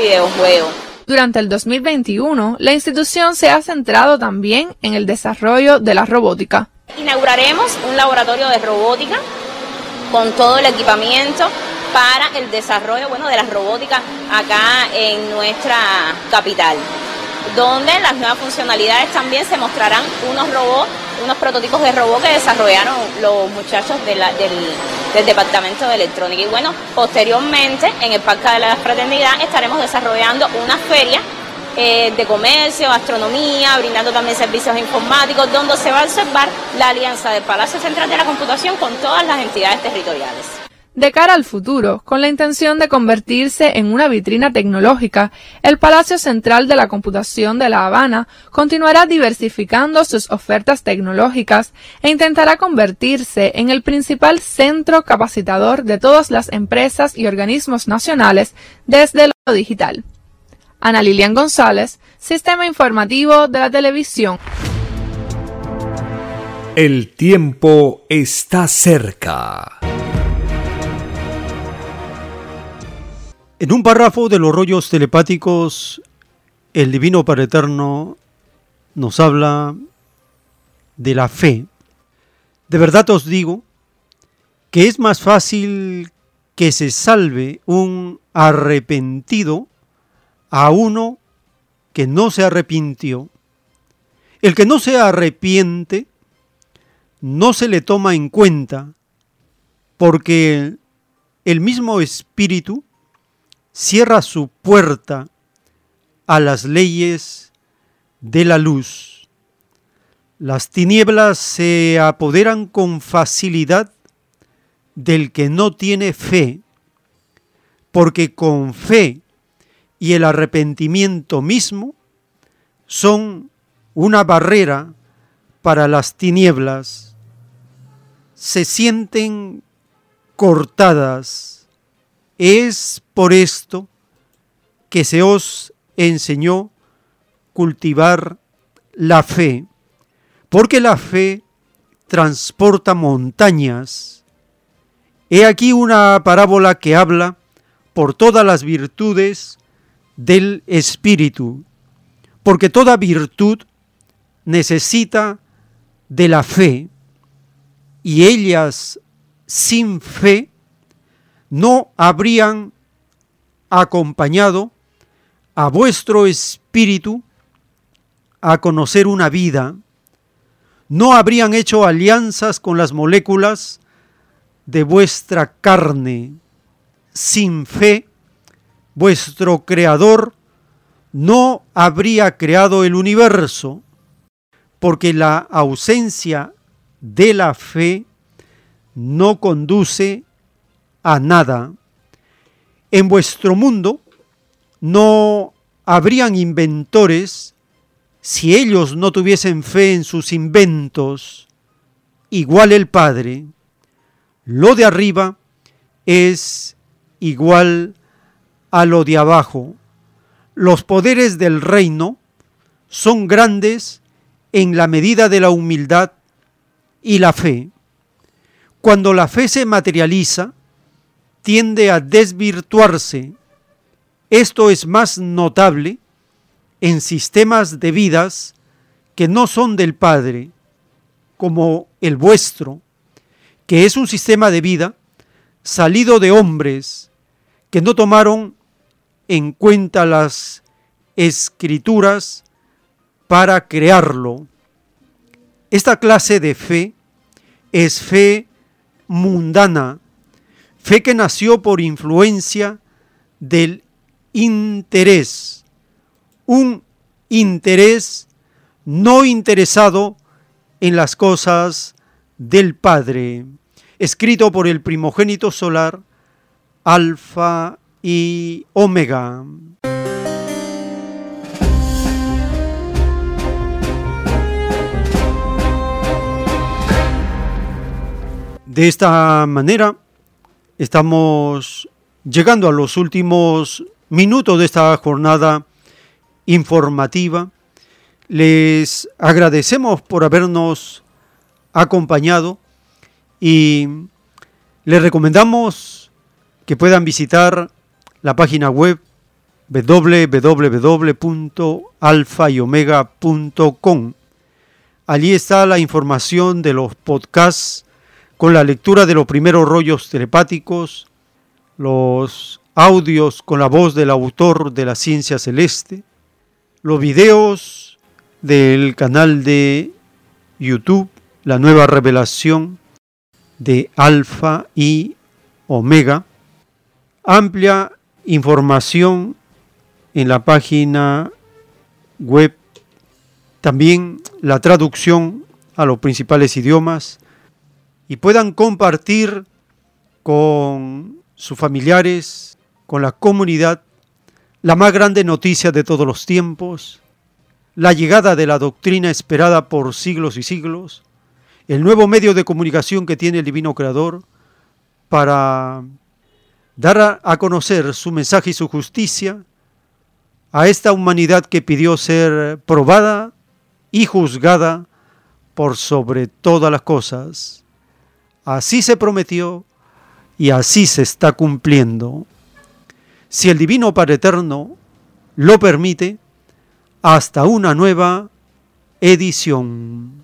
Durante el 2021, la institución se ha centrado también en el desarrollo de la robótica. Inauguraremos un laboratorio de robótica con todo el equipamiento para el desarrollo bueno, de la robótica acá en nuestra capital, donde las nuevas funcionalidades también se mostrarán unos robots unos prototipos de robot que desarrollaron los muchachos del, Departamento de Electrónica. Y bueno, posteriormente en el Parque de la Fraternidad estaremos desarrollando una feria eh, de comercio, astronomía, brindando también servicios informáticos, donde se va a observar la alianza del Palacio Central de la Computación con todas las entidades territoriales. De cara al futuro, con la intención de convertirse en una vitrina tecnológica, el Palacio Central de la Computación de La Habana continuará diversificando sus ofertas tecnológicas e intentará convertirse en el principal centro capacitador de todas las empresas y organismos nacionales desde lo digital. Ana Lilian González, Sistema Informativo de la Televisión. El tiempo está cerca. En un párrafo de los rollos telepáticos, el Divino Padre Eterno nos habla de la fe. De verdad os digo que es más fácil que se salve un arrepentido a uno que no se arrepintió. El que no se arrepiente no se le toma en cuenta porque el mismo espíritu cierra su puerta a las leyes de la luz. Las tinieblas se apoderan con facilidad del que no tiene fe, porque con fe y el arrepentimiento mismo son una barrera para las tinieblas. Se sienten cortadas es por esto que se os enseñó cultivar la fe, porque la fe transporta montañas. He aquí una parábola que habla por todas las virtudes del Espíritu, porque toda virtud necesita de la fe, y ellas sin fe no habrían acompañado a vuestro espíritu a conocer una vida, no habrían hecho alianzas con las moléculas de vuestra carne. Sin fe, vuestro creador no habría creado el universo, porque la ausencia de la fe no conduce a nada. En vuestro mundo no habrían inventores si ellos no tuviesen fe en sus inventos. Igual el Padre, lo de arriba es igual a lo de abajo. Los poderes del reino son grandes en la medida de la humildad y la fe. Cuando la fe se materializa, tiende a desvirtuarse. Esto es más notable en sistemas de vidas que no son del Padre, como el vuestro, que es un sistema de vida salido de hombres que no tomaron en cuenta las escrituras para crearlo. Esta clase de fe es fe mundana, fe que nació por influencia del interés, un interés no interesado en las cosas del Padre, escrito por el primogénito solar, Alfa y Omega. De esta manera, estamos llegando a los últimos minutos de esta jornada informativa. Les agradecemos por habernos acompañado y les recomendamos que puedan visitar la página web www.alfayomega.com. Allí está la información de los podcasts con la lectura de los primeros rollos telepáticos, los audios con la voz del autor de la ciencia celeste, los videos del canal de YouTube, la nueva revelación de Alfa y Omega, amplia información en la página web, también la traducción a los principales idiomas y puedan compartir con sus familiares, con la comunidad, la más grande noticia de todos los tiempos, la llegada de la doctrina esperada por siglos y siglos, el nuevo medio de comunicación que tiene el Divino Creador para dar a, conocer su mensaje y su justicia a esta humanidad que pidió ser probada y juzgada por sobre todas las cosas. Así se prometió y así se está cumpliendo. Si el Divino Padre Eterno lo permite, hasta una nueva edición.